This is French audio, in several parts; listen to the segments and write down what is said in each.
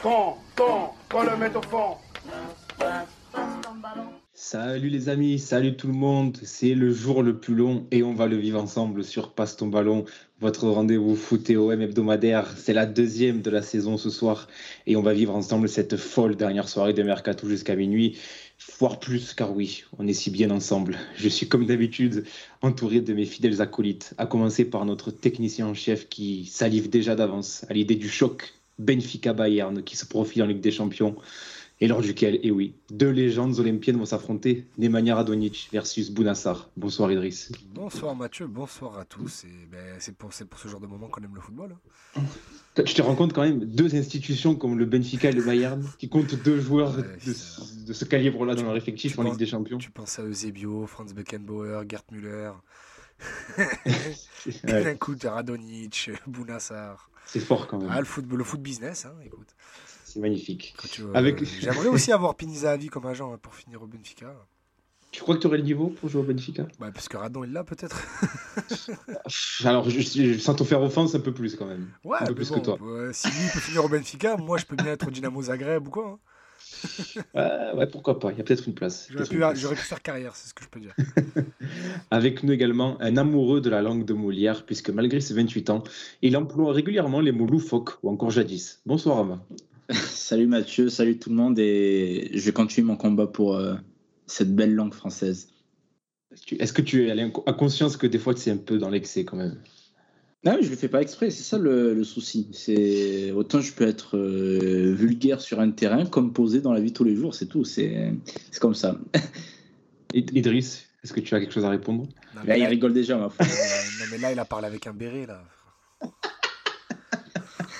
Fond, fond, qu'on le mette au fond. Salut les amis, salut tout le monde. C'est le jour le plus long et on va le vivre ensemble sur Passe ton ballon, votre rendez-vous foot et OM hebdomadaire. C'est la deuxième de la saison ce soir et on va vivre ensemble cette folle dernière soirée de Mercato jusqu'à minuit, voire plus, car oui, on est si bien ensemble. Je suis comme d'habitude entouré de mes fidèles acolytes, à commencer par notre technicien en chef qui salive déjà d'avance à l'idée du choc Benfica Bayern qui se profile en Ligue des Champions et lors duquel, et eh oui, deux légendes olympiennes vont s'affronter, Nemanja Radonic versus Bounassar. Bonsoir Idriss. Bonsoir Mathieu, bonsoir à tous. Ben, c'est pour, pour, ce genre de moment qu'on aime le football. Hein. Tu te rends compte quand même, deux institutions comme le Benfica et le Bayern, qui comptent deux joueurs de, ce calibre-là dans leur effectif en Ligue des Champions. Tu penses à Eusebio, Franz Beckenbauer, Gert Müller. D'un coup, Radonic, Bounassar. C'est fort quand même. Ah, le, foot, le foot business, hein, écoute. C'est magnifique. Avec... J'aimerais aussi avoir Piniza vie comme agent hein, pour finir au Benfica. Tu crois que tu aurais le niveau pour jouer au Benfica? Bah, Parce que Radon est là peut-être. Alors, je, sans te faire offense un peu plus quand même. Ouais, un peu plus que toi. si lui peut finir au Benfica, moi je peux bien être au Dynamo Zagreb ou quoi. Hein. Ouais, pourquoi pas, il y a peut-être une place. J'aurais pu, faire carrière, c'est ce que je peux dire. Avec nous également un amoureux de la langue de Molière, puisque malgré ses 28 ans, il emploie régulièrement les mots loufoque ou encore jadis. Bonsoir Ama. salut Mathieu, salut tout le monde et je vais continuer mon combat pour euh, cette belle langue française. Est-ce que tu as conscience que des fois c'est un peu dans l'excès quand même? Non, je le fais pas exprès, c'est ça le, souci. C'est autant je peux être euh, vulgaire sur un terrain comme posé dans la vie tous les jours, c'est tout. C'est comme ça. Idriss, est-ce que tu as quelque chose à répondre? Là, il rigole déjà, ma foi. non, mais là, il a parlé avec un béret là.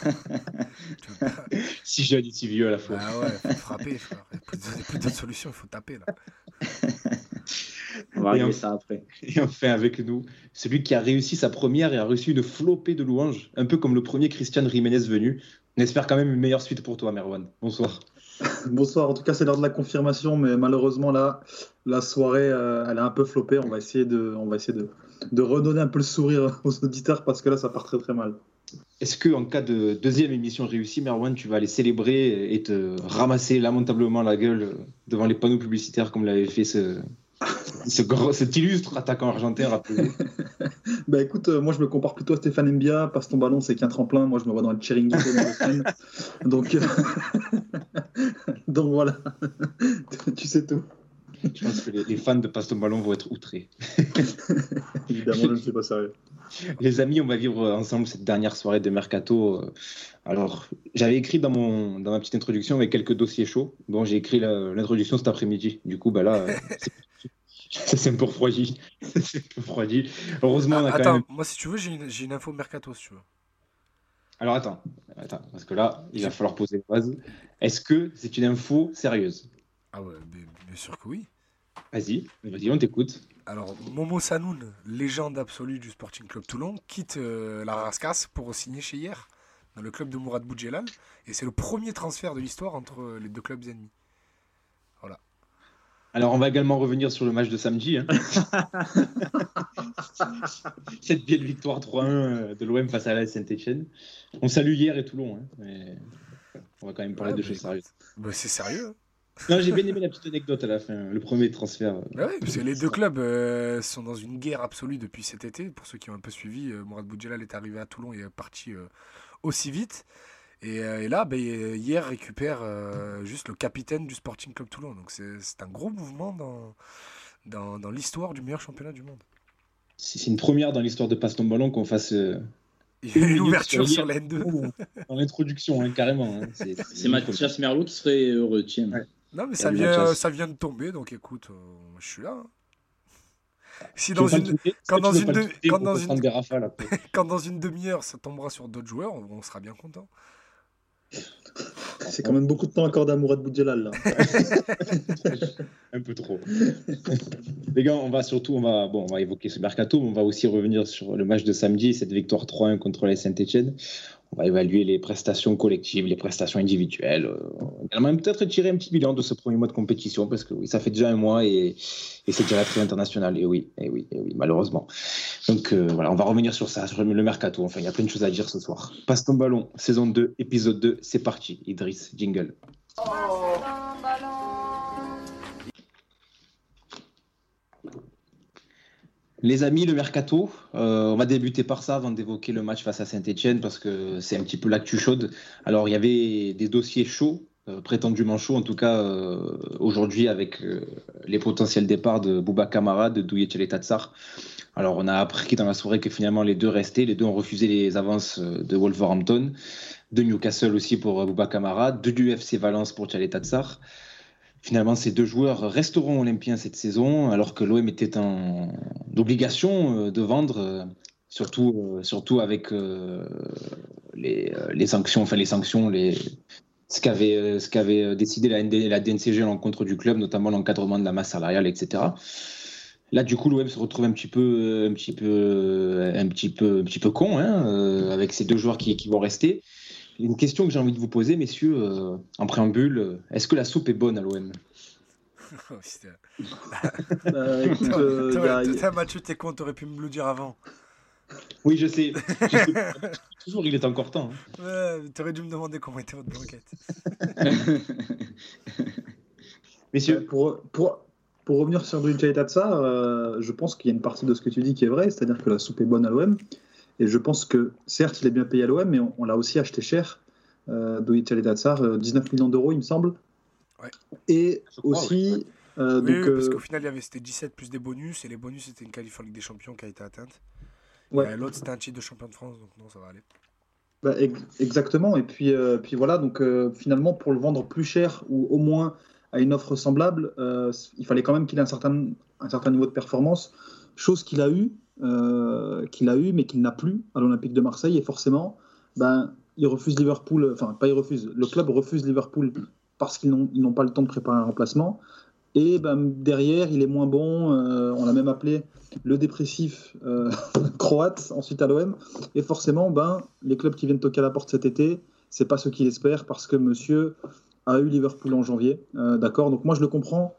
si jeune et si vieux à la fois. Ah ouais, faut frapper, frère. Il n'y a plus de solution, il faut taper là. On va arriver ça après. Et enfin, avec nous, celui qui a réussi sa première et a reçu une flopée de louanges, un peu comme le premier Christian Jiménez venu. On espère quand même une meilleure suite pour toi, Merwan. Bonsoir. Bonsoir, en tout cas c'est l'heure de la confirmation, mais malheureusement là, la soirée, euh, elle a un peu floppé. On va essayer, de, on va essayer de, de redonner un peu le sourire aux auditeurs parce que là ça part très très mal. Est-ce que en cas de deuxième émission réussie, Merwan, tu vas aller célébrer et te ramasser lamentablement la gueule devant les panneaux publicitaires comme l'avait fait ce, cet illustre attaquant argentin rappelé Bah écoute, euh, moi je me compare plutôt à Stéphane Mbia, passe ton ballon, c'est qu'un tremplin. Moi je me vois dans le Chiringuito dans Donc, euh, donc voilà, tu sais tout. Je pense que les, fans de Passe ton ballon vont être outrés. Évidemment, je ne suis pas sérieux. Les amis, on va vivre ensemble cette dernière soirée de Mercato. Alors, j'avais écrit dans, mon, dans ma petite introduction avec quelques dossiers chauds. Bon, j'ai écrit l'introduction cet après-midi. Du coup, bah là, c'est un peu refroidi. c'est un peu refroidi. Heureusement, on a attends, même... moi, si tu veux, j'ai une, une, info Mercato, si tu veux. Alors, attends, attends parce que là, il va falloir poser la base. Est-ce que c'est une info sérieuse? Ah ouais, bien sûr que oui. Vas-y, vas-y, on t'écoute. Alors, Momo Sanoun, légende absolue du Sporting Club Toulon, quitte euh, la Rascasse pour signer chez hier, dans le club de Mourad Boudjelal. Et c'est le premier transfert de l'histoire entre euh, les deux clubs ennemis. Voilà. Alors, on va également revenir sur le match de samedi. Hein. Cette belle victoire 3-1 euh, de l'OM face à la Saint-Etienne. On salue hier et Toulon, hein, mais on va quand même parler de choses sérieuses. Bah, c'est sérieux. Non, j'ai bien aimé la petite anecdote à la fin, le premier transfert. Oui, parce que les deux clubs euh, sont dans une guerre absolue depuis cet été. Pour ceux qui ont un peu suivi, euh, Mourad Boudjelal est arrivé à Toulon et est parti euh, aussi vite. Et, là, bah, hier, récupère juste le capitaine du Sporting Club Toulon. Donc c'est un gros mouvement dans, dans, dans l'histoire du meilleur championnat du monde. C'est une première dans l'histoire de Passe ton ballon qu'on fasse il y a une ouverture sur, la 2 En introduction, hein, carrément. Hein. C'est Mathias Merlot qui serait heureux, tiens. Non, mais ça vient, ça vient de tomber, donc écoute, euh, je suis là. Hein. Si dans une, quand dans une, quand dans une, quand dans une demi-heure ça tombera sur d'autres joueurs, on sera bien content. C'est quand même beaucoup de temps encore d'amour de Boudjelal là. Un peu trop. Les gars, on va surtout, on va, bon, on va évoquer ce mercato, mais on va aussi revenir sur le match de samedi, cette victoire 3-1 contre la Saint-Etienne. On va évaluer les prestations collectives, les prestations individuelles. Euh, on va peut-être tirer un petit bilan de ce premier mois de compétition parce que oui, ça fait déjà un mois et, c'est déjà la trêve internationale. Et oui, et oui, et oui, malheureusement. Donc euh, voilà, on va revenir sur ça, sur le mercato. Enfin, il y a plein de choses à dire ce soir. Passe ton ballon, saison 2, épisode 2, c'est parti. Idriss, jingle. Les amis, le mercato, euh, on va débuter par ça avant d'évoquer le match face à Saint-Etienne parce que c'est un petit peu l'actu chaude. Alors, il y avait des dossiers chauds, euh, prétendument chauds en tout cas euh, aujourd'hui avec les potentiels départs de Bouba Kamara, de Douye Tatsar. Alors, on a appris dans la soirée que finalement les deux restaient, les deux ont refusé les avances de Wolverhampton, de Newcastle aussi pour Bouba Kamara, de l'UFC Valence pour Tchale Tatsar. Finalement, ces deux joueurs resteront olympiens cette saison, alors que l'OM était en obligation euh, de vendre, euh, surtout, euh, surtout avec les, sanctions, enfin les sanctions, ce qu'avait ce qu'avait décidé la, DNCG à l'encontre du club, notamment l'encadrement de la masse salariale, etc. Là, du coup, l'OM se retrouve un petit peu, un petit peu, un petit peu, un petit peu con, hein, avec ces deux joueurs qui vont rester. Une question que j'ai envie de vous poser, messieurs, euh, en préambule, euh, est-ce que la soupe est bonne à l'OM bah, écoute, euh, Mathieu, t'es con, t'aurais pu me le dire avant. Oui, je sais. Toujours, il est encore temps. Hein. Ouais, t'aurais dû me demander comment était votre broquette. Messieurs, pour, pour, pour revenir sur Dujay Tatsa, euh, je pense qu'il y a une partie de ce que tu dis qui est vrai, c'est-à-dire que la soupe est bonne à l'OM. Et je pense que, certes, il est bien payé à l'OM, mais on, l'a aussi acheté cher. Euh, Datsar, 19 millions d'euros, il me semble. Ouais. Et aussi. Euh, oui, donc, parce euh, qu'au final, il y avait c'était 17 plus des bonus, et les bonus, c'était une qualif en Ligue des Champions qui a été atteinte. Ouais. L'autre, c'était un titre de champion de France, donc non, ça va aller. Bah, exactement, et puis, euh, puis voilà, donc finalement, pour le vendre plus cher, ou au moins à une offre semblable, il fallait quand même qu'il ait un certain, un certain niveau de performance, chose qu'il a eu, euh, qu'il a eu mais qu'il n'a plus à l'Olympique de Marseille. Et forcément, ben, il refuse Liverpool, enfin pas il refuse, le club refuse Liverpool parce qu'ils n'ont pas le temps de préparer un remplacement. Et ben, derrière, il est moins bon. Euh, on l'a même appelé le dépressif euh, croate, ensuite à l'OM. Et forcément, ben, les clubs qui viennent toquer à la porte cet été, c'est pas ce qu'il espère parce que monsieur a eu Liverpool en janvier. D'accord Donc moi, je le comprends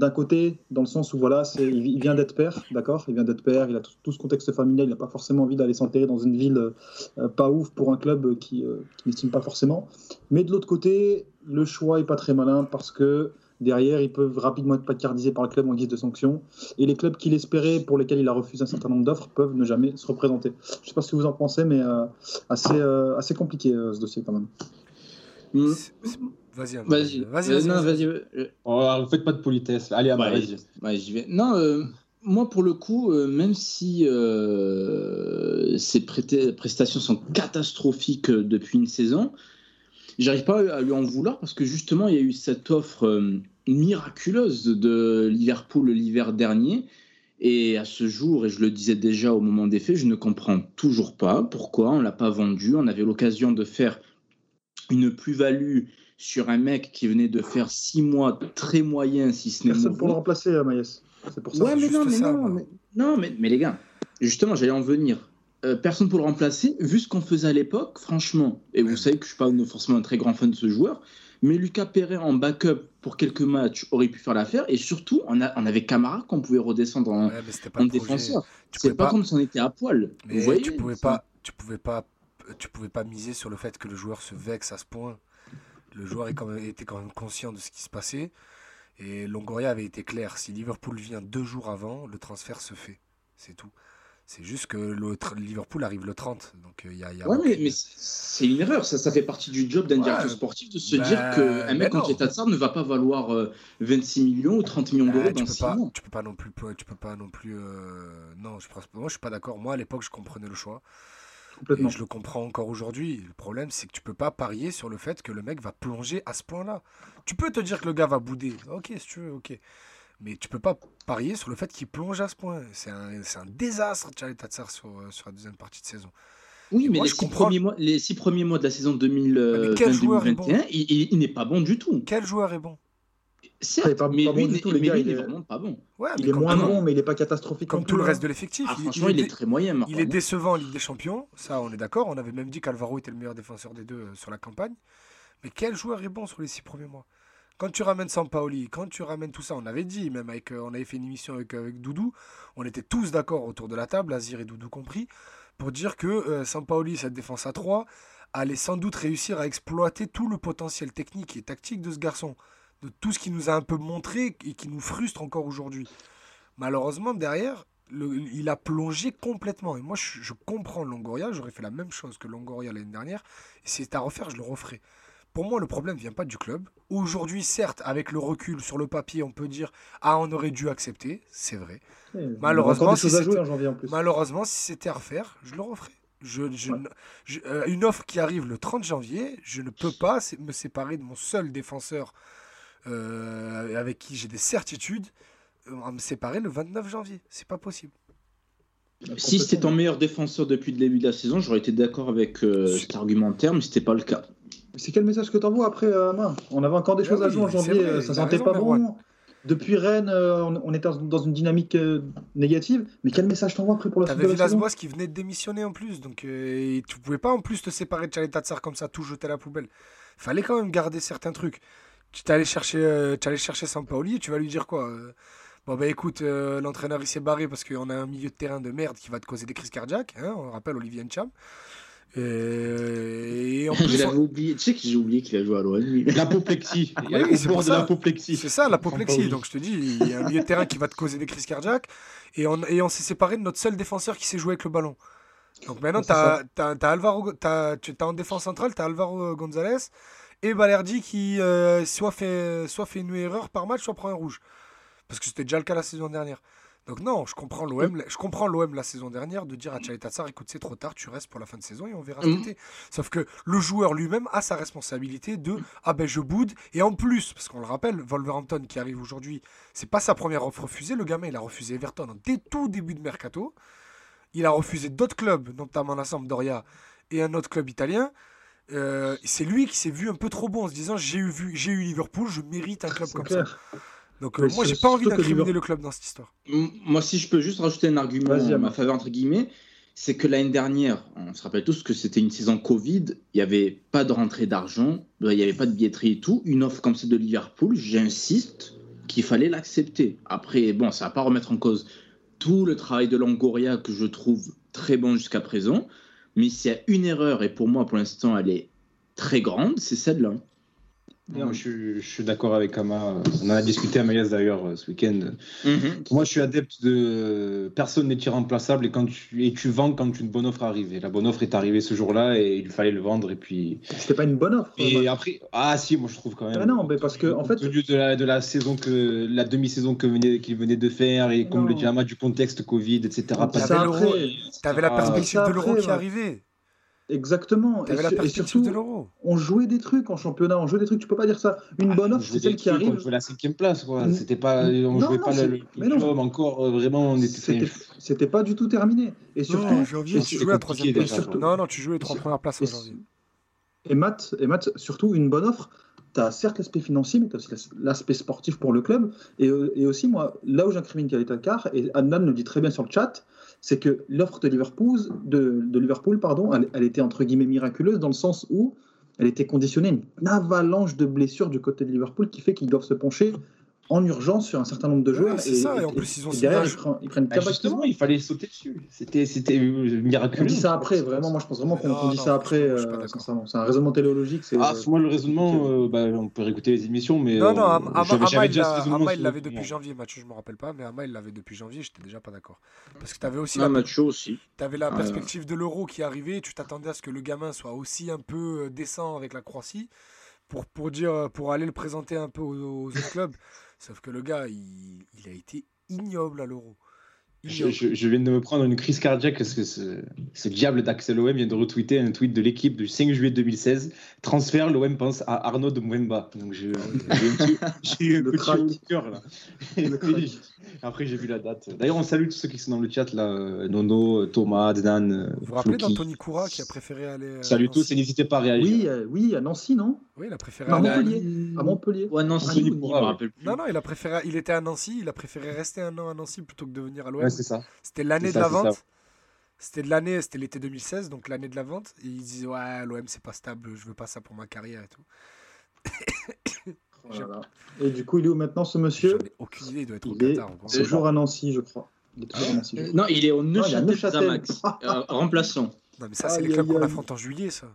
d'un côté, dans le sens où voilà, il vient d'être père, d'accord Il vient d'être père, il a tout, ce contexte familial, il n'a pas forcément envie d'aller s'enterrer dans une ville euh, pas ouf pour un club qui, euh, n'estime pas forcément. Mais de l'autre côté, le choix est pas très malin parce que derrière, ils peuvent rapidement être placardisés par le club en guise de sanction. Et les clubs qu'il espérait, pour lesquels il a refusé un certain nombre d'offres, peuvent ne jamais se représenter. Je ne sais pas ce que vous en pensez, mais euh, assez, assez compliqué ce dossier quand même. Mmh. Vas-y, vas-y. Vas-y, vas-y. Non, vas-y. Oh, faites pas de politesse. Allez, vas-y. Ouais, j'y vais. Non, euh, moi, pour le coup, euh, même si euh, ces prestations sont catastrophiques depuis une saison, j'arrive pas à lui en vouloir parce que justement, il y a eu cette offre miraculeuse de Liverpool l'hiver dernier. Et à ce jour, et je le disais déjà au moment des faits, je ne comprends toujours pas pourquoi on l'a pas vendu. On avait l'occasion de faire une plus-value sur un mec qui venait de faire six mois très moyens, si ce n'est Personne pour le remplacer, euh, Maïs. C'est pour ça. Ouais, mais non, mais non, non, mais, mais les gars, justement, j'allais en venir. Euh, personne pour le remplacer, vu ce qu'on faisait à l'époque, franchement, et vous savez que je ne suis pas forcément un très grand fan de ce joueur, mais Lucas Perret en backup pour quelques matchs aurait pu faire l'affaire, et surtout, on, a, on avait Camara qu'on pouvait redescendre en, en défenseur. C'est pas, pas, comme si on était à poil. vous voyez, tu pouvais pas, tu pouvais pas, tu pouvais pas miser sur le fait que le joueur se vexe à ce point. Le joueur était quand même conscient de ce qui se passait. Et Longoria avait été clair. Si Liverpool vient deux jours avant, le transfert se fait. C'est tout. C'est juste que Liverpool arrive le 30. Donc il euh, y a, ouais, mais, c'est une erreur. Ça, ça fait partie du job d'un directeur sportif de se dire ben, qu'un mec comme Tatsar ne va pas valoir 26 euh, millions ou 30 millions d'euros dans 6 mois. Tu peux pas non plus. Tu peux pas non plus. Euh, non, je pense, moi je suis pas d'accord. Moi à l'époque je comprenais le choix je le comprends encore aujourd'hui. Le problème, c'est que tu peux pas parier sur le fait que le mec va plonger à ce point-là. Tu peux te dire que le gars va bouder. Ok, si tu veux, ok. Mais tu peux pas parier sur le fait qu'il plonge à ce point. C'est un, un, désastre, Charlie Tatsar, sur, euh, sur la deuxième partie de saison. Oui, mais les, six premiers mois, les six premiers mois de la saison 2021, il, il, n'est pas bon du tout. Quel joueur est bon? Certes, pas- mais pas bon du il- tout, les mais gars, lui, il est vraiment pas bon. Ouais, Il est moins bon, mais il n'est pas catastrophique. Comme tout le reste de l'effectif. Ah, il- franchement, il, il est très moyen. Marc, il est décevant en Ligue des Champions, ça on est d'accord. On avait même dit qu'Alvaro était le meilleur défenseur des deux euh, sur la campagne. Mais quel joueur est bon sur les six premiers mois? Quand tu ramènes Sampaoli, quand tu ramènes tout ça, on avait dit, même avec, euh, on avait fait une émission avec, avec Doudou, on était tous d'accord autour de la table, Azir et Doudou compris, pour dire que euh, Sampaoli, cette défense à 3, allait sans doute réussir à exploiter tout le potentiel technique et tactique de ce garçon, de tout ce qui nous a un peu montré et qui nous frustre encore aujourd'hui. Malheureusement, derrière, le- il a plongé complètement. Et moi, je, je comprends Longoria, j'aurais fait la même chose que Longoria l'année dernière, et si c'est à refaire, je le referai. Pour moi, le problème ne vient pas du club. Aujourd'hui, certes, avec le recul sur le papier, on peut dire Ah, on aurait dû accepter, c'est vrai. A Malheureusement, si choses à jouer c'était- en janvier en plus. Malheureusement, si c'était à refaire, je le referai. Je, je- je- euh, une offre qui arrive le 30 janvier, je ne peux pas me séparer de mon seul défenseur euh, avec qui j'ai des certitudes, euh, à me séparer le 29 janvier. C'est pas possible. Si c'était ton meilleur défenseur depuis le début de la saison, j'aurais été d'accord avec euh, cet argumentaire, mais c'était pas le cas. C'est quel message que t'envoies après, euh, Main On avait encore des Ah choses à jouer en janvier, vrai, euh, ça sentait raison, pas bon. Depuis Rennes, euh, on, était dans- une dynamique euh, négative. Mais quel message t'envoies après pour la suite T'avais de la saison? Villas-Boas qui venait de démissionner en plus, donc euh, et tu pouvais pas en plus te séparer de Chalet Tatsar comme ça, tout jeter à la poubelle. Fallait quand même garder certains trucs. Tu t'allais chercher, euh, tu allais chercher Sampaoli, et tu vas lui dire quoi euh, Bon bah écoute, euh, l'entraîneur il s'est barré parce qu'on a un milieu de terrain de merde qui va te causer des crises cardiaques. Hein, on rappelle Olivier Ncham. Et, et en plus, oublié. Tu sais que j'ai oublié qu'il a joué à l'OM. L'apoplexie. Oui, c'est pour de l'apoplexie. C'est ça l'apoplexie. Donc je te dis, il y a un milieu de terrain qui va te causer des crises cardiaques. Et on, et on s'est séparé de notre seul défenseur qui sait jouer avec le ballon. Donc maintenant, tu as, Alvaro, t'as- tu as en défense centrale, tu as Alvaro Gonzalez et Balerdi qui euh, soit, fait, soit fait une erreur par match, soit prend un rouge. Parce que c'était déjà le cas la saison dernière. Donc non, je comprends l'OM, je comprends l'OM la saison dernière de dire à Chalet Tatsar, écoute, c'est trop tard, tu restes pour la fin de saison et on verra Mhm. cet été. Sauf que le joueur lui-même a sa responsabilité de ah ben je boude et en plus parce qu'on le rappelle, Wolverhampton qui arrive aujourd'hui, c'est pas sa première offre refusée. Le gamin il a refusé Everton dès tout début de mercato. Il a refusé d'autres clubs, notamment la Sampdoria et un autre club italien. Euh, c'est lui qui s'est vu un peu trop bon en se disant j'ai eu, vu- j'ai eu Liverpool, je mérite un club comme clair. ça. Donc euh, moi j'ai pas envie d'incriminer le club dans cette histoire. Moi, si je peux juste rajouter un argument Amar. ma faveur, entre guillemets, c'est que l'année dernière, on se rappelle tous que c'était une saison Covid, il n'y avait pas de rentrée d'argent, il n'y avait pas de billetterie et tout. Une offre comme celle de Liverpool, j'insiste qu'il fallait l'accepter. Après, bon, ça va pas remettre en cause tout le travail de Longoria que je trouve très bon jusqu'à présent, mais s'il y a une erreur, et pour moi, pour l'instant, elle est très grande, c'est celle-là. Moi, je, suis- je suis d'accord avec Ama. On en a discuté à Mayas d'ailleurs euh, ce week-end. Moi, je suis adepte de personne n'est irremplaçable et quand tu et tu vends quand une bonne offre arrive. Et la bonne offre est arrivée ce jour-là et il fallait le vendre et puis. C'était pas une bonne offre. Et après, ah si, moi je trouve quand même. Ah non, mais parce que, en fait- Compte tenu de la, de la saison que la demi-saison que venait qu'il venait de faire et comme Non. le dit Ama du contexte Covid, etc. T'avais de- l'euro, après. T'avais la Ah, perspective de l'euro après, qui ouais. arrivait. Exactement. Et, la et surtout, de on jouait des trucs en championnat, on jouait des trucs, tu peux pas dire ça. Une Ah, bonne on offre, c'est celle qui trucs, On arrive. jouait la cinquième place, quoi. C'était pas, on Non, jouait non, pas le, le mais non. podium encore. euh, Vraiment, on était. C'était c'était pas du tout terminé. Et surtout, non, janvier, et tu jouais compliqué troisième place. surtout- Non, non, tu jouais les trois premières places janvier. Et Matt, et Matt, surtout une bonne offre, tu as certes l'aspect financier, mais tu as aussi l'aspect sportif pour le club. Et, euh, et aussi, moi, là où j'incrimine Car, et Adnan le dit très bien sur le chat, c'est que l'offre de Liverpool, de, Liverpool pardon, elle était entre guillemets miraculeuse dans le sens où elle était conditionnée à une avalanche de blessures du côté de Liverpool qui fait qu'ils doivent se pencher en urgence sur un certain nombre de Ouais, joueurs. c'est ça, et en plus, ils ont derrière, ils prennent, ils prennent Ah, justement, il fallait sauter dessus. C'était, c'était euh, On miraculeux. dit ça après, vraiment, moi je pense vraiment qu'on dit non, ça après, euh, sincèrement. C'est un raisonnement téléologique. c'est- Ah, moi, le raisonnement, euh, bah, on peut réécouter les émissions, mais. Non, non, Ama, il déjà ce l'a- raisonnement Ama, il sur- l'avait depuis janvier, Mathieu, je me rappelle pas, mais Ama, il l'avait depuis janvier, j'étais déjà pas d'accord. Parce que tu avais aussi Ah, la, Mathieu aussi. t'avais la Ouais. perspective de l'euro qui arrivait, tu t'attendais à ce que le gamin soit aussi un peu décent avec la Croatie pour, pour, dire, pour aller le présenter un peu aux, aux autres clubs. Sauf que le gars, il, a été ignoble à l'euro. Je, Ignoble. je- je viens de me prendre une crise cardiaque parce que ce, ce diable d'Axel OM vient de retweeter un tweet de l'équipe du 5 juillet 2016. Transfert, l'OM pense à Arnaud de Mwemba. Donc j'ai eu un au cœur là. Après j'ai vu la date. D'ailleurs on salue tous ceux qui sont dans le chat là. Nono, Thomas, Znan, Vous vous rappelez Floki. d'Anthony Coura qui a préféré aller. euh, Salut à tous et n'hésitez pas à réagir. Oui, euh, oui, à Nancy, non? Oui, il a préféré. Non, aller- Montpellier. À Montpellier. Nancy, ou ouais. rappelle plus. Non, non, il a préféré. Il était à Nancy, il a préféré rester un an à Nancy plutôt que de venir à l'OM. Ouais, c'est ça. C'était l'année de la vente. C'était de l'année, c'était l'été 2016, donc l'année de la vente. Et ils disaient ouais, l'OM c'est pas stable, je veux pas ça pour ma carrière et tout. Voilà. Et du coup, il est où maintenant ce J'en monsieur ai aucune idée, il doit être au Il est Qatar. toujours à Nancy, je crois. Il est toujours à Nancy. je Euh, crois. Non, il est au il est à Neuchâtel Neuchâtel. Xamax, euh, remplaçant. Non, mais ça, c'est les clubs qu'on affronte en juillet, ça.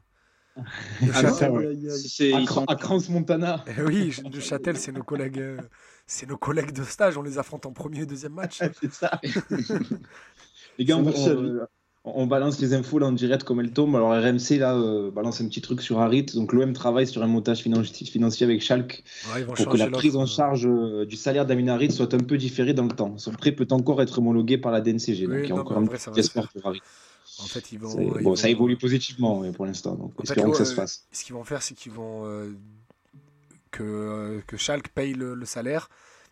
Ah, Neuchâtel. C'est- À, ils sont- Cran- à Crans Montana. Eh oui, Neuchâtel, c'est nos collègues. Euh, C'est nos collègues de stage, on les affronte en premier et deuxième match. c'est ça. Les gars, on, lui. on- on balance les infos là en direct comme elles tombent. Alors RMC là euh, balance un petit truc sur Harit. Donc l'OM travaille sur un montage finan- financier avec Schalke Ouais, pour que la prise en euh. charge euh, du salaire d'Amin Harit soit un peu différée dans le temps. Son prêt peut encore être homologué par la DNCG. Oui, donc il y a encore un vrai, petit espoir pour Harit. En fait, ils vont. Ils Bon, ça évolue positivement mais pour l'instant. Donc En fait, espérons que ça se fasse. Ce qu'ils vont faire, c'est qu'ils vont euh, que euh, que Schalke paye le, le salaire,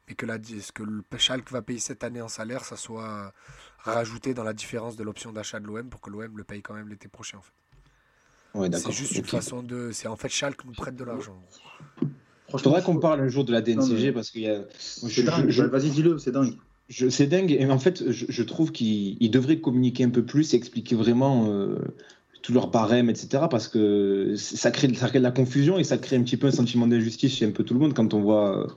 mais que la ce que le Schalke va payer cette année en salaire, ça soit rajouté dans la différence de l'option d'achat de l'OM pour que l'OM le paye quand même l'été prochain. En fait. Ouais, C'est juste une façon de. C'est en fait Schalke nous prête de l'argent. Franchement, Faudrait qu'on parle un jour de la DNCG Non, mais- parce qu'il y a. C'est je- dingue. je- Vas-y, dis-le, c'est dingue. Je- C'est dingue. Et en fait, je, je trouve qu'ils ils devraient communiquer un peu plus et expliquer vraiment euh, tout leur barème, etc. Parce que ça crée, ça crée de la confusion et ça crée un petit peu un sentiment d'injustice chez un peu tout le monde quand on voit euh,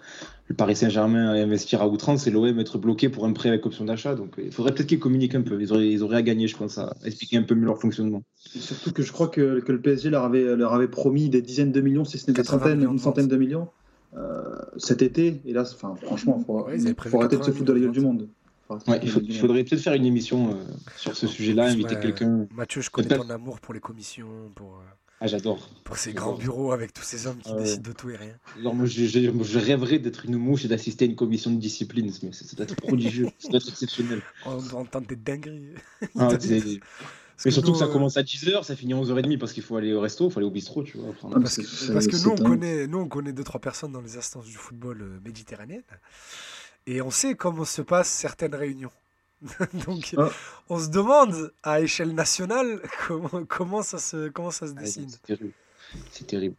le Paris Saint-Germain investir à outrance et l'OM être bloqué pour un prêt avec option d'achat. Donc il faudrait peut-être qu'ils communiquent un peu. Ils auraient, ils auraient à gagner, je pense, à expliquer un peu mieux leur fonctionnement. Et surtout que je crois que, que le PSG leur avait, leur avait promis des dizaines de millions, si ce n'est des 80 centaines, une centaine de millions euh, cet été. Et là, enfin, franchement, il faut, Ouais, faut arrêter de se 80 foutre de la gueule du monde. Ouais, il, faut- faudrait peut-être faire une émission euh, sur ce sujet-là, inviter ouais, quelqu'un. Mathieu, je connais ton amour pour les commissions, pour, euh, Ah, j'adore. pour ces grands bureaux avec tous ces hommes qui décident de tout et rien. Alors, moi, je, je- je rêverais d'être une mouche et d'assister à une commission de discipline. Mais ça, doit être prodigieux, ça doit être exceptionnel. On doit entendre des dingueries. Ah, Parce c'est- que mais surtout nous, que ça euh, commence à 10h, ça finit à 11h30 parce qu'il faut aller au resto, il faut aller au bistrot, tu vois. Enfin, Parce que, parce que nous, on connaît, nous, on connaît deux, trois personnes dans les instances du football méditerranéen. Et on sait comment se passent certaines réunions. Donc, Ah. on se demande à échelle nationale comment, comment, ça, se, comment ça se ouais, dessine. c'est terrible.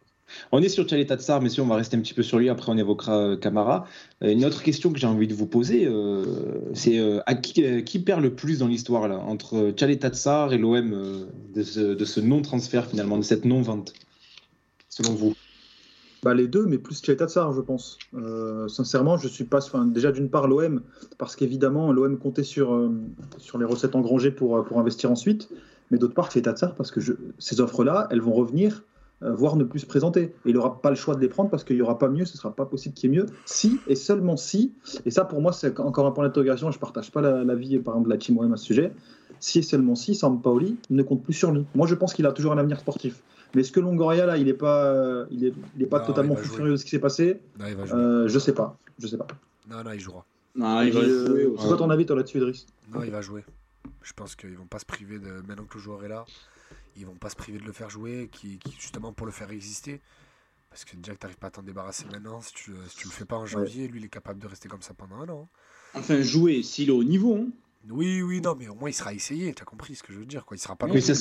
On est sur Chalet Tatsar, messieurs, on va rester un petit peu sur lui, après on évoquera euh, Camara. Euh, une autre question que j'ai envie de vous poser, euh, c'est euh, à qui, euh, qui perd le plus dans l'histoire, là, entre Chalet Tatsar et l'OM, de ce, de ce non-transfert finalement, de cette non-vente, selon vous? Bah, les deux, mais plus Tsar, je pense. Euh, sincèrement, je suis pas. Déjà, d'une part, l'OM, parce qu'évidemment, l'OM comptait sur, euh, sur les recettes engrangées pour, euh, pour investir ensuite. Mais d'autre part, Tsar, parce que ces offres-là, elles vont revenir, voire ne plus se présenter. Et il n'aura pas le choix de les prendre parce qu'il n'y aura pas mieux, ce ne sera pas possible qu'il y ait mieux. Si, et seulement si, et ça, pour moi, c'est encore un point d'interrogation. Je ne partage pas la- l'avis, par exemple, de la team OM à ce sujet. Si et seulement si, Sampaoli ne compte plus sur lui. Moi, je pense qu'il a toujours un avenir sportif. Mais est-ce que Longoria, là, il n'est pas, euh, il est, il est pas Non, totalement fou jouer. furieux de ce qui s'est passé Non, il va jouer. euh, Je sais pas. Je sais pas. Non, non, il jouera. Non, il va Euh, jouer C'est aussi. quoi ton avis, toi, là-dessus, Idriss Non, il va jouer. Je pense qu'ils vont pas se priver de. Maintenant que le joueur est là, ils vont pas se priver de le faire jouer, qui, qui- justement pour le faire exister. Parce que déjà que t'arrives pas à t'en débarrasser maintenant, si tu, si tu le fais pas en janvier, lui il est capable de rester comme ça pendant un an. Enfin, jouer s'il est au niveau. hein. Oui, oui, non, mais au moins il sera essayé, t'as compris ce que je veux dire, quoi. Il sera pas. Mais ça,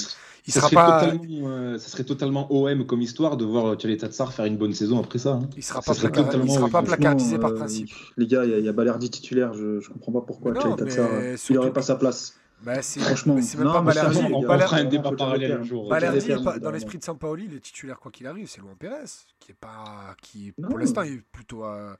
il sera serait pas. totalement, euh, ça serait totalement OM comme histoire de voir Chalet Tatsar faire une bonne saison après ça. hein. Il sera ça pas, il sera pas placardisé par euh, principe. Les gars, il y a, il y a Balerdi titulaire. Je, je comprends pas pourquoi non, euh, il surtout- n'aurait pas sa place. Bah, c'est Franchement, c'est même non, pas Balerdi. on faire un débat parallèle un jour. Balerdi, Balerdi, dans l'esprit de Sampaoli, le titulaire quoi qu'il arrive, c'est Luan Pérez, qui est pas, qui pour l'instant est plutôt, euh,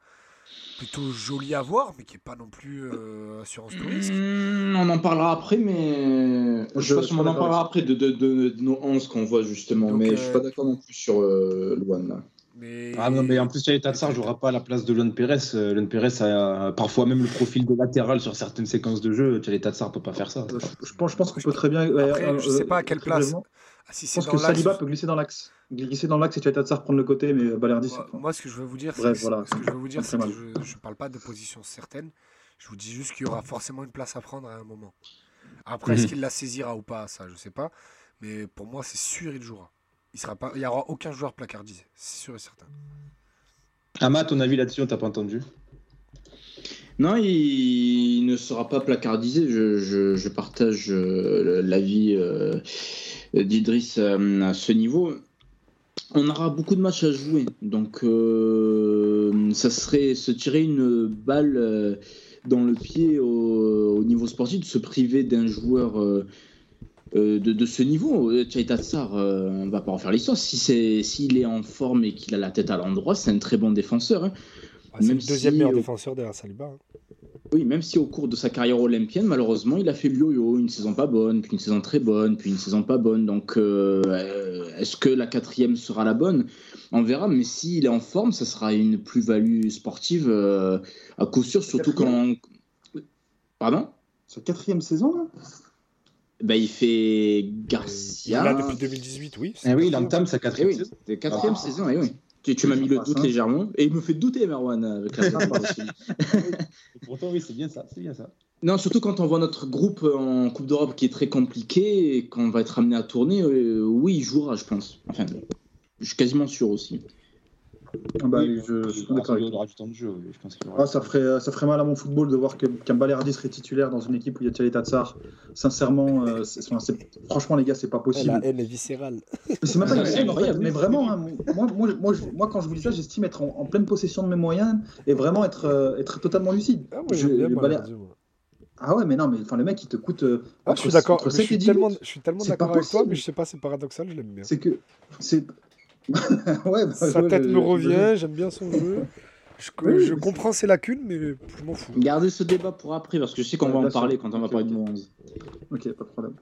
plutôt joli à voir, mais qui est pas non plus euh, assurance tout risque. Hmm, on en parlera après, mais Je- je, pense je qu'on en parlera après de, de, de- de nos 11 qu'on voit justement. Donc, mais euh, je suis pas d'accord non plus sur euh, Luan là. Mais Ah non, mais en plus, Chalet Tatsar jouera pas à la place de Lon Pérez. Euh, Lon Pérez a parfois même le profil de latéral sur certaines séquences de jeu. Chalet Tatsar peut pas faire ça. Euh, Je, je pense, je pense qu'on peut très bien. ouais, Après, euh, je sais pas à quelle place. Ah, si Je pense que Saliba peut glisser dans l'axe. Glisser dans l'axe et Tatsar prendre le côté, mais Balerdi, Moi, moi, ce que je veux vous dire, c'est voilà. ce que je veux vous dire, Très c'est que mal. je, je parle pas de position certaine. Je vous dis juste qu'il y aura forcément une place à prendre à un moment. Après, est-ce Mhm. qu'il la saisira ou pas, ça, je sais pas. Mais pour moi, c'est sûr, il jouera. Il sera pas, il y aura aucun joueur placardisé, c'est sûr et certain. Ama, ton avis là-dessus, on t'a pas entendu Non, il, ne sera pas placardisé. Je, partage euh, l'avis euh, d'Idriss euh, à ce niveau. on aura beaucoup de matchs à jouer. Donc, ça serait se tirer une balle dans le pied au, au niveau sportif, de se priver d'un joueur de, ce niveau. Tchaïta Tsar, euh, va pas en faire l'histoire. Si S'il est en forme et qu'il a la tête à l'endroit, c'est un très bon défenseur. hein. Ah, c'est Même le deuxième si, meilleur défenseur derrière Saliba. hein. Oui, même si au cours de sa carrière olympienne, malheureusement, il a fait le yo-yo, une saison pas bonne, puis une saison très bonne, puis une saison pas bonne. Donc, euh, euh, est-ce que la quatrième sera la bonne? On verra, mais s'il est en forme, ça sera une plus-value sportive euh, à coup sûr, surtout quand. Pardon? Sa quatrième saison, là? Ben, Il fait Il est Garcia. là depuis 2018, oui. Eh oui, il entame sa Eh quatrième oui, saison. c'est quatrième Ah. saison, eh oui. Tu, tu m'as mis le doute hein. légèrement. Et il me fait douter, Merwan, avec Pourtant, oui, c'est bien ça, c'est bien ça. Non, surtout quand on voit notre groupe en Coupe d'Europe qui est très compliqué et qu'on va être amené à tourner, euh, oui, il jouera, je pense. Enfin, je suis quasiment sûr aussi. Ah bah, Oui, je, je suis d'accord il avec y toi. aura du temps de jeu, oui, je pense qu'il y aura. Ah, ça, ferait, ça ferait mal à mon football de voir qu'un Balerdi serait titulaire dans une équipe où il y a Thierry Tatsar. Sincèrement, euh, franchement, les gars, c'est pas possible. haine est viscérale. Mais c'est même pas une C'est haine, en fait, incroyable. mais vraiment, hein, moi, moi, moi, je- moi, quand je vous dis ça, j'estime être en, en pleine possession de mes moyens et vraiment être, euh, être totalement lucide. Ah, Je- bien Baler-. Ah ouais, mais non, mais enfin, le mec, il te coûte. euh, Ah, je suis d'accord. Je 7 et suis 10 tellement, je suis tellement d'accord avec toi, mais je sais pas, c'est paradoxal, je l'aime bien. C'est que. Ouais, bah, Sa ouais, tête me revient, j'aime bien son jeu. Je, Oui, je comprends ses lacunes, mais je m'en fous. Gardez ce débat pour après, parce que je sais qu'on Ouais, va en parler quand on va parler de mon 11. Ok, pas de problème.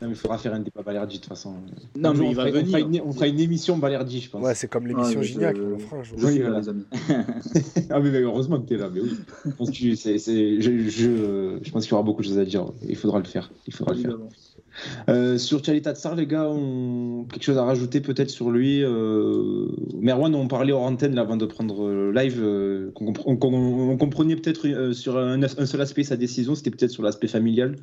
Non, mais il faudra faire un débat Balerdi de toute façon. Non, mais on il va fera- on fera venir. une- On fera une émission Balerdi, je pense. Ouais, c'est comme l'émission mais Gignac, je- on fera un jour. Je Oui, voilà. les amis. Ah mais, mais heureusement que tu es là, mais oui. Je pense, que c'est- c'est- je, je- je pense qu'il y aura beaucoup de choses à dire. Il faudra le faire. Il faudra le faire. Euh, sur Charlie Tatsar, les gars, on... quelque chose à rajouter peut-être sur lui euh... Merwan, on parlait hors antenne là, avant de prendre le live, euh, compre- on, qu'on- on comprenait peut-être euh, sur un, un seul aspect sa décision, c'était peut-être sur l'aspect familial.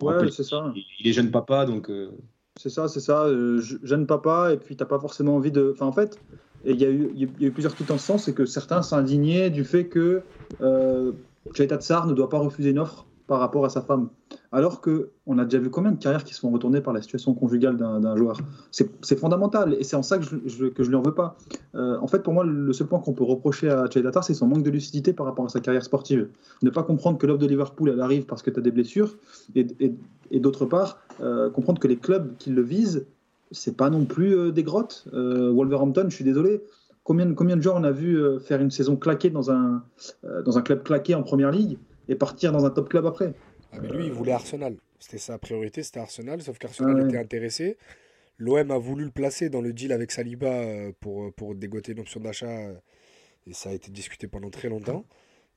Ouais, rappelle c'est ça. Il est jeune papa, euh, C'est ça, c'est ça. euh, je- jeune papa, et puis t'as pas forcément envie de. Enfin, en fait, il y, a eu- plusieurs tweets en ce sens, c'est que certains s'indignaient du fait que euh, Tsar ne doit pas refuser une offre par rapport à sa femme. Alors que on a déjà vu combien de carrières qui se font retourner par la situation conjugale d'un joueur. C'est fondamental, et c'est en ça que je, je- que je lui en veux pas. Euh, en fait, pour moi, le seul point qu'on peut reprocher à Tsar, c'est son manque de lucidité par rapport à sa carrière sportive. Ne pas comprendre que l'offre de Liverpool, arrive parce que tu as des blessures, et, et- d'autre part, euh, comprendre que les clubs qui le visent, c'est pas non plus euh, des grottes. Wolverhampton, je suis désolé. Combien, combien de joueurs on a vu faire une saison claquée dans un, dans un club claqué en première ligue et partir dans un top club après? Ah, mais lui, il voulait Arsenal. C'était sa priorité, c'était Arsenal, sauf qu'Arsenal Ah ouais. était intéressé. L'OM a voulu le placer dans le deal avec Saliba euh, pour, pour dégoter une option d'achat, euh, et ça a été discuté pendant très longtemps.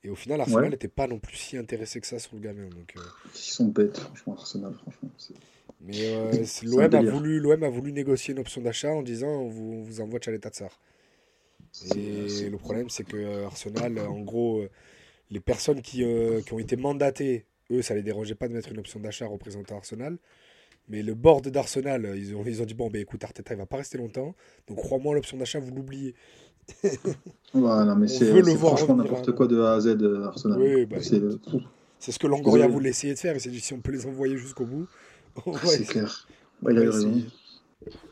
Et au final, Arsenal Ouais. n'était pas non plus si intéressé que ça sur le gamin. Donc, euh, Ils sont bêtes, franchement, Arsenal, franchement. Mais euh, l'OM a, voulu, l'OM a voulu négocier une option d'achat en disant on vous, on vous envoie Tchaleta Tsar. c'est- Et le problème, c'est que euh, Arsenal, euh, en gros, euh, les personnes qui, euh, qui ont été mandatées, eux, ça les dérangeait pas de mettre une option d'achat représentant Arsenal. Mais le board d'Arsenal, euh, ils ont, ils ont dit bon, ben écoute, Arteta, il va pas rester longtemps. Donc crois-moi, l'option d'achat, vous l'oubliez. Non, mais c'est franchement n'importe hein. quoi de A à Z, euh, Arsenal. Oui, bah, c'est ce que Longoria Désolé. voulait essayer de faire. Il s'est dit si on peut les envoyer jusqu'au bout. c'est clair. Il a raison.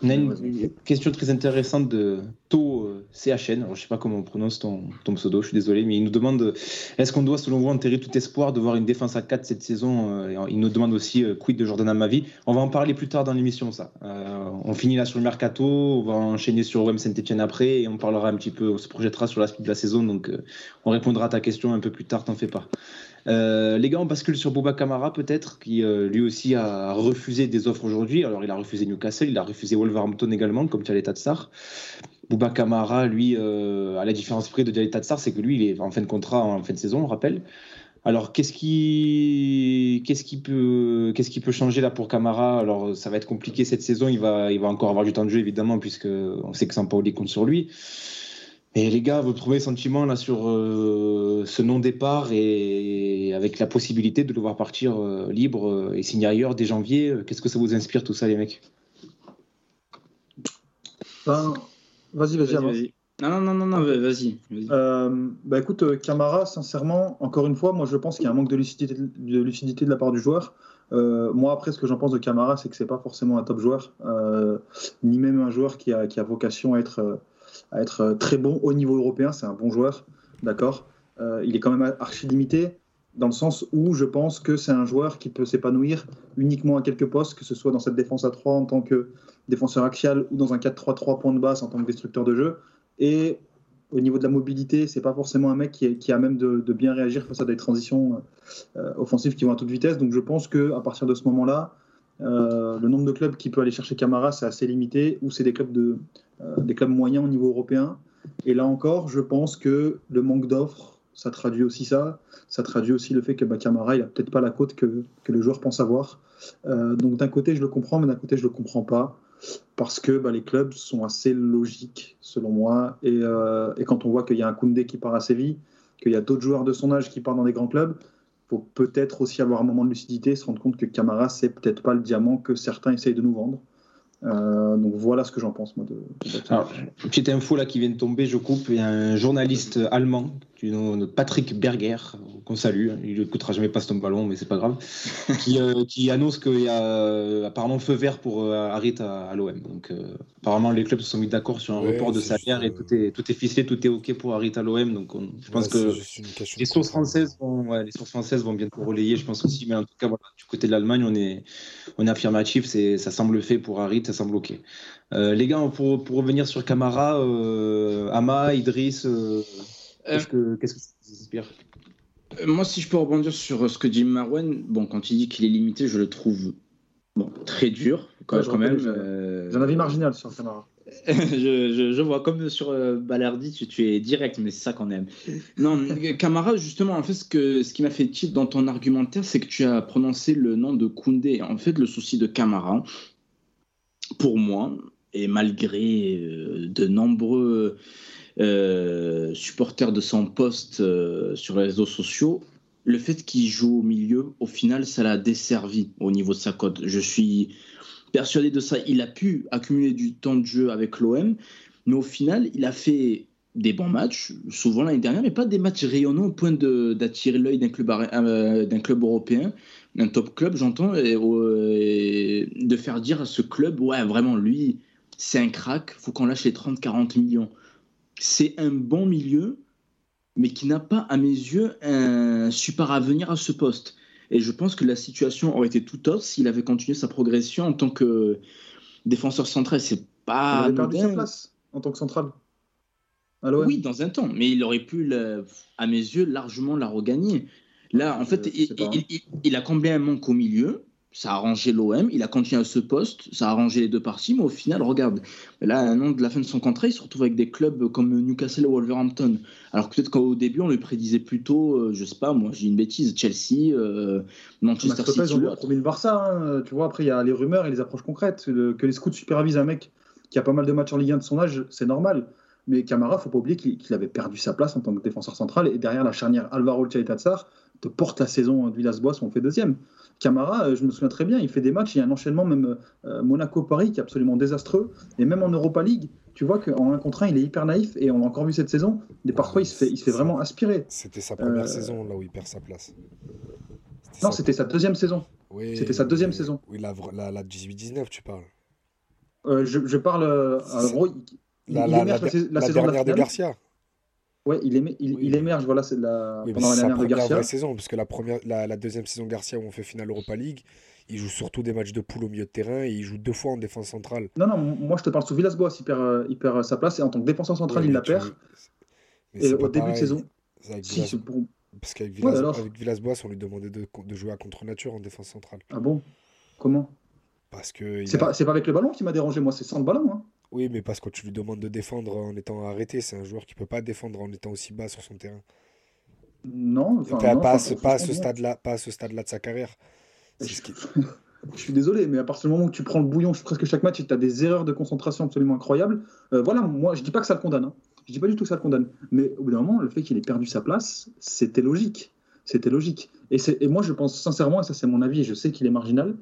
On a une question très intéressante de To euh, CHN. Alors, je sais pas comment on prononce ton, ton pseudo, je suis désolé, mais il nous demande euh, est-ce qu'on doit, selon vous, enterrer tout espoir de voir une défense à 4 cette saison euh, et Il nous demande aussi euh, quid de Jordan Amavi. On va en parler plus tard dans l'émission, ça. Euh, on finit là sur le mercato, on va enchaîner sur OM Saint-Etienne après et on parlera un petit peu, on se projettera sur la suite de la saison. Donc, euh, on répondra à ta question un peu plus tard, t'en fais pas. Euh, les gars, on bascule sur Boba Kamara peut-être, qui euh, lui aussi a refusé des offres aujourd'hui. Alors il a refusé Newcastle, il a refusé Wolverhampton également, comme Tchalet Tatsar. Bouba Kamara, lui, euh, à la différence près de Tchalet Tatsar, c'est que lui, il est en fin de contrat, en fin de saison, on rappelle. Alors qu'est-ce qui, qu'est-ce qui peut, qu'est-ce qui peut changer là pour Kamara? Alors ça va être compliqué cette saison. Il va, il va encore avoir du temps de jeu évidemment, puisque on sait que Sampaoli compte sur lui. Et les gars, votre premier sentiment là sur euh, ce non-départ et avec la possibilité de le voir partir euh, libre euh, et signer ailleurs dès janvier, qu'est-ce que ça vous inspire tout ça, les mecs? Ben, vas-y, vas-y, Vas-y, avance. vas-y. Non, non, non, non, non, vas-y. vas-y. Euh, bah écoute, Camara, sincèrement, encore une fois, moi je pense qu'il y a un manque de lucidité, de lucidité de la part du joueur. Euh, moi, après, ce que j'en pense de Camara, c'est que c'est pas forcément un top joueur, euh, ni même un joueur qui a, qui a vocation à être, à être très bon au niveau européen. C'est un bon joueur, d'accord. Euh, il est quand même archi limité dans le sens où je pense que c'est un joueur qui peut s'épanouir uniquement à quelques postes, que ce soit dans cette défense à 3 en tant que défenseur axial ou dans un 4-3-3 point de basse en tant que destructeur de jeu. Et au niveau de la mobilité, c'est pas forcément un mec qui, est, qui a même de, de, bien réagir face à des transitions euh, offensives qui vont à toute vitesse. Donc je pense que à partir de ce moment-là, euh, le nombre de clubs qui peut aller chercher Camara, c'est assez limité, ou c'est des clubs de euh, des clubs moyens au niveau européen. Et là encore, je pense que le manque d'offres, ça traduit aussi ça. Ça traduit aussi le fait que bah, Camara, il a peut-être pas la cote que, que, le joueur pense avoir. Euh, donc d'un côté, je le comprends, mais d'un côté, je le comprends pas parce que bah, les clubs sont assez logiques, selon moi. Et, et quand on voit qu'il y a un Koundé qui part à Séville, qu'il y a d'autres joueurs de son âge qui partent dans des grands clubs, faut peut-être aussi avoir un moment de lucidité, se rendre compte que Camara, c'est peut-être pas le diamant que certains essayent de nous vendre. Euh, donc voilà ce que j'en pense moi de, de Alors, petite info là qui vient de tomber, je coupe. Il y a un journaliste allemand, Patrick Berger, qu'on salue. Il n'écoutera jamais pas ton ballon, mais c'est pas grave. qui, euh, qui, annonce qu'il y a euh, apparemment feu vert pour euh, Harit à, à l'OM. Donc apparemment les clubs se sont mis d'accord sur un ouais, report de salaire et tout est tout est ficelé, tout est ok pour Harit à l'OM. Donc on, je pense ouais, que les sources françaises vont ouais, les sources françaises vont bientôt relayer, je pense aussi. Mais en tout cas voilà, du côté de l'Allemagne, on est on est affirmatif, c'est ça semble fait pour Harit, ça semble ok. Euh, les gars, pour, pour revenir sur Camara, euh, Ama, Idriss, euh, qu'est-ce que qu'est-ce que ça vous inspire Moi, si je peux rebondir sur ce que dit Marwan, bon, quand il dit qu'il est limité, je le trouve bon, très dur quand, ouais, quand même. J'ai un avis marginal sur Camara. je, je, je, vois comme sur euh, Balardi, tu, tu, es direct, mais c'est ça qu'on aime. Non, Camara, justement, en fait, ce, que, ce qui m'a fait tilt dans ton argumentaire, c'est que tu as prononcé le nom de Koundé. En fait, le souci de Camara, pour moi, et malgré euh, de nombreux euh, supporters de son poste euh, sur les réseaux sociaux, le fait qu'il joue au milieu, au final, ça l'a desservi au niveau de sa cote. Je suis persuadé de ça. Il a pu accumuler du temps de jeu avec l'OM, mais au final, il a fait des bons matchs, souvent l'année dernière, mais pas des matchs rayonnants au point d'attirer l'œil d'un club, euh, d'un club européen, d'un top club, j'entends, et, et, de faire dire à ce club, ouais, vraiment, lui, c'est un crack, faut qu'on lâche les 30-40 millions. C'est un bon milieu, mais qui n'a pas, à mes yeux, un super avenir à ce poste. Et je pense que la situation aurait été tout autre s'il avait continué sa progression en tant que défenseur central. C'est pas. Il avait perdu sa place en tant que central. Oui, dans un temps, mais il aurait pu, à mes yeux, largement la regagner. Là, en fait, il, il, il, il, a comblé un manque au milieu? Ça a arrangé l'OM, il a continué à ce poste, ça a arrangé les deux parties, mais au final, regarde, là, un an de la fin de son contrat, il se retrouve avec des clubs comme Newcastle ou Wolverhampton. Alors peut-être qu'au début, on le prédisait plutôt, euh, je sais pas, moi, j'ai une bêtise, Chelsea, euh, Manchester City. Ils ont promis le Barça, hein, tu vois, après, il y a les rumeurs et les approches concrètes. Le, que les scouts supervisent un mec qui a pas mal de matchs en Ligue 1 de son âge, c'est normal. Mais Camara, faut pas oublier qu'il qu avait perdu sa place en tant que défenseur central et derrière la charnière Alvaro Chaitatsar te porte la saison de Villas-Boas où on fait deuxième. Camara, je me souviens très bien, il fait des matchs, il y a un enchaînement même euh, Monaco-Paris qui est absolument désastreux. Et même en Europa League, tu vois qu'en un contre un, il est hyper naïf et on l'a encore vu cette saison. Et parfois, il se fait, il se fait vraiment aspirer. C'était sa première euh... saison là où il perd sa place. Non, c'était sa deuxième saison. Oui, c'était sa deuxième saison. Oui, la, la, la 18-19, tu parles. Euh, je, je, parle. en gros, il, la, il la, la, la, la dernière de, de Garcia. Ouais, il, émer, il, oui. il, émerge, voilà, c'est la, oui, pendant la dernière de Garcia. saison, parce que la, première, la, la, deuxième saison Garcia où on fait finale Europa League, il joue surtout des matchs de poule au milieu de terrain et il joue deux fois en défense centrale. Non, non, moi je te parle sous Villas-Boas, il, perd, il perd sa place et en tant que défenseur central, il la perd. Et au début de saison. Si, pour... Parce qu'avec Villas... ouais, Villas-Boas, on lui demandait de, de, jouer à contre-nature en défense centrale. Ah bon? Comment? Parce que. C'est a... pas, pas avec le ballon qui m'a dérangé, moi, c'est sans le ballon. Hein. Oui, mais parce que tu lui demandes de défendre en étant arrêté, c'est un joueur qui peut pas défendre en étant aussi bas sur son terrain. Non, enfin, pas, non, pas, ce, pas, à ce stade-là, pas à ce stade-là de sa carrière. Je... Ce qui... je suis désolé, mais à partir du moment où tu prends le bouillon presque chaque match et tu as des erreurs de concentration absolument incroyables, euh, voilà, moi je dis pas que ça le condamne. Hein. Je dis pas du tout que ça le condamne. Mais au bout d'un moment, le fait qu'il ait perdu sa place, c'était logique. C'était logique. Et, et, moi, je pense sincèrement, et ça c'est mon avis, et je sais qu'il est marginal,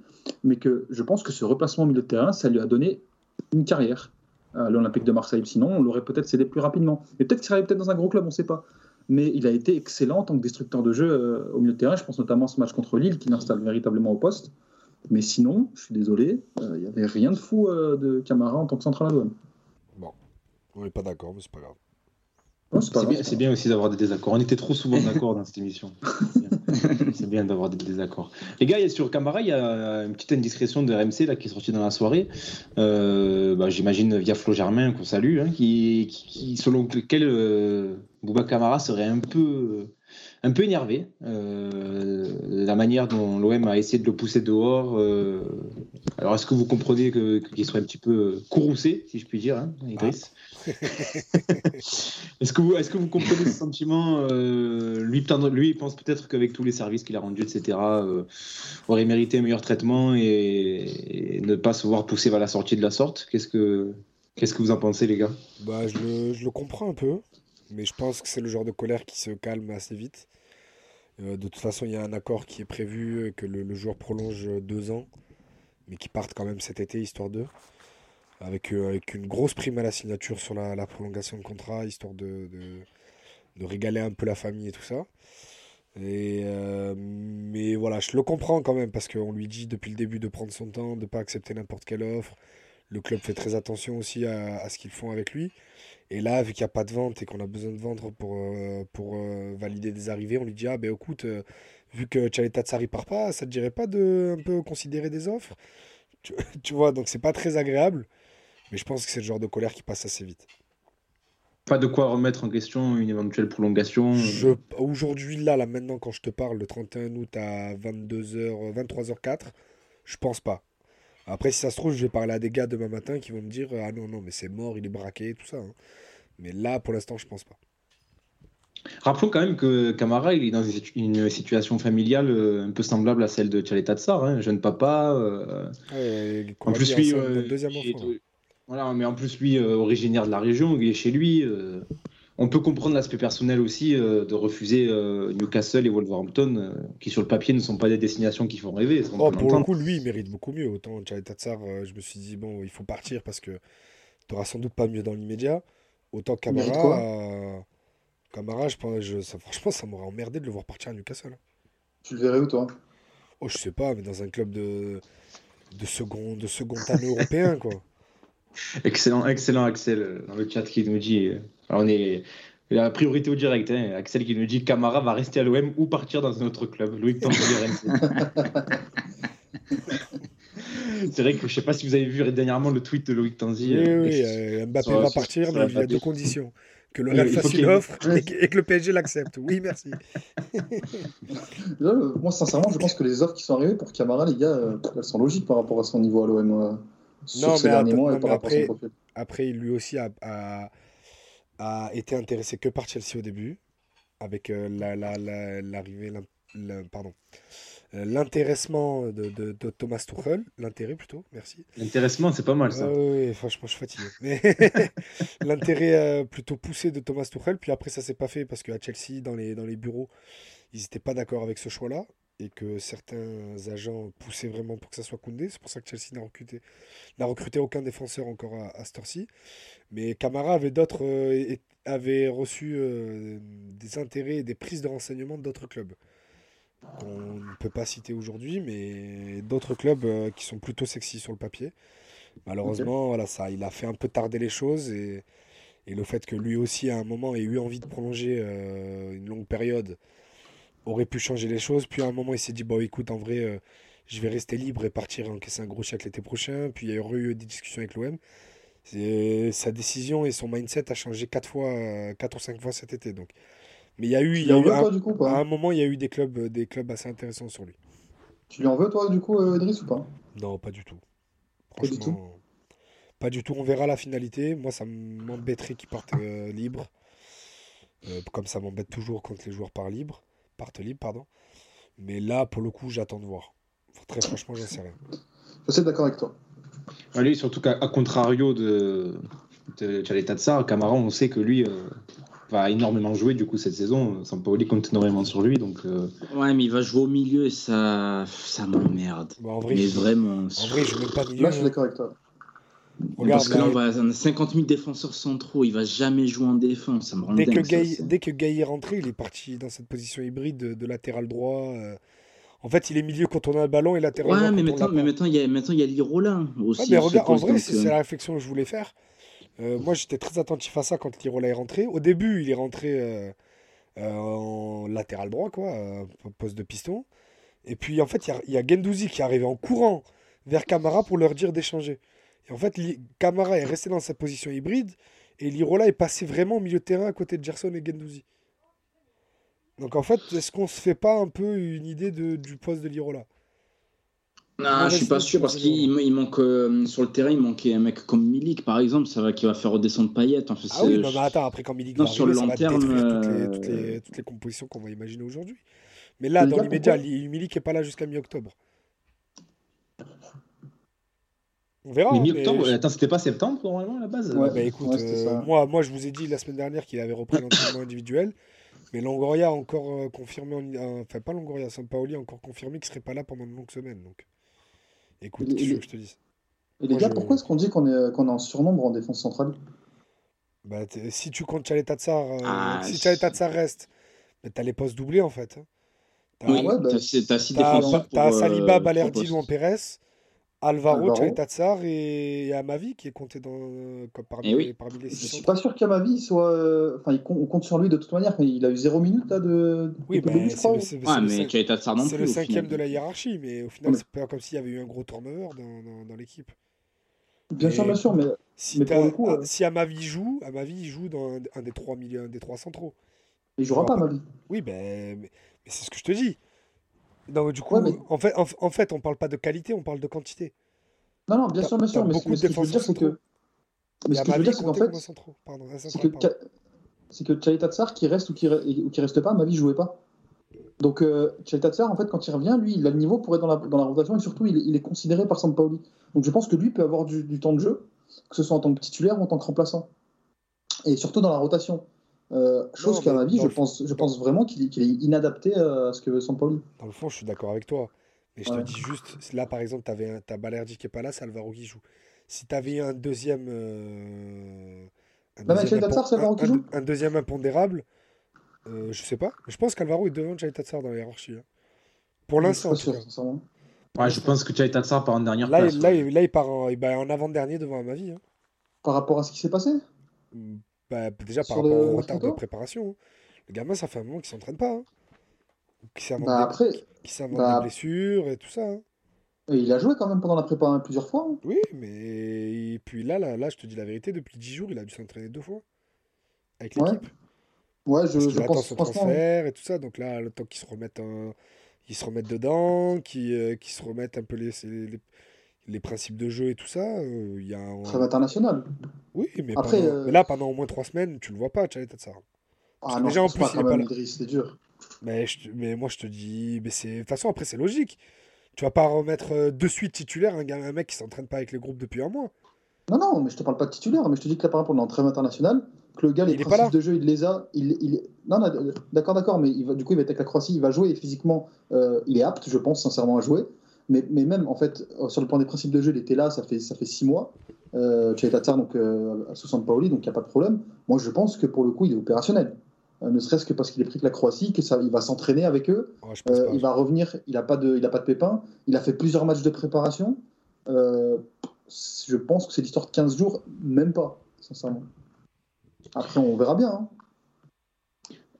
mais que je pense que ce replacement au milieu de terrain, ça lui a donné une carrière à l'Olympique de Marseille. Sinon, on l'aurait peut-être cédé plus rapidement. Et peut-être qu'il serait peut-être dans un gros club, on ne sait pas. mais il a été excellent en tant que destructeur de jeu euh, au milieu de terrain. Je pense notamment à ce match contre Lille qui l'installe véritablement au poste. Mais sinon, je suis désolé, euh, il n'y avait rien de fou euh, de Camara en tant que central à l'OM. Bon, on n'est pas d'accord, mais c'est pas grave. Bien, c'est bien aussi d'avoir des désaccords. On était trop souvent d'accord dans cette émission. C'est bien. D'avoir des désaccords. Les gars, sur Camara, il y a une petite indiscrétion de RMC qui est sortie dans la soirée. Euh, bah, J'imagine via Flo Germain, qu'on salue, hein, qui- selon lequel euh, Bouba Camara serait un peu, un peu énervé. Euh, la manière dont l'OM a essayé de le pousser dehors. euh, alors, est-ce que vous comprenez que- qu'il soit un petit peu courroucé, si je puis dire, hein, Idriss Est-ce que, vous, est-ce que vous comprenez ce sentiment euh, lui, il pense peut-être qu'avec tous les services qu'il a rendus, etc., euh, aurait mérité un meilleur traitement et, et ne pas se voir pousser vers la sortie de la sorte? Qu'est-ce que, qu'est-ce que vous en pensez, les gars? Bah, je le comprends un peu, mais je pense que c'est le genre de colère qui se calme assez vite. Euh, de toute façon, il y a un accord qui est prévu, euh, que le, joueur prolonge euh, deux ans, mais qui parte quand même cet été, histoire d'eux. Avec, avec une grosse prime à la signature sur la, prolongation de contrat, histoire de, de, régaler un peu la famille et tout ça. Et, mais voilà, je le comprends quand même, parce qu'on lui dit depuis le début de prendre son temps, de ne pas accepter n'importe quelle offre. Le club fait très attention aussi à ce qu'ils font avec lui. Et là, vu qu'il n'y a pas de vente et qu'on a besoin de vendre pour, euh, pour euh, valider des arrivées, on lui dit Ah, ben écoute, euh, vu que Tchaletatsari part pas, ça te dirait pas de un peu considérer des offres? Tu, tu vois, donc c'est pas très agréable. Mais je pense que c'est le genre de colère qui passe assez vite. Pas de quoi remettre en question une éventuelle prolongation. Aujourd'hui, là, là, maintenant, quand je te parle, le 31 août à 22h, 23h04, je pense pas. Après, si ça se trouve, je vais parler à des gars demain matin qui vont me dire Ah non, non, mais c'est mort, il est braqué, tout ça. hein. Mais là, pour l'instant, je pense pas. Rappelons quand même que Camara, il est dans une situ- une situation familiale euh, un peu semblable à celle de Tchaleta Tsar, hein, jeune papa. euh, Ouais, En plus, lui, euh, deuxième est- hein. voilà, mais en plus, lui, originaire de la région, il est chez lui. euh, on peut comprendre l'aspect personnel aussi euh, de refuser euh, Newcastle et Wolverhampton, euh, qui sur le papier ne sont pas des destinations qui font rêver. Oh, pour le coup, lui, il mérite beaucoup mieux. Autant Tchalet Tatsar, euh, je me suis dit, bon, il faut partir parce que tu n'auras sans doute pas mieux dans l'immédiat. Autant Camara, euh, Camara, je pense, je, ça- franchement, ça m'aurait emmerdé de le voir partir à Newcastle. Tu le verrais où, toi? Oh, je sais pas, mais dans un club de, de second, de second année européen, quoi. Excellent, excellent Axel dans le chat qui nous dit. Alors on est la priorité au direct. hein, Axel qui nous dit Camara va rester à l'OM ou partir dans un autre club. Loïc. C'est vrai que je sais pas si vous avez vu dernièrement le tweet de Loïc Tanzi. Oui, euh, oui, euh, Mbappé sur- va partir, sur mais il y a deux conditions. Que le Real fasse une offre et que, et que le PSG l'accepte. Oui, merci. Là, Moi, sincèrement, je pense que les offres qui sont arrivées pour Camara, les gars, euh, elles sont logiques par rapport à son niveau à l'OM euh, sur Non, ces mais derniers mois et par rapport à son après- profil. Après, lui aussi a, a- a été intéressé que par Chelsea au début, avec euh, la- la- la- l'arrivée, la- pardon, euh, l'intéressement de, de- de Thomas Tuchel, l'intérêt plutôt, merci. L'intéressement, c'est pas mal ça. Oui, oui, franchement, je suis fatigué. Mais l'intérêt euh, plutôt poussé de Thomas Tuchel, puis après, ça s'est pas fait parce qu'à Chelsea, dans les, dans les bureaux, ils n'étaient pas d'accord avec ce choix-là et que certains agents poussaient vraiment pour que ça soit Koundé. C'est pour ça que Chelsea n'a recruté, n'a recruté aucun défenseur encore à, à cette heure-ci. Mais Camara avait d'autres, euh, avait reçu euh, des intérêts et des prises de renseignements d'autres clubs qu'on ne peut pas citer aujourd'hui, mais d'autres clubs euh, qui sont plutôt sexy sur le papier. Malheureusement, voilà, ça, il a fait un peu tarder les choses et, et le fait que lui aussi, à un moment, ait eu envie de prolonger une longue période aurait pu changer les choses. Puis à un moment, il s'est dit, bon, écoute, en vrai, euh, je vais rester libre et partir encaisser un gros chèque l'été prochain. Puis il y a eu des discussions avec l'OM. Sa décision et son mindset a changé quatre fois, euh, quatre ou cinq fois cet été. Donc. Mais il y a eu, Tu il lui y a en eu veux, un- toi, du coup, ou à un moment, il y a eu des clubs, euh, des clubs assez intéressants sur lui. Tu lui en veux, toi, du coup, Idriss, ou pas? Non, pas du tout. Pas du Franchement, pas du tout. On verra la finalité. Moi, ça m'embêterait qu'il parte euh, libre. Euh, comme ça m'embête toujours quand les joueurs partent libres. Libres, pardon. Mais là, pour le coup, j'attends de voir. Très franchement, j'en sais rien. Je suis d'accord avec toi. Allez, surtout qu'à à contrario de, de Tchaleta Tsar, Camara, on sait que lui euh, va énormément jouer du coup cette saison. Sampaoli compte énormément sur lui. Donc, euh, Ouais, mais il va jouer au milieu et ça, ça m'emmerde. Bon, en vrai, Mais je... vraiment. en vrai, je mets pas de milieu. Là, je suis hein. d'accord avec toi. Regarde, Parce que là, on, va, on a 50 000 défenseurs centraux. Il va jamais jouer en défense. Ça me rend Dès que, dingue. dès Gay est rentré, il est parti dans cette position hybride de, de latéral droit. euh. En fait, il est milieu quand on a le ballon et latéral droit Ouais, quand mais on maintenant, mais maintenant, il y a, maintenant, il y a Lirola aussi. Ouais, mais regarde, en vrai, c'est euh, la réflexion que je voulais faire. Euh, moi, j'étais très attentif à ça quand Lirola est rentré. Au début, il est rentré euh, euh, en latéral droit, quoi, euh, poste de piston. Et puis, en fait, il y a, il y a Gendouzi qui est arrivé en courant vers Camara pour leur dire d'échanger. Et en fait, Camara est resté dans sa position hybride et Lirola est passé vraiment au milieu de terrain à côté de Gerson et Gendouzi. Donc, en fait, est-ce qu'on se fait pas un peu une idée de- du poste de Lirola? Non, je suis pas sûr parce ce qu'il manque euh, sur le terrain, il manquait un mec comme Milik par exemple, ça va qui va faire redescendre Payet. Ah oui, non, mais attends, après quand Milik Non, va sur le arriver, long va terme, toutes, les, euh, toutes, les, toutes les compositions qu'on va imaginer aujourd'hui. Mais là, dans l'immédiat, Milik n'est pas là jusqu'à mi-octobre. On verra. Mais hein, mi-octobre, mais je- attends, c'était pas septembre normalement à la base Ouais. Bah écoute, ouais, euh, moi, moi je vous ai dit la semaine dernière qu'il avait repris l'entraînement individuel, mais Longoria a encore euh, confirmé, en- euh, enfin pas Longoria, Sampaoli a encore confirmé qu'il serait pas là pendant de longues semaines. Donc, écoute, il- veux que je te dise Et les Moi, gars, je- pourquoi est-ce qu'on dit qu'on est, qu'on est en surnombre en défense centrale? Bah, Si tu comptes Tchaleta Tsar, euh, Ah, si je- Tchaleta Tsar reste, bah, t'as les postes doublés en fait. hein. T'as Oui, ouais, bah, t'as t'as six T'as euh, Saliba, trois Balerdi. Luan Pérez, Alvaro, Alvaro. Tchaleta Tsar et, et Amavi qui est compté dans, comme parmi, Eh oui. parmi les Je six suis centraux. pas sûr qu'Amavi soit. euh, Enfin, il compte- on compte sur lui de toute manière. Il a eu zéro minute là de. Oui, début, mais je c'est le, cinquième final. de la hiérarchie, mais au final, Ouais. c'est pas comme s'il y avait eu un gros turnover dans, dans, dans l'équipe. Bien sûr, bien sûr, mais Si, Mais pour t'as- le coup, euh, si Amavi joue, Amavi il joue dans un, un des trois milieux, un des trois centraux. il jouera Je pas, Amavi. Oui, ben, mais, mais c'est ce que je te dis. Non, du coup, Ouais, mais- en, fait, en, en fait, on parle pas de qualité, on parle de quantité. Non, non, bien sûr, bien sûr. Mais, beaucoup mais de ce que je veux dire, c'est que. Mais ce que je veux dire, c'est qu'en fait, c'est que, c'est que qui reste ou qui, ou qui reste pas, Amavi jouait pas. Donc, euh, Tchaleta Tsar, en fait, quand il revient, lui, il a le niveau pour être dans la, dans la rotation et surtout, il, est- il est considéré par Sampaoli. Donc, je pense que lui peut avoir du, du temps de jeu, que ce soit en tant que titulaire ou en tant que remplaçant. Et surtout dans la rotation. Euh, chose qu'à ma vie, je pense, je pense vraiment qu'il est inadapté à ce que veut Sampaoli. Dans le fond, je suis d'accord avec toi. Mais je Ouais. te dis juste, là par exemple, tu avais as Balerdi qui est pas là, c'est Alvaro qui joue. Si tu avais un deuxième. euh, un, deuxième impon- Alvaro un- qui un- joue un deuxième impondérable, euh, je sais pas. Je pense qu'Alvaro est devant Chaita Tsar dans la hiérarchie. hein. Pour l'instant. Ouais, je pense que Chaita Tsar part en dernière Là, place. il- là, ouais. il- là, il part en, il bat en avant-dernier devant Amavi. Hein. Par rapport à ce qui s'est passé? Mm, bah, déjà par Sur rapport le au retard de préparation. hein. Le gamin, ça fait un moment qu'il s'entraîne pas. hein. Qui s'invente Bah des- après, qui s'invente bah- blessures et tout ça. hein. et il a joué quand même pendant la prépa hein, plusieurs fois. hein. Oui, mais et puis là, là, là, je te dis la vérité, depuis 10 jours, il a dû s'entraîner deux fois avec Ouais, l'équipe. Ouais, je, Parce je qu'il attend pense son franchement. transfert et tout ça. Donc là, le temps qu'ils se remettent, un- ils se remettent dedans, qu'ils euh, qu'ils se remettent un peu les, les, les principes de jeu et tout ça, euh, il y a un... Trêve international. Oui, mais, Après, pendant- euh, mais là, pendant au moins trois semaines, tu le vois pas, Tchalet ça. Ah non, déjà, en plus, pas quand même, c'est dur. Mais, je mais moi, je te dis, mais de toute façon, après, c'est logique. Tu vas pas remettre euh, de suite titulaire un, gars- un mec qui s'entraîne pas avec les groupes depuis un mois. Non, non, mais je te parle pas de titulaire, mais je te dis que là, par exemple, on est en trêve international, que le gars, les Il principes de jeu, il les a. Il, il... Non, non, d'accord, d'accord, mais il va, du coup, il va être avec la Croatie, il va jouer et physiquement, euh, il est apte, je pense, sincèrement, à jouer. Mais, mais même, en fait, sur le plan des principes de jeu, il était là, ça fait, ça fait six mois. Euh, Tchaïta Tsar, donc, euh, à Sousan Paoli, donc il n'y a pas de problème. Moi, je pense que pour le coup, il est opérationnel. Euh, ne serait-ce que parce qu'il est pris que la Croatie, que ça, il va s'entraîner avec eux. Euh, pas. il va revenir, il n'a pas, de- il a pas de pépin. Il a fait plusieurs matchs de préparation. Euh, je pense que c'est l'histoire de 15 jours, même pas, sincèrement. Après, on verra bien. hein.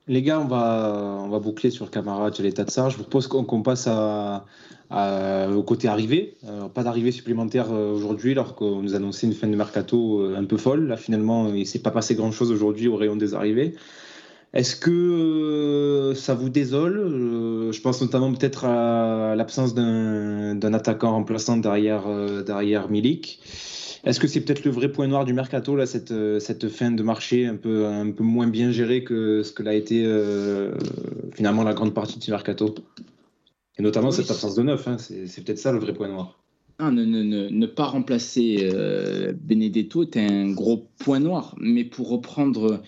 Les gars, on va, on va boucler sur Camara, Tchaleta Tsar. Je vous propose qu'on passe à- au côté arrivée. Euh, pas d'arrivée supplémentaire euh, aujourd'hui, alors qu'on nous annonçait une fin de mercato euh, un peu folle. Là, finalement, il ne s'est pas passé grand-chose aujourd'hui au rayon des arrivées. Est-ce que euh, ça vous désole Euh, Je pense notamment peut-être à l'absence d'un attaquant remplaçant derrière, euh, derrière Milik. Est-ce que c'est peut-être le vrai point noir du mercato, là, cette, euh, fin de marché un peu, moins bien gérée que ce que l'a été euh, finalement la grande partie du mercato? Et notamment Oui, cette absence de neuf, hein, c'est peut-être ça le vrai point noir. Ah, ne, ne, ne, ne pas remplacer euh, Benedetto est un gros point noir. Mais pour reprendre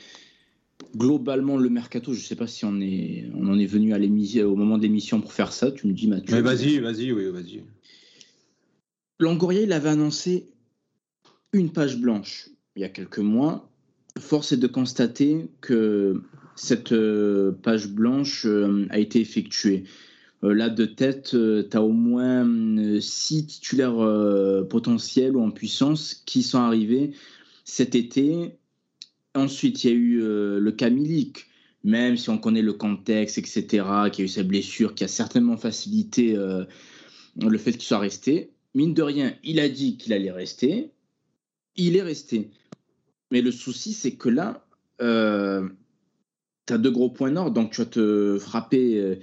globalement le mercato, je ne sais pas si on, est, on en est venu à au moment de l'émission pour faire ça. Tu me dis, Mathieu. Mais vas-y, vas-y, oui, vas-y. Longoria, il avait annoncé une page blanche il y a quelques mois. Force est de constater que cette euh, page blanche euh, a été effectuée. Euh, là, de tête, tu as au moins six titulaires potentiels ou en puissance qui sont arrivés cet été. Ensuite, il y a eu le Camilic, même si on connaît le contexte, etc., qui a eu sa blessure, qui a certainement facilité le fait qu'il soit resté. Mine de rien, il a dit qu'il allait rester. Il est resté. Mais le souci, c'est que là, euh, tu as deux gros points nord, donc tu vas te frapper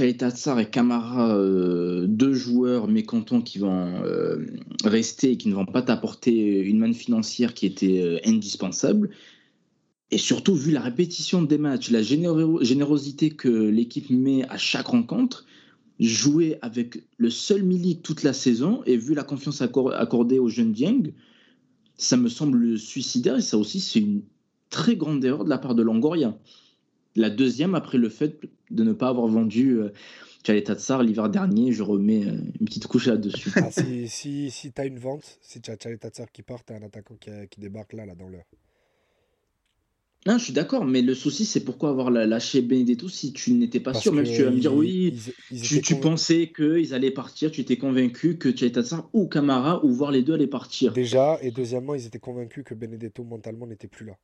euh, Tsar et Kamara, euh, deux joueurs mécontents qui vont euh, rester et qui ne vont pas t'apporter une manne financière qui était indispensable. Et surtout, vu la répétition des matchs, la générosité que l'équipe met à chaque rencontre, jouer avec le seul Milik toute la saison et vu la confiance accordée aux jeunes Dieng, ça me semble suicidaire et ça aussi c'est une très grande erreur de la part de Longoria. La deuxième après le fait de ne pas avoir vendu euh, Tsar l'hiver dernier, je remets euh, une petite couche là-dessus. Ah, si si, si tu as une vente, si tu as Tsar qui part, tu as un attaquant qui, qui débarque là, là dans l'heure. Non, je suis d'accord, mais le souci, c'est pourquoi avoir lâché Benedetto si tu n'étais pas sûr. Même si tu vas me dire, oui, tu, pensais qu'ils allaient partir, tu étais convaincu que Tchaïtatsa ou Camara, ou voir les deux allaient partir. Déjà, et deuxièmement, ils étaient convaincus que Benedetto mentalement n'était plus là.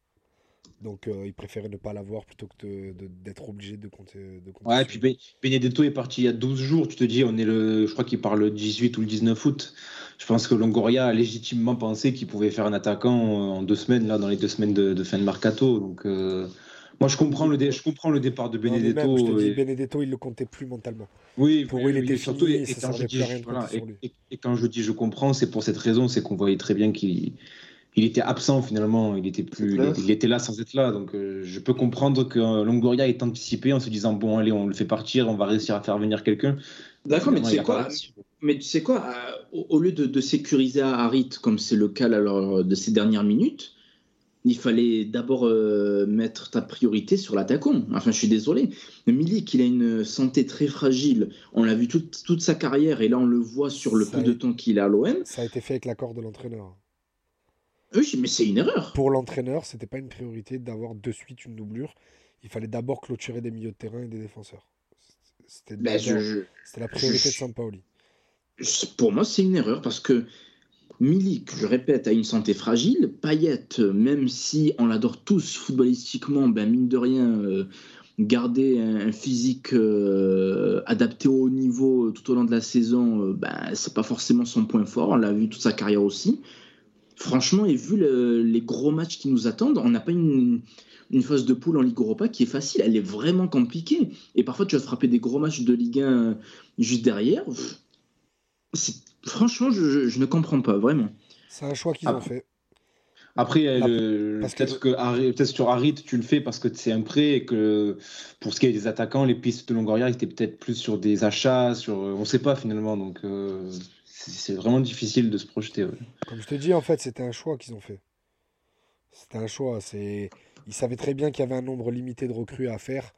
Donc euh, il préférait ne pas l'avoir plutôt que d'être obligé de compter. De ouais, et puis Benedetto est parti il y a 12 jours. Tu te dis, on est le, je crois qu'il part le 18 ou le 19 août. Je pense que Longoria a légitimement pensé qu'il pouvait faire un attaquant en deux semaines, là, dans les deux semaines de, fin de mercato. Donc euh, moi, je comprends, le je comprends le départ de Benedetto. je te dis, Benedetto, il le comptait plus mentalement. Oui, pour lui, il était surtout. et, quand je dis, et, quand je dis je comprends, c'est pour cette raison, c'est qu'on voyait très bien qu'il il était absent finalement, il était plus, il, était là sans être là. Donc euh, je peux comprendre que euh, Longoria est anticipé en se disant bon allez on le fait partir, on va réussir à faire venir quelqu'un. D'accord, mais, tu sais quoi Mais tu sais quoi Au, lieu de, sécuriser Harit comme c'est le cas lors de ces dernières minutes, il fallait d'abord euh, mettre ta priorité sur l'attaquant. Enfin, je suis désolé. Milik, il a une santé très fragile. On l'a vu toute, toute, sa carrière et là, on le voit sur le peu de temps qu'il a à l'OM. Ça a été fait avec l'accord de l'entraîneur. Oui, mais c'est une erreur. Pour l'entraîneur, c'était pas une priorité d'avoir de suite une doublure. Il fallait d'abord clôturer des milieux de terrain et des défenseurs. C'était ben, la priorité de Sampaoli. Pour moi, c'est une erreur parce que Milik, je répète, a une santé fragile. Payet, même si on l'adore tous footballistiquement, ben mine de rien, euh, garder un, physique euh, adapté au haut niveau tout au long de la saison, euh, ben, c'est pas forcément son point fort. On l'a vu toute sa carrière aussi franchement, et vu les gros matchs qui nous attendent, on n'a pas une, phase de poule en Ligue Europa qui est facile. Elle est vraiment compliquée. Et parfois, tu vas te frapper des gros matchs de Ligue 1 euh, juste derrière. Franchement, je, ne comprends pas, vraiment. C'est un choix qu'ils ont fait. Après, peut-être que, peut sur Harit, tu le fais parce que c'est un prêt et que pour ce qui est des attaquants, les pistes de Longoria étaient peut-être plus sur des achats, sur on ne sait pas finalement. Donc, euh, c'est vraiment difficile de se projeter. Comme je te dis, en fait, c'était un choix qu'ils ont fait. C'était un choix. Ils savaient très bien qu'il y avait un nombre limité de recrues à faire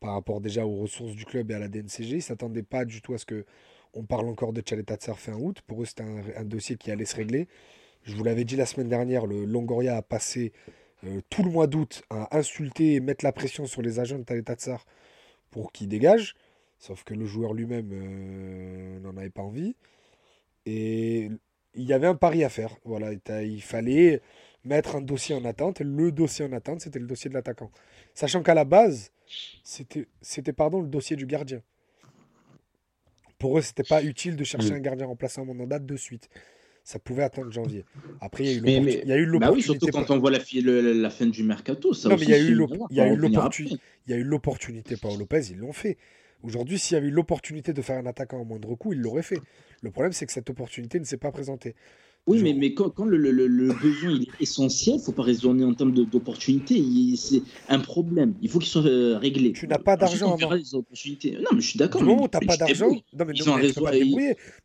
par rapport déjà aux ressources du club et à la DNCG. Ils ne s'attendaient pas du tout à ce que on parle encore de Tchaletatsar fin août. Pour eux, c'était un, dossier qui allait se régler. Je vous l'avais dit la semaine dernière, le Longoria a passé euh, tout le mois d'août à insulter et mettre la pression sur les agents de Tchaletatsar pour qu'ils dégagent. Sauf que le joueur lui-même euh, n'en avait pas envie. Et il y avait un pari à faire. Voilà, il fallait mettre un dossier en attente. Le dossier en attente, c'était le dossier de l'attaquant. Sachant qu'à la base, c'était, c'était pardon, le dossier du gardien. Pour eux, c'était pas utile de chercher un gardien remplaçant en date de suite. Ça pouvait attendre janvier. Après, il y a eu, eu l'opportunité. Bah oui, surtout quand on voit la, la, fin du mercato. Ça non, mais il y a eu l'opportunité. Paolo Lopez, ils l'ont fait. Aujourd'hui, s'il y avait eu l'opportunité de faire un attaquant à moindre coût, il l'aurait fait. Le problème, c'est que cette opportunité ne s'est pas présentée. Oui, mais, mais quand, le, besoin il est essentiel, il ne faut pas raisonner en termes d'opportunité. C'est un problème. Il faut qu'il soit euh, réglé. Tu n'as pas d'argent. Non, mais je suis d'accord. Du moment où tu n'as pas d'argent, pas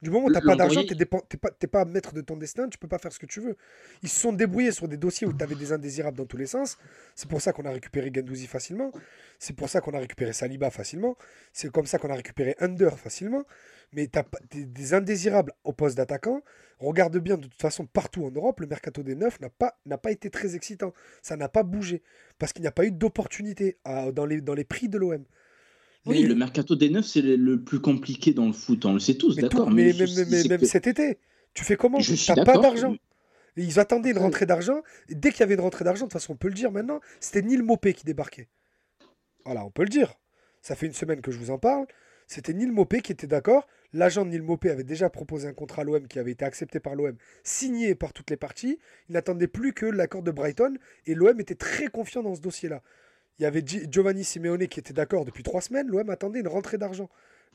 Du moment où tu n'as pas d'argent, tu n'es pas, maître de ton destin, tu peux pas faire ce que tu veux. Ils se sont débrouillés sur des dossiers où tu avais des indésirables dans tous les sens. C'est pour ça qu'on a récupéré Gandouzi facilement. C'est pour ça qu'on a récupéré Saliba facilement. C'est comme ça qu'on a récupéré Under facilement. Mais tu as des indésirables au poste d'attaquant regarde bien, de toute façon, partout en Europe, le mercato des neufs n'a pas, n'a pas été très excitant. Ça n'a pas bougé. Parce qu'il n'y a pas eu d'opportunité à- dans les, dans les prix de l'OM. Oui, le mercato des neufs, c'est le, le plus compliqué dans le foot, on le sait tous, Mais, d'accord. mais, le mais- mais- mais même que- cet été, tu fais comment? Suis T'as pas d'argent. Ils attendaient une rentrée d'argent. et Dès qu'il y avait une rentrée d'argent, de toute façon, on peut le dire maintenant, c'était Neil Mopé qui débarquait. Voilà, on peut le dire. Ça fait une semaine que je vous en parle. C'était Neil Mopé qui était d'accord. L'agent de Neil Mopé avait déjà proposé un contrat à l'OM qui avait été accepté par l'OM, signé par toutes les parties. Il n'attendait plus que l'accord de Brighton et l'OM était très confiant dans ce dossier-là. Il y avait Gi- Giovanni Simeone qui était d'accord depuis trois semaines. L'OM attendait une rentrée d'argent.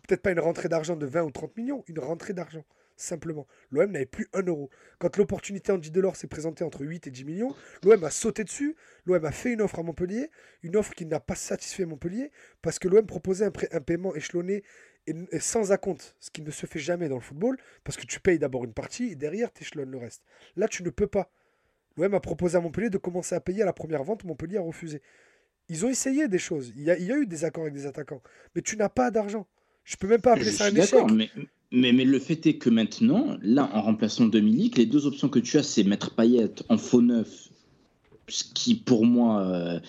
Peut-être pas une rentrée d'argent de 20 ou 30 millions, une rentrée d'argent. Simplement. L'OM n'avait plus un euro. Quand l'opportunité Andy Delors s'est présentée entre 8 et 10 millions, l'OM a sauté dessus. L'OM a fait une offre à Montpellier, une offre qui n'a pas satisfait Montpellier, parce que l'OM proposait un, paiement échelonné et, et sans acompte, ce qui ne se fait jamais dans le football, parce que tu payes d'abord une partie et derrière tu échelonnes le reste. Là, tu ne peux pas. L'OM a proposé à Montpellier de commencer à payer à la première vente, Montpellier a refusé. Ils ont essayé des choses, il y a, il y a eu des accords avec des attaquants, mais tu n'as pas d'argent. Je peux même pas appeler Je ça un échec. mais, mais, mais le fait est que maintenant, là, en remplaçant de Milik, les deux options que tu as, c'est mettre Payet en faux neuf, ce qui pour moi euh,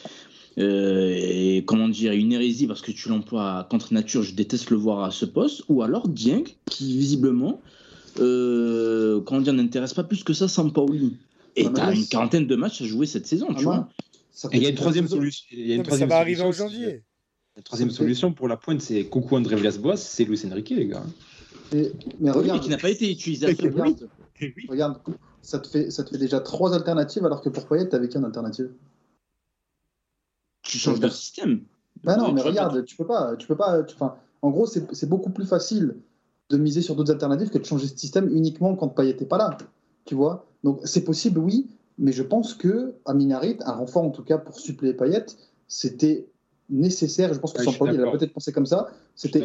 euh, est comment dire, une hérésie parce que tu l'emploies contre nature. Je déteste le voir à ce poste. Ou alors Dieng, qui visiblement euh, comment dire, n'intéresse pas plus que ça Sampaoli. Et Ah, tu as une quarantaine de matchs à jouer cette saison, Ah tu vois. ça Et il y a une troisième solution. Il y a une Non, mais ça troisième va arriver en janvier. La troisième solution pour la pointe, c'est coucou André Villas-Boas, c'est Luis Enrique, les gars. Et- mais Oui, regarde, qui n'a pas été utilisé à ce regarde, ça te fait, ça te fait déjà trois alternatives alors que pour Payet, t'avais qu'une alternative. Tu changes de système. Bah non, mais regarde, tu peux pas, tu peux pas. tu- Enfin, en gros, c'est c'est beaucoup plus facile de miser sur d'autres alternatives que de changer ce système uniquement quand Payet n'est pas là. Tu vois Donc c'est possible, oui, mais je pense que à Minarit, un renfort en tout cas pour suppléer Payet, c'était nécessaire. Je pense que suis Sampaoli, il a peut-être pensé comme ça. C'était,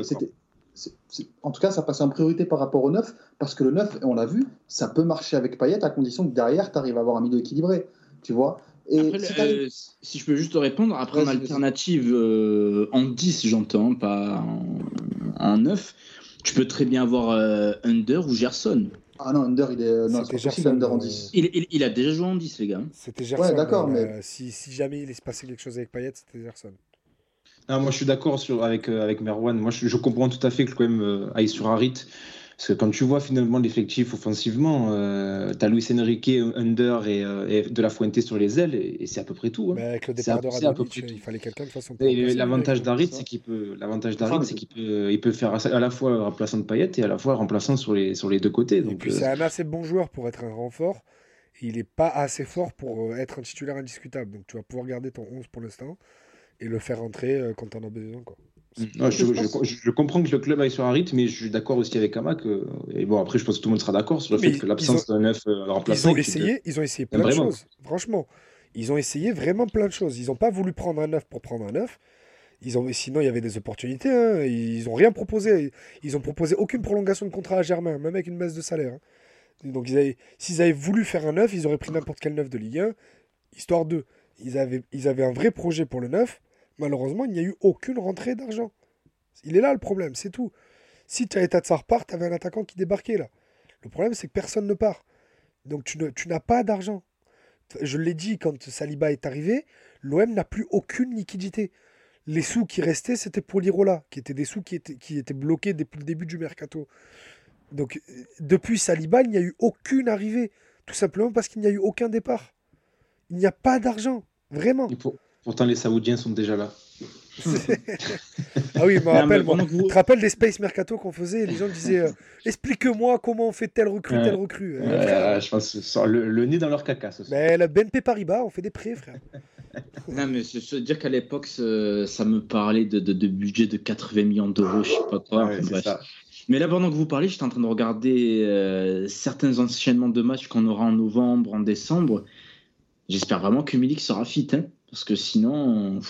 En tout cas, ça passait en priorité par rapport au neuf, parce que le neuf, et on l'a vu, ça peut marcher avec Payet à condition que derrière, tu arrives à avoir un milieu équilibré. Tu vois Et Après, si euh, je peux juste te répondre, après en Vas-y, vas-y. alternative euh, en 10, j'entends, pas en, en 9, tu peux très bien avoir euh, Under ou Gerson. Ah non, Under, il est. Non, C'était c'est pas possible, Gerson, Under en euh, 10. Il, il- il a déjà joué en 10, les gars. C'était Gerson. d'accord, mais, mais- euh, si, si jamais il se passait quelque chose avec Payet, c'était Gerson. Non, moi, je suis d'accord avec, euh, avec Merwan. Moi, je, je comprends tout à fait que quand même euh, aille sur Harit. Parce que quand tu vois finalement l'effectif offensivement, euh, tu as Luis Enrique, Under et, euh, et De La Fuente sur les ailes, et, et c'est à peu près tout. hein. Avec le départ de c'est à peu Radonjic, près tout. il fallait quelqu'un de toute façon. L'avantage ça. c'est qu'il peut, l'avantage c'est qu'il peut, il peut faire à la fois remplaçant de Payet et à la fois remplaçant sur les, sur les deux côtés. Et Donc, puis euh, c'est un assez bon joueur pour être un renfort. Il n'est pas assez fort pour euh, être un titulaire indiscutable. Donc tu vas pouvoir garder ton 11 pour l'instant et le faire rentrer euh, quand tu en as besoin. Quoi. Ouais, je, je- je- je comprends que le club aille sur Harit, mais je suis d'accord aussi avec Ama que. Et bon, après, je pense que tout le monde sera d'accord sur le Mais fait que l'absence d'un neuf euh, Ils remplaçant. ont qui- essayé, ils ont essayé plein de choses. Franchement, ils ont essayé vraiment plein de choses. Ils n'ont pas voulu prendre un neuf pour prendre un neuf. Ils ont, sinon, il y avait des opportunités. hein. Ils n'ont rien proposé. Ils ont proposé aucune prolongation de contrat à Germain, même avec une baisse de salaire. hein. Donc, avaient- s'ils avaient voulu faire un neuf, ils auraient pris n'importe quel neuf de Ligue 1, histoire de. Ils avaient, ils avaient un vrai projet pour le neuf. Malheureusement, il n'y a eu aucune rentrée d'argent. Il est là le problème, c'est tout. Si tu avais Tatsar part, tu avais un attaquant qui débarquait là. Le problème, c'est que personne ne part. Donc tu n'as pas d'argent. Je l'ai dit quand Saliba est arrivé, l'OM n'a plus aucune liquidité. Les sous qui restaient, c'était pour l'Irola, qui étaient des sous qui étaient, bloqués depuis le début du mercato. Donc depuis Saliba, il n'y a eu aucune arrivée. Tout simplement parce qu'il n'y a eu aucun départ. Il n'y a pas d'argent. Vraiment. Pourtant, les Saoudiens sont déjà là. ah oui, je me Non, rappelle, moi. vous- te rappelles des Space Mercato qu'on faisait? Et Les gens disaient euh, Explique-moi comment on fait telle recrue, telle recrue. Euh, Euh, je pense le, le nez dans leur caca. Ce soir. mais la BNP Paribas, on fait des prêts, frère. Non, mais je veux dire qu'à l'époque, ça me parlait de, de, de budget de 80 millions d'euros, je sais pas quoi. Ouais, enfin, c'est bref. ça. Mais là, pendant que vous parlez, j'étais en train de regarder euh, certains enchaînements de matchs qu'on aura en novembre, en décembre. J'espère vraiment que Milik sera fit, hein, parce que sinon,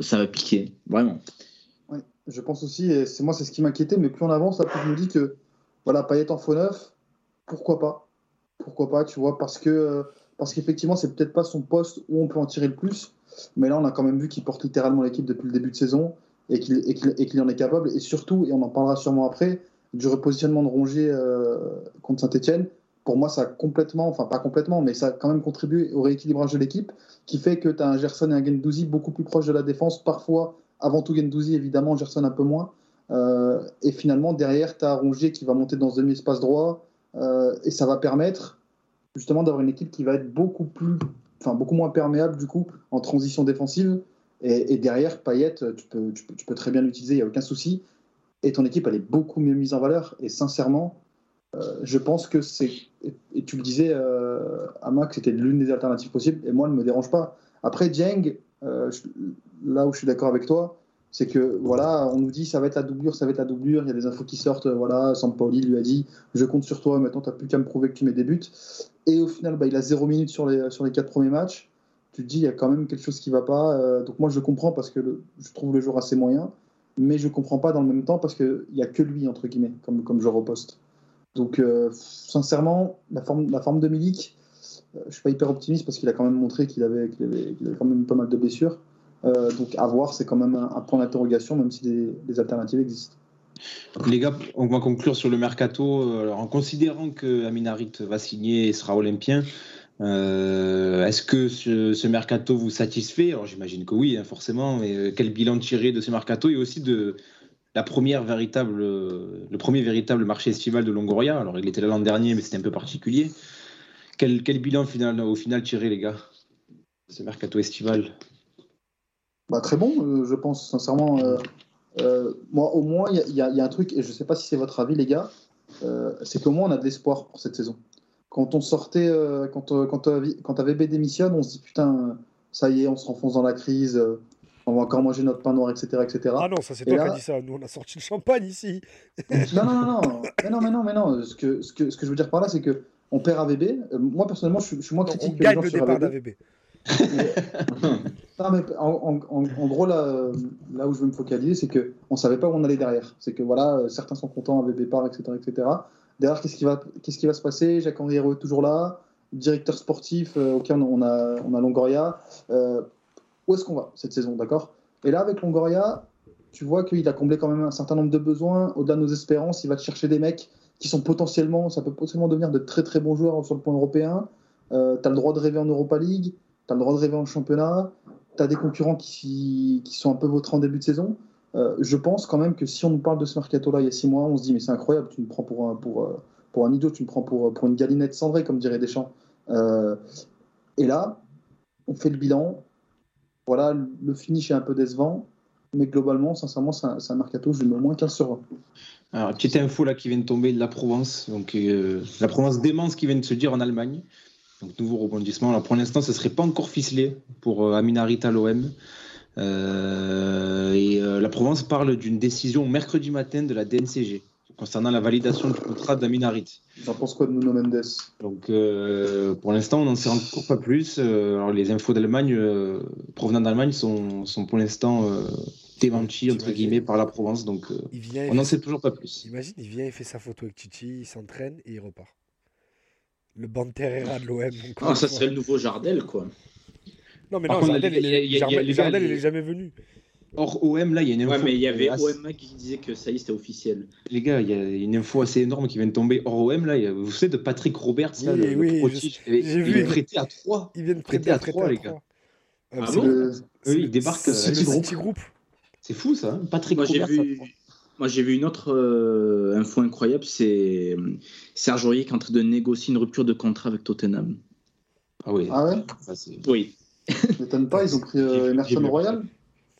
ça va piquer, vraiment. Je pense aussi, et c'est moi, c'est ce qui m'inquiétait, mais plus on avance, plus je me dis que voilà, Payet en faux neuf, pourquoi pas? Pourquoi pas, tu vois, parce que parce qu'effectivement, c'est peut-être pas son poste où on peut en tirer le plus, mais là, on a quand même vu qu'il porte littéralement l'équipe depuis le début de saison et qu'il en est capable, et surtout, et on en parlera sûrement après, du repositionnement de Rongier euh, contre Saint-Etienne. Pour moi, ça a complètement, enfin pas complètement, mais ça a quand même contribué au rééquilibrage de l'équipe, qui fait que tu as un Gerson et un Gendouzi beaucoup plus proches de la défense, parfois avant tout Gendouzi, évidemment, Gerson un peu moins. Euh, et finalement, derrière, tu as Rongier qui va monter dans ce demi-espace droit, euh, et ça va permettre justement d'avoir une équipe qui va être beaucoup plus, enfin beaucoup moins perméable du coup en transition défensive. Et, derrière, Payet, tu peux, tu peux, tu peux très bien l'utiliser, il n'y a aucun souci. Et ton équipe, elle est beaucoup mieux mise en valeur. Et sincèrement, je pense que c'est, et, tu le disais, euh, Ama, que c'était l'une des alternatives possibles, et moi, elle ne me dérange pas. Après, Dieng, euh, là où je suis d'accord avec toi, c'est que voilà, on nous dit ça va être la doublure, ça va être la doublure. Il y a des infos qui sortent. Voilà, Sampaoli lui a dit je compte sur toi. Maintenant, tu n'as plus qu'à me prouver que tu mets des buts. Et au final, bah, il a zéro minute sur les sur les quatre premiers matchs. Tu te dis il y a quand même quelque chose qui va pas. donc moi, je comprends parce que je trouve le jour assez moyen, mais je comprends pas dans le même temps parce qu'il y a que lui entre guillemets comme comme je reposte. Donc, euh, sincèrement, la forme, de Milik, euh, je suis pas hyper optimiste parce qu'il a quand même montré qu'il avait, quand même pas mal de blessures. Euh, donc, à voir, c'est quand même un, point d'interrogation, même si des, alternatives existent. Les gars, on va conclure sur le mercato. en considérant que Aminarit va signer et sera olympien, Est-ce que ce, mercato vous satisfait? Alors j'imagine que oui, hein, forcément. Mais quel bilan tirer de ce mercato et aussi de, la première véritable, le premier véritable marché estival de Longoria. Alors, il était là l'an dernier, mais c'était un peu particulier. Quel, bilan final, au final tiré, les gars, ce mercato estival? Bah, Très bon, euh, je pense, sincèrement. Euh, euh, moi, au moins, il y, y, a un truc, et je ne sais pas si c'est votre avis, les gars, c'est qu'au moins, on a de l'espoir pour cette saison. Quand on sortait, quand, quand, quand AVB démissionne, on se dit putain, ça y est, on se renfonce dans la crise on va encore manger notre pain noir, etc. etc. Ah non, ça c'est toi qui as dit ça. Nous, on a sorti le champagne ici. non, non, non, non. Mais non, mais non, mais non. Ce que, ce que, ce que je veux dire par là, c'est que on perd AVB. Euh, moi, personnellement, je, suis moins critique on gagne le départ d'AVB. non, mais en, en, gros, là, là où je veux me focaliser, c'est qu'on ne savait pas où on allait derrière. C'est que voilà, certains sont contents, AVB part, etc. etc. Derrière, qu'est-ce qui, va, qu'est-ce qui va se passer? Jacques Henri est toujours là. Directeur sportif, euh, auquel on a, on a Longoria. Euh, où est-ce qu'on va cette saison, d'accord? Et là, avec Longoria, tu vois qu'il a comblé quand même un certain nombre de besoins. Au-delà de nos espérances, il va te chercher des mecs qui sont potentiellement, ça peut potentiellement devenir de très très bons joueurs sur le point européen. Euh, tu as le droit de rêver en Europa League, tu as le droit de rêver en championnat, tu as des concurrents qui, sont un peu vôtres en début de saison. Euh, je pense quand même que si on nous parle de ce mercato-là il y a six mois, on se dit mais c'est incroyable, tu me prends pour un, pour, euh, idiot, tu me prends pour, pour une galinette cendrée, comme dirait Deschamps. Euh, et là, on fait le bilan, voilà, le finish est un peu décevant, mais globalement, sincèrement, c'est un, un, mercato, je le mets moins 15 sur 20. Alors, petite info là qui vient de tomber de la Provence, donc euh, la Provence dément ce qui vient de se dire en Allemagne. Donc, nouveau rebondissement. Pour l'instant, ce ne serait pas encore ficelé pour euh, Aminarita l'OM. Euh, et la Provence parle d'une décision mercredi matin de la DNCG concernant la validation du contrat d'Aminarit. J'en pense quoi de Nuno Mendes? Donc, euh, pour l'instant, on n'en sait encore pas plus. Euh, alors, les infos d'Allemagne, euh, provenant d'Allemagne, sont, sont, pour l'instant démenties, entre guillemets, par la Provence. Donc, on n'en sait toujours pas plus. Imagine, il vient, il fait sa photo avec Titi, il s'entraîne et il repart. Le Banterera de l'OM. Ah, ça serait le nouveau Jardel, quoi. Non, mais non, Jardel, il est jamais venu. Or, OM, là, il y a une info. Ouais, mais il y avait OM qui disait que ça y est, c'était officiel. Les gars, il y a une info assez énorme qui vient de tomber. Or, OM, là, vous savez, de Patrick Roberts, là, oui, le, oui, le vu. Il est prêté à 3. Il vient de prêter à 3, les gars. Ah, ah bon Oui, il débarque. City Group. C'est fou, ça. Hein Patrick Moi, Roberts. Vu... Moi, j'ai vu une autre euh, info incroyable c'est Serge Aurier qui est en train de négocier une rupture de contrat avec Tottenham. Ah oui. Ah ouais? Ça, Oui. m'étonne pas, ils ont pris euh, Emerson Royal?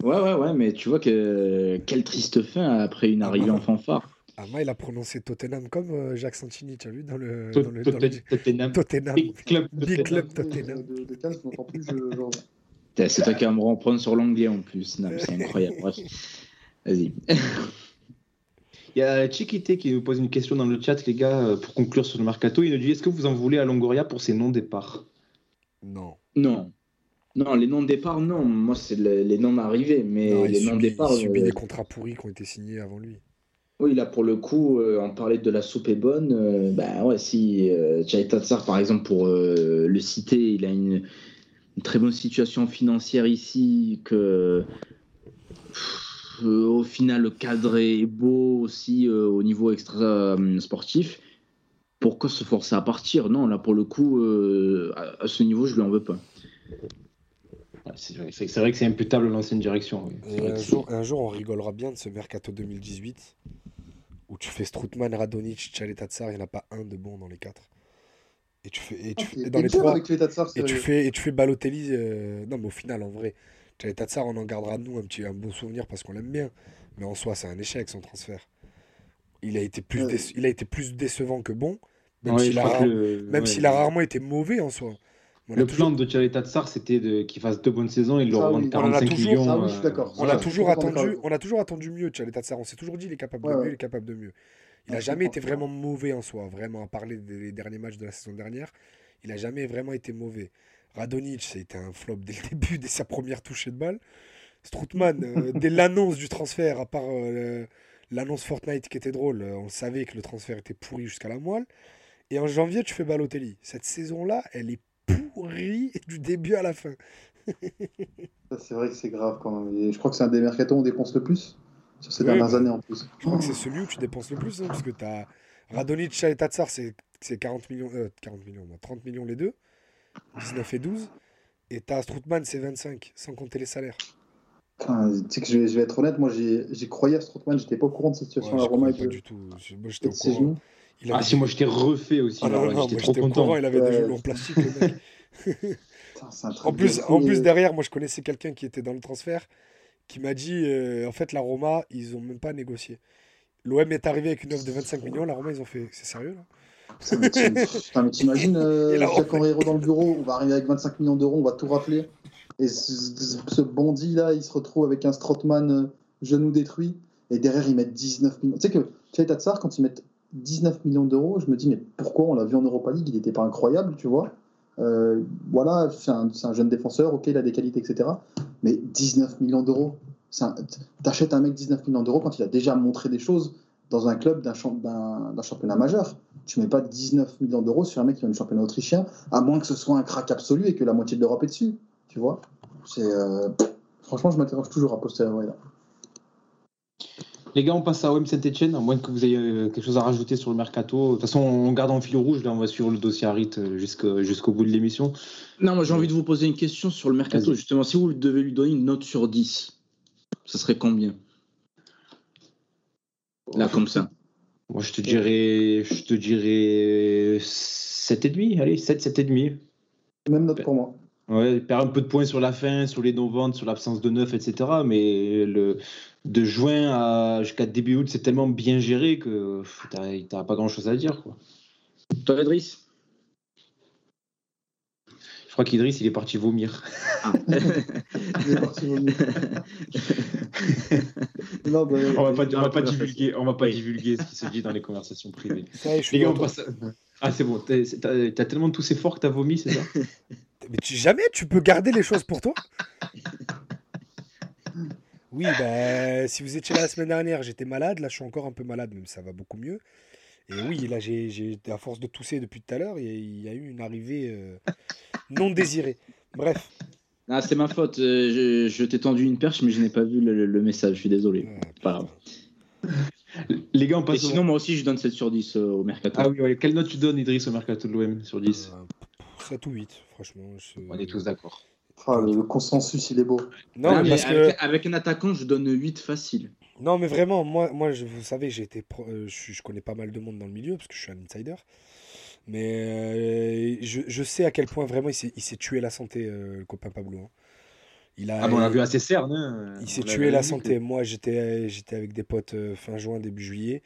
Ouais, ouais, ouais, mais tu vois que quelle triste fin après une arrivée en fanfare. Ah, moi, il a prononcé Tottenham comme euh, Jacques Santini, tu as vu dans le, dans le, dans le... Tottenham. Tottenham. Big Club Big Club Tottenham. C'est toi qui vas me reprendre sur l'anglais en plus. C'est incroyable. Bref. Vas-y. Il y a Chiquité qui nous pose une question dans le chat, les gars, euh, pour conclure sur le mercato. Il nous dit Est-ce que vous en voulez à Longoria pour ses non-départs? Non. Non. Non, les noms de départ, non. Moi, c'est les, noms d'arrivée, mais les noms de départ. Il subit des contrats pourris qui ont été signés avant lui. Oui, là, pour le coup, euh, on parlait de la soupe est bonne. Euh, bah ouais, si euh, Tatsar, par exemple, pour euh, le citer, il a une, très bonne situation financière ici, que au final, le cadre est beau aussi au niveau extra sportif. pourquoi se forcer à partir? Non, là, pour le coup, euh, à, à ce niveau, je lui en veux pas. Ouais, C'est vrai, que c'est imputable à l'ancienne direction. oui. C'est Et vrai un jour, un jour, on rigolera bien de ce mercato 2018 où tu fais Stroutman, Radonic, Tchaletatsar, il n'y en a pas un de bon dans les quatre. Et tu fais, et tu Ah, fais- il et dans était les dur trois, avec l'état de Sar, et tu sérieux. fais, et tu fais Balotelli. euh, Non, mais au final, en vrai, Tchaletatsar, on en gardera de nous un petit, un bon souvenir parce qu'on l'aime bien. Mais en soi, c'est un échec son transfert. Il a été plus, Ouais. déce- il a été plus décevant que bon, même Ouais, s'il a, que le- même ouais, a rarement été mauvais en soi. Le toujours- plan de Tchaleta Tsar, c'était de- qu'il fasse deux bonnes saisons et de le Ça, revendre oui. On en a 45 toujours- millions. ça, oui, je suis euh, d'accord. On Ouais, a je suis toujours attendu, on a toujours attendu mieux, Tchaleta Tsar. On s'est toujours dit il est capable Ouais, de mieux, ouais. il est capable de mieux. Il n'a je jamais été vraiment mauvais en soi, vraiment, à parler des derniers matchs de la saison dernière. Il n'a jamais vraiment été mauvais. Radonic, c'était un flop dès le début, dès sa première touchée de balle. Stroutman, euh, dès l'annonce du transfert, à part euh, l'annonce Fortnite qui était drôle, euh, on savait que le transfert était pourri jusqu'à la moelle. Et en janvier, tu fais Balotelli. Cette saison-là, elle est pourrie du début à la fin. C'est vrai que c'est grave quand même. Et je crois que c'est un des mercatos où on dépense le plus sur ces Ouais, dernières années en plus. Je crois que c'est celui où tu dépenses le plus, hein, parce que tu as Radonic et Tatsar, c'est c'est 40 millions, euh, 40 millions, moi, 30 millions les deux, 19 et 12. Et tu as Stroutman, c'est 25, sans compter les salaires. Putain, tu sais que je vais, je vais être honnête, moi j'ai j'ai croyé à Strootman, j'étais pas au courant de cette situation Ouais, à Roma croyais pas du tout. Moi, j'étais au courant. Il Ah si, des- moi j'étais refait aussi. Ah j'étais moi, trop content. courant, il avait des Ouais. genoux en plastique, le mec. Putain, c'est un truc En de plus, en plus derrière, moi je connaissais quelqu'un qui était dans le transfert qui m'a dit euh, en fait la Roma, ils ont même pas négocié. L'OM est arrivé avec une offre de 25 millions, la Roma ils ont fait c'est sérieux là? Putain, mais t'imagines, euh, Jacques Henriero dans le bureau, on va arriver avec 25 millions d'euros, on va tout rafler. Et ce, bandit là, il se retrouve avec un Strootman euh, genou détruit, et derrière ils mettent 19 millions. Tu sais que Tatsar, quand ils mettent 19 millions d'euros, je me dis, mais pourquoi on l'a vu en Europa League? Il n'était pas incroyable, tu vois. Euh, voilà, c'est un, jeune défenseur, ok, il a des qualités, etc. Mais 19 millions d'euros, t'achètes un mec 19 millions d'euros quand il a déjà montré des choses dans un club d'un champ- d'un- d'un championnat majeur. Tu mets pas 19 millions d'euros sur un mec qui vient du championnat autrichien, à moins que ce soit un crack absolu et que la moitié de l'Europe est dessus. Tu vois euh, Franchement, je m'interroge toujours à posteriori. là. Les gars, on passe à OM Saint-Etienne, à moins que vous ayez euh, quelque chose à rajouter sur le mercato. De toute façon, on garde en fil rouge, là on va suivre le dossier Harit euh, jusqu'au bout de l'émission. Non, moi j'ai envie de vous poser une question sur le mercato. Justement, si vous devez lui donner une note sur 10, ce serait combien? Là, comme ça. Moi je te dirais je te dirais 7,5, allez, 7, 7,5. Même note pour moi. Ouais, il perd un peu de points sur la fin, sur les non-ventes, sur l'absence de neuf, etc. Mais le, de juin à, jusqu'à début août, c'est tellement bien géré que t'as t'as pas grand-chose à dire. Quoi. Toi, Edris Je crois qu'Idriss, il est parti vomir. Ah. Il est parti vomir. non, bah, On va pas, on va pas divulguer, on va pas divulguer ce qui se dit dans les conversations privées. Ça y est, je suis Les gars, on passe. Ah, c'est bon, t'as t'as tellement toussé fort que t'as vomi, c'est ça? Mais tu, jamais tu peux garder les choses pour toi Oui, bah, si vous étiez là la semaine dernière, j'étais malade. Là, je suis encore un peu malade, même ça va beaucoup mieux. Et oui, là, j'ai, j'ai- à force de tousser depuis tout à l'heure, il y a, il y a eu une arrivée euh, non désirée. Bref. Ah, c'est ma faute. euh, Je, je t'ai tendu une perche, mais je n'ai pas vu le, le message. Je suis désolé. Ah, Pas grave. Les gars, on Et passe au- sinon, moi aussi, je donne 7 sur 10 euh, au mercato. Ah oui, ouais. quelle note tu donnes, Idriss, au mercato de l'OM sur 10 euh, 7 ou 8, franchement. je- On est tous d'accord. ah, le, consensus, il est beau. Non, mais que... avec, un attaquant, je donne 8 facile. Non, mais vraiment, moi, moi je, vous savez, j'ai été pro- euh, je, connais pas mal de monde dans le milieu parce que je suis un insider. Mais euh, je, je sais à quel point vraiment il s'est tué la santé, euh, le copain Pablo. hein. Il a, Ah, bon, on vu assez cerne. Hein. il s'est tué la santé. Moi, j'étais j'étais avec des potes euh, fin juin, début juillet,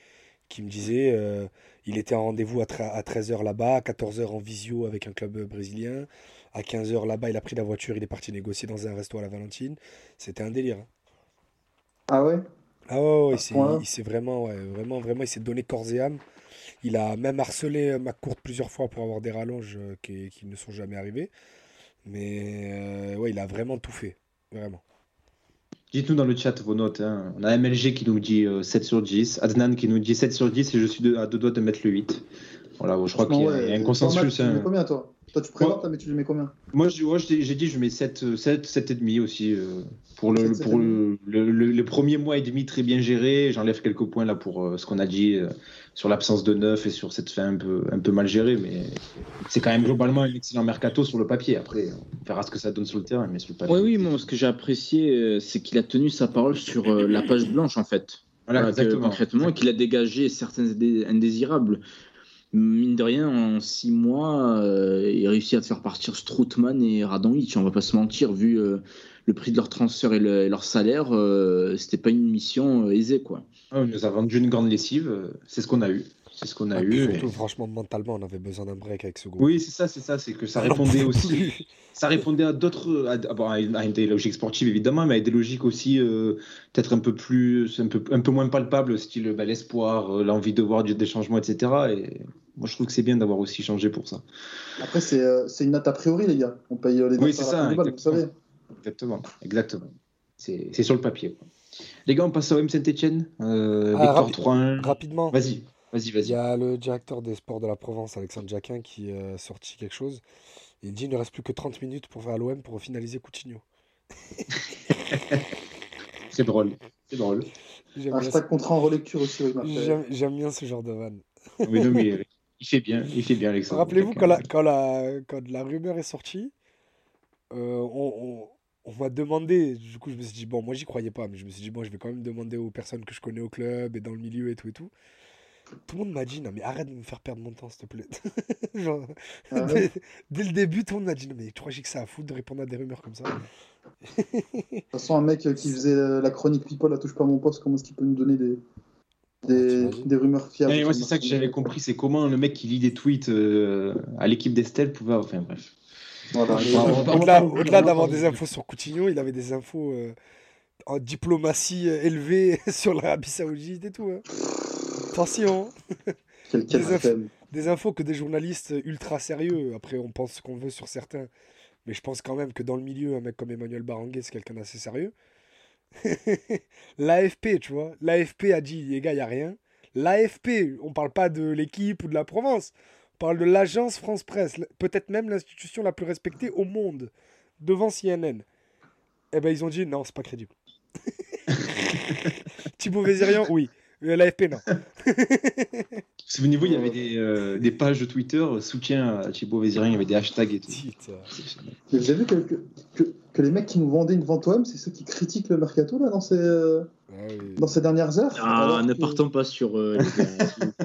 qui me disaient euh, il était en rendez-vous à, à 13h là-bas, à 14h en visio avec un club euh, brésilien. À 15h là-bas, il a pris la voiture, il est parti négocier dans un resto à la Valentine. C'était un délire. hein. Ah ouais? Ah ouais, il s'est vraiment, ouais, vraiment, vraiment, il s'est donné corps et âme. Il a même harcelé euh, McCourt plusieurs fois pour avoir des rallonges euh, qui, qui ne sont jamais arrivées. Mais euh, ouais, il a vraiment tout fait. Vraiment. Dites-nous dans le chat vos notes. hein. On a MLG qui nous dit euh, 7 sur 10, Adnan qui nous dit 7 sur 10 et je suis de- à deux doigts de mettre le 8. Voilà, je crois qu'il y, a- y un ouais. consensus. Tu hein. mets combien, toi? Toi, tu présentes, mais tu mets combien? Moi, j'ai j'ai dit je mets 7, 7, 7,5 aussi. euh, pour le, 7, pour le, le, le- le premier mois et demi très bien géré. J'enlève quelques points là pour euh, ce qu'on a dit euh, sur l'absence de neuf et sur cette fin un peu, un peu mal gérée. Mais c'est quand même globalement un excellent mercato sur le papier. Après, on verra ce que ça donne sur le terrain. Mais sur le papier. Oui, oui, moi, ce que j'ai apprécié, euh, c'est qu'il a tenu sa parole sur euh, la page blanche, en fait. Voilà, Voilà, que, exactement. concrètement, et qu'il a dégagé certains indé- indésirables. Mine de rien, en six mois, euh, il a réussi à faire partir Strootman et Radonjic. On va pas se mentir, vu euh, le prix de leur transfert et, le- et leur salaire, euh, c'était pas une mission euh, aisée, quoi. Ah, nous a vendu une grande lessive. C'est ce qu'on a eu. C'est ce qu'on a Ah, eu. franchement, mentalement, on avait besoin d'un break avec ce groupe. Oui, c'est ça, c'est ça. C'est que ça n'en répondait aussi. Ça répondait à d'autres, à, à- à une- à des logiques sportives évidemment, mais à des logiques aussi euh, peut-être un peu plus, un peu, un peu moins palpables, style bah, l'espoir, euh, l'envie de voir du- des changements, etc. Et moi, je trouve que c'est bien d'avoir aussi changé pour ça. Après, c'est euh, c'est une note a priori, les gars. On paye euh, les Oui, c'est à ça, bal, vous exactement. savez. Exactement, exactement. C'est c'est sur le papier. quoi. Les gars, on passe au M Saint-Etienne. Euh, Ah, rapi- 3-1. Rapidement, Vas-y, vas-y, il y a le directeur des sports de la Provence, Alexandre Jacquin, qui a sorti quelque chose. Il dit il ne reste plus que 30 minutes pour faire l'OM pour finaliser Coutinho. C'est drôle. C'est drôle. J'aime bien, Hashtag contrat en relecture aussi, j'aime- j'aime bien ce genre de vanne. Oui, non, mais euh, il fait bien, il fait bien, Alexandre. Rappelez-vous, quand la, quand, la, quand la rumeur est sortie, euh, on, on- on m'a demandé, du coup je me suis dit, bon, moi j'y croyais pas, mais je me suis dit, bon, je vais quand même demander aux personnes que je connais au club et dans le milieu et tout et tout. Tout le monde m'a dit, non mais arrête de me faire perdre mon temps, s'il te plaît. Genre, Ah ouais dès, dès le début, tout le monde m'a dit, non mais tu crois que j'ai que ça à foutre de répondre à des rumeurs comme ça? De toute façon, un mec qui faisait la chronique People à touche pas mon poste, comment est-ce qu'il peut nous donner des, des, des rumeurs fiables moi, c'est ça que j'avais compris, c'est comment le mec qui lit des tweets euh, à l'équipe d'Estelle pouvait. Enfin bref. Voilà. Au-delà d'avoir des infos sur Coutinho, il avait des infos euh, en diplomatie euh, élevée sur l'Arabie Saoudite et tout. hein. Attention, Quel, des des infos que des journalistes ultra sérieux. Après, on pense ce qu'on veut sur certains, mais je pense quand même que dans le milieu, un mec comme Emmanuel Baranguet, c'est quelqu'un d'assez sérieux. L'AFP, tu vois, l'AFP a dit, les gars, il n'y a rien. L'AFP, on parle pas de l'équipe ou de la Provence, on parle de l'agence France Presse, peut-être même l'institution la plus respectée au monde, devant CNN. Eh ben, ils ont dit, non, c'est pas crédible. Thibaut Vézérian, oui. L'AFP, non. Souvenez-vous, il y avait des, euh, des pages de Twitter euh, soutien à Thibaut Vézirien, il y avait des hashtags et tout. Mais vous avez vu que, que, que- que les mecs qui nous vendaient une vente OM, c'est ceux qui critiquent le mercato là, dans, ces, euh, Ah oui. dans ces dernières heures? Ah, ne que- partons pas sur euh,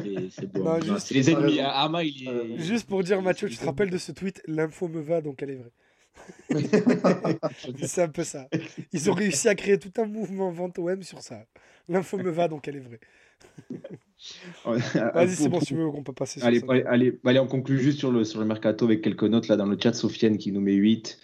les c'est bon. Non, Ah, juste- les ennemis. hein. Ama, il est. Juste pour dire, Mathieu, tu te rappelles de ce tweet? L'info me va, donc elle est vraie. C'est un peu ça. Ils ont réussi à créer tout un mouvement vente OM sur ça. L'info me va, donc elle est vraie. Vas-y, c'est bon, si tu veux qu'on peut passer sur Allez, ça. allez, allez, allez, on conclut juste sur le, sur le mercato avec quelques notes là dans le chat. Sofiane qui nous met 8.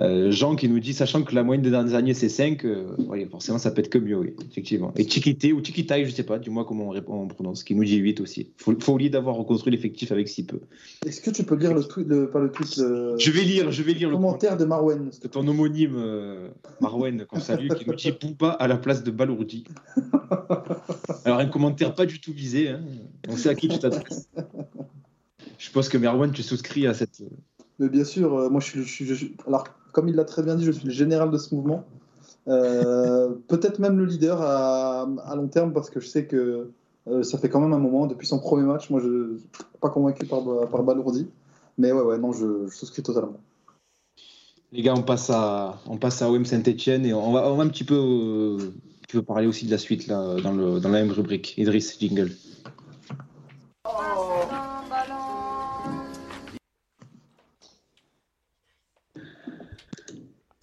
Euh, Jean qui nous dit, sachant que la moyenne des dernières années c'est 5, euh, forcément ça peut être que mieux, oui, effectivement. Et Chiquité ou Chiquitai, je sais pas, dis-moi comment on, répond, on prononce, qui nous dit 8 aussi. Oublier d'avoir reconstruit l'effectif avec si peu. Est-ce que tu peux lire le tweet, le, pas le tweet, le Je vais lire, je vais lire le commentaire de Marwen de ton homonyme euh, Marwen qu'on salue, qui nous dit Bouba à la place de Balourdi. Alors un commentaire pas du tout visé, hein. on sait à qui tu t'adresses. Je pense que Marwen, tu souscris à cette. Mais bien sûr, moi je suis, je suis- je suis- Alors, comme il l'a très bien dit, je suis le général de ce mouvement. Euh, Peut-être même le leader à, long terme, parce que je sais que euh, ça fait quand même un moment, depuis son premier match, moi je ne suis pas convaincu par, par Balourdi. Mais ouais, ouais, non, je, souscris totalement. Les gars, on passe à, on passe à OM Saint-Etienne et on va, un petit peu, euh, petit peu parler aussi de la suite là, dans, le, dans la même rubrique. Idriss, jingle.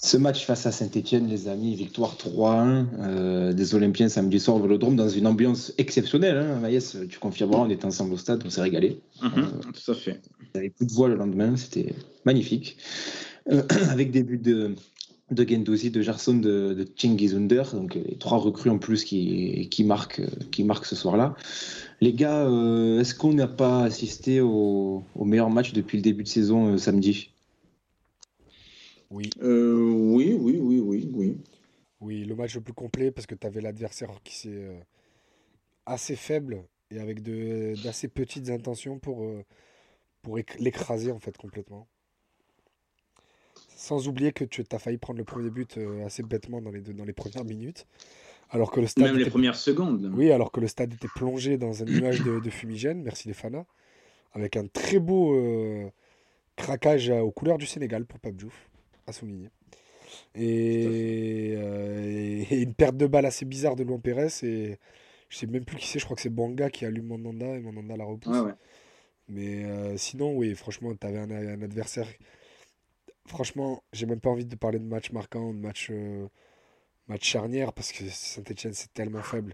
Ce match face à Saint-Etienne, les amis, victoire 3-1 euh, des Olympiens samedi soir au Vélodrome dans une ambiance exceptionnelle. Hein. Maïs, tu confirmeras, on était ensemble au stade, on s'est régalé. Mhm, tout à fait. Il n'y avait plus de voix le lendemain, c'était magnifique. Euh, avec des buts de, de Gendouzi, de Gerson, de, de Under, donc euh, les trois recrues en plus qui, qui, marquent, euh, qui marquent ce soir-là. Les gars, euh, est-ce qu'on n'a pas assisté au, au meilleur match depuis le début de saison euh, samedi? Oui, Euh, oui, oui, oui, oui, oui. oui, le match le plus complet parce que tu avais l'adversaire qui s'est euh, assez faible et avec d'assez petites intentions pour, euh, pour l'écraser en fait complètement. Sans oublier que tu as failli prendre le premier but assez bêtement dans les, dans les premières minutes. Alors que le stade Même les premières secondes. Oui, alors que le stade était plongé dans un nuage de, fumigène, merci les fanas, avec un très beau craquage aux couleurs du Sénégal pour Pape Diouf, à souligner. Euh, et, une perte de balle assez bizarre de Luan Pérez. Et je sais même plus qui c'est, je crois que c'est Banga qui allume Mandanda et Mandanda la repousse. Mais euh, sinon, oui, franchement, tu avais un, adversaire. Franchement, j'ai même pas envie de parler de match marquant, de match, euh, match charnière, parce que Saint-Etienne, c'est tellement faible.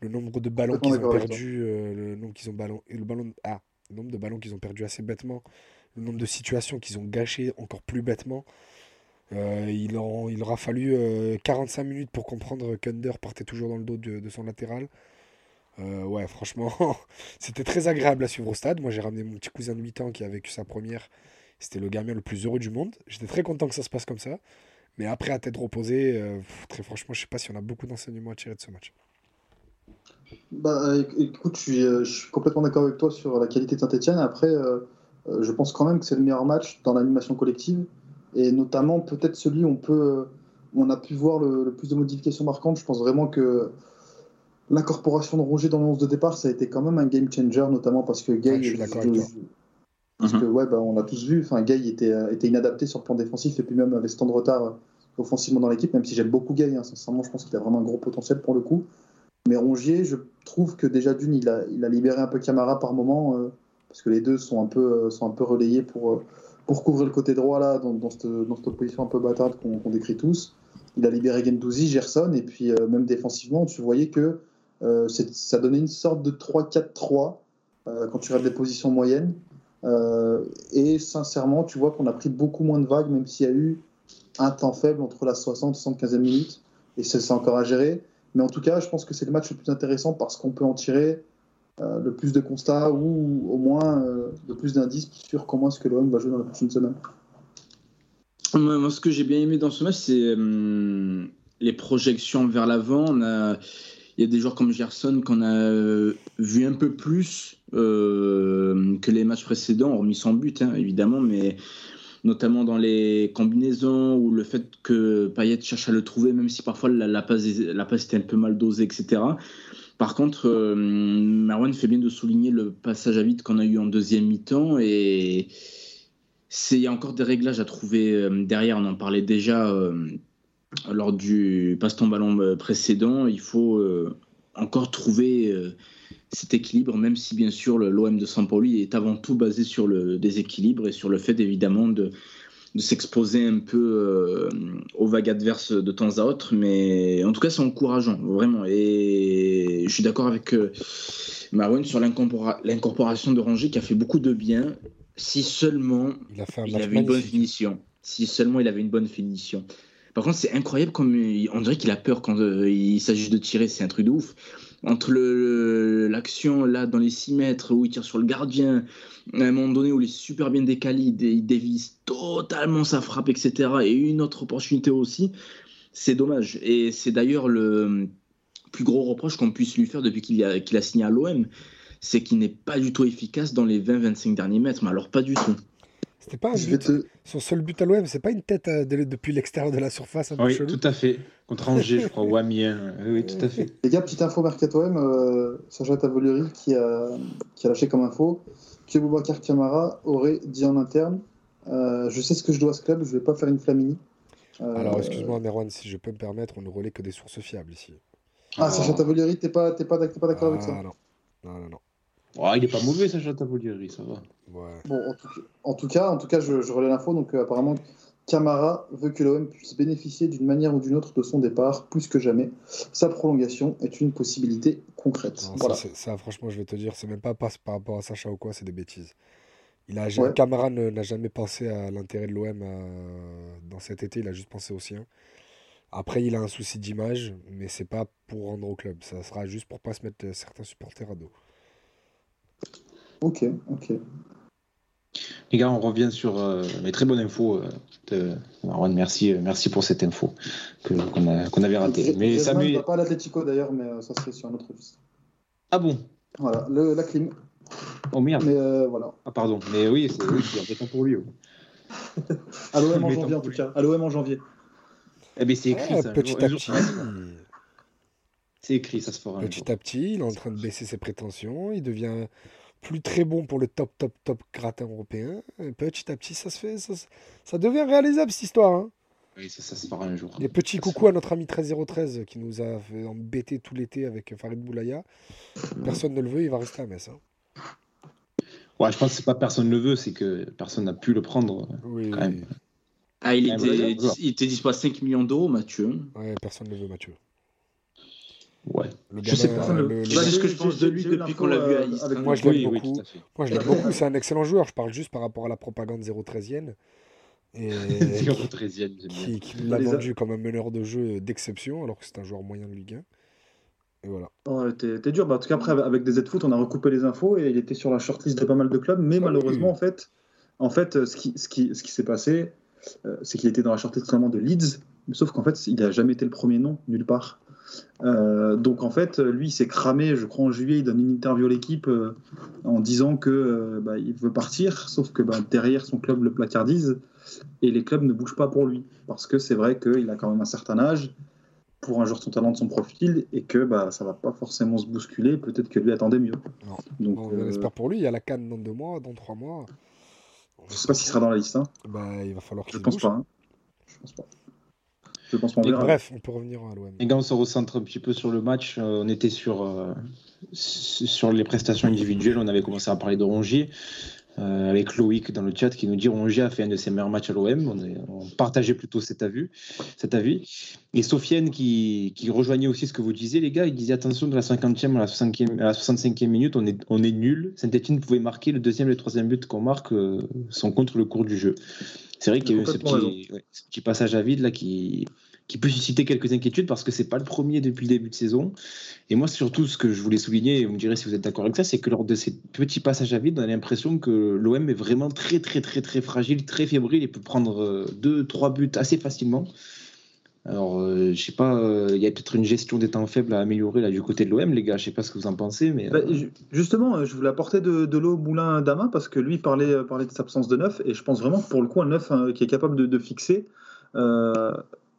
Le nombre de ballons qu'ils ont perdu, le nombre qu'ils ont ballon, le ballon, ah, le nombre de ballons qu'ils ont perdu assez bêtement, le nombre de situations qu'ils ont gâchées encore plus bêtement. Euh, il, aura fallu 45 euh, minutes pour comprendre qu'Under partait toujours dans le dos de, son latéral. Euh, ouais, franchement, c'était très agréable à suivre au stade. Moi, j'ai ramené mon petit cousin de 8 ans qui a vécu sa première. C'était le gamin le plus heureux du monde. J'étais très content que ça se passe comme ça. Mais après, à tête reposée, très franchement, je sais pas si on a beaucoup d'enseignements à tirer de ce match. Bah, écoute, je suis, complètement d'accord avec toi sur la qualité de Saint-Etienne. Après, je pense quand même que c'est le meilleur match dans l'animation collective et notamment peut-être celui où on, peut, on a pu voir le, plus de modifications marquantes. Je pense vraiment que l'incorporation de Roger dans le 11 de départ, ça a été quand même un game changer, notamment parce que Gay. je suis d'accord avec toi. Parce que, mhm. ouais, bah, on a tous vu, enfin, Gay était, était inadapté sur le plan défensif et puis même avait ce temps de retard euh, offensivement dans l'équipe, même si j'aime beaucoup Gay, hein, sincèrement, je pense qu'il a vraiment un gros potentiel pour le coup. Mais Rongier, je trouve que déjà d'une, il a, il a libéré un peu Camara par moment, euh, parce que les deux sont un peu, euh, sont un peu relayés pour, pour couvrir le côté droit là, dans, cette, position un peu bâtarde qu'on décrit tous. Il a libéré Gendouzi, Gerson, et puis euh, même défensivement, tu voyais que euh, ça donnait une sorte de 3-4-3 euh, quand tu regardes les positions moyennes. et sincèrement, tu vois qu'on a pris beaucoup moins de vagues, même s'il y a eu un temps faible entre la 60 et 75e minute, et c'est encore à gérer. Mais en tout cas, je pense que c'est le match le plus intéressant parce qu'on peut en tirer euh, le plus de constats ou au moins euh, le plus d'indices sur comment est-ce que l'OM va jouer dans la prochaine semaine. Moi, ce que j'ai bien aimé dans ce match, c'est euh, les projections vers l'avant. il y a des joueurs comme Gerson qu'on a vu un peu plus que les matchs précédents, hormis son but, hein, évidemment, mais notamment dans les combinaisons ou le fait que Payet cherche à le trouver, même si parfois la passe était un peu mal dosée, etc. Par contre, euh, Marwan fait bien de souligner le passage à vide qu'on a eu en deuxième mi-temps et il y a encore des réglages à trouver euh, derrière. On en parlait déjà euh, lors du passe-ton ballon précédent. Il faut encore trouver cet équilibre, même si bien sûr l'OM de Saint-Pauli est avant tout basé sur le déséquilibre et sur le fait évidemment de de s'exposer un peu euh, aux vagues adverses de temps à autre. Mais en tout cas, c'est encourageant, vraiment. Et je suis d'accord avec euh, Marwan sur l'incorporation de Ranger qui a fait beaucoup de bien. Si seulement il, avait une bonne finition. Si seulement il avait une bonne finition. Par contre, c'est incroyable comme on dirait qu'il a peur quand euh, il s'agit de tirer. C'est un truc de ouf entre l'action là dans les 6 mètres où il tire sur le gardien, à un moment donné où il est super bien décalé, il dévisse totalement sa frappe, etc. Et une autre opportunité aussi, c'est dommage. Et c'est d'ailleurs le plus gros reproche qu'on puisse lui faire depuis qu'il a, a signé à l'OM, c'est qu'il n'est pas du tout efficace dans les 20-25 derniers mètres, mais alors pas du tout. C'était pas son seul but à l'OM, c'est pas une tête euh, depuis l'extérieur de la surface un Oui, tout à fait. Contre Angers, je crois, ou Amiens. Oui, tout à fait. Les gars, petite info Mercato M, euh, Sacha Tavolieri qui a, qui a lâché comme info que Boubacar Camara aurait dit en interne euh, Je sais ce que je dois à ce club, je vais pas faire une flamini. Alors, excuse-moi, Merwan, si je peux me permettre, on ne relaie que des sources fiables ici. Ah, Sacha Tavolieri, t'es pas, pas, pas d'accord avec ça non, non, non. non. Oh, il est pas mauvais, Sacha Tavolieri, ça va. Bon, en tout, cas, en tout cas, je, je relais l'info. Donc, euh, apparemment, Camara veut que l'OM puisse bénéficier d'une manière ou d'une autre de son départ, plus que jamais. Sa prolongation est une possibilité concrète. voilà. ça, franchement, je vais te dire, c'est même pas par, rapport à Sacha ou quoi, c'est des bêtises. Il a, Camara n'a jamais pensé à l'intérêt de l'OM euh, dans cet été, il a juste pensé au sien. Après, il a un souci d'image, mais c'est pas pour rendre au club. Ça sera juste pour pas se mettre certains supporters à dos. Ok, ok. Les gars, on revient sur euh, les très bonnes infos euh, de Merci, euh, merci pour cette info qu'on avait ratée. Mais Samuel. pas à l'Atletico d'ailleurs, mais ça serait sur notre liste. Ah bon? Voilà, le, la clim. Oh merde. Mais euh, voilà. Ah pardon. Mais oui, c'est embêtant pour lui. oui. À l'OM en janvier, en tout cas. À l'OM en janvier. Eh ben c'est écrit Ouais, ça. petit jour- à petit, C'est écrit, ça se fera. petit à petit, il est en train de baisser ses prétentions. Il devient plus très bon pour le top, top, top gratin européen. Et petit à petit, ça se fait. Ça, devient réalisable cette histoire. hein. Oui, ça, ça se fera un jour. Et petit coucou à notre ami 13013 qui nous a fait embêter tout l'été avec Farid Boulaya. Personne ne le veut, il va rester à Metz. hein. Ouais, je pense que c'est pas personne le veut, c'est que personne n'a pu le prendre. Oui, Quand oui. même. Ah, il était, il était dispo à 5 millions d'euros, Mathieu. Ouais, personne ne le veut, Mathieu. Ouais. Le Je sais pas, le- le- c'est ce que je pense de lui depuis qu'on l'a vu à euh, Istres. avec- Moi, je l'aime Oui, beaucoup. Moi, je l'aime beaucoup. C'est un excellent joueur. Je parle juste par rapport à la propagande 013e. Et C'est le 13e, j'aime bien. qui, qui l'a vendu comme un meneur de jeu d'exception, alors que c'est un joueur moyen de Ligue 1. Et voilà. T'es t'es dur. Bah, en tout cas, après, avec des Z-Foot, on a recoupé les infos et il était sur la shortlist de pas mal de clubs. Mais Ah oui. malheureusement, en fait, en fait, euh, ce qui, ce qui, ce qui s'est passé, euh, c'est qu'il était dans la shortlist seulement de Leeds. Sauf qu'en fait, il n'a jamais été le premier nom, nulle part. Euh, donc en fait, lui, il s'est cramé, je crois en juillet, il donne une interview à l'équipe euh, en disant que euh, bah, il veut partir, sauf que bah, derrière son club le placardise et les clubs ne bougent pas pour lui parce que c'est vrai qu'il a quand même un certain âge pour un joueur de son talent, de son profil et que bah, ça va pas forcément se bousculer. Peut-être que lui attendait mieux. Non. Donc Bon, on espère pour lui. Il y a la canne dans deux mois, dans trois mois. je sais pas s'il sera dans la liste. hein. Bah, il va falloir Je qu'il pense bouge. pas. hein. Je pense pas. Je pense verra. bref, on peut revenir à l'OM. Et quand on se recentre un petit peu sur le match, euh, on était sur, euh, sur les prestations individuelles. On avait commencé à parler de Rongier. euh, avec Loïc dans le chat qui nous dit Rongier a fait un de ses meilleurs matchs à l'OM. On partageait plutôt cet avis. Cet avis. Et Sofiane qui, qui rejoignait aussi ce que vous disiez, les gars, il disait attention de la 50e à la, 60e, à la 65e minute, on est, on est nul. Saint-Etienne pouvait marquer le deuxième et le troisième but qu'on marque euh, sont contre le cours du jeu. C'est vrai qu'il y a eu ce petit, ouais, ce petit passage à vide là qui, qui peut susciter quelques inquiétudes parce que c'est pas le premier depuis le début de saison. Et moi, surtout, ce que je voulais souligner, et vous me direz si vous êtes d'accord avec ça, c'est que lors de ces petits passages à vide, on a l'impression que l'OM est vraiment très, très, très, très fragile, très fébrile et peut prendre euh, deux, trois buts assez facilement. Alors, euh, je sais pas, euh, il y a peut-être une gestion des temps faibles à améliorer là du côté de l'OM, les gars. Je sais pas ce que vous en pensez, mais. Bah, euh, ju- justement, euh, je voulais apporter de, de l'eau au moulin d'Ama parce que lui parlait, parlait de sa absence de neuf et je pense vraiment que pour le coup, un neuf hein, qui est capable de, de fixer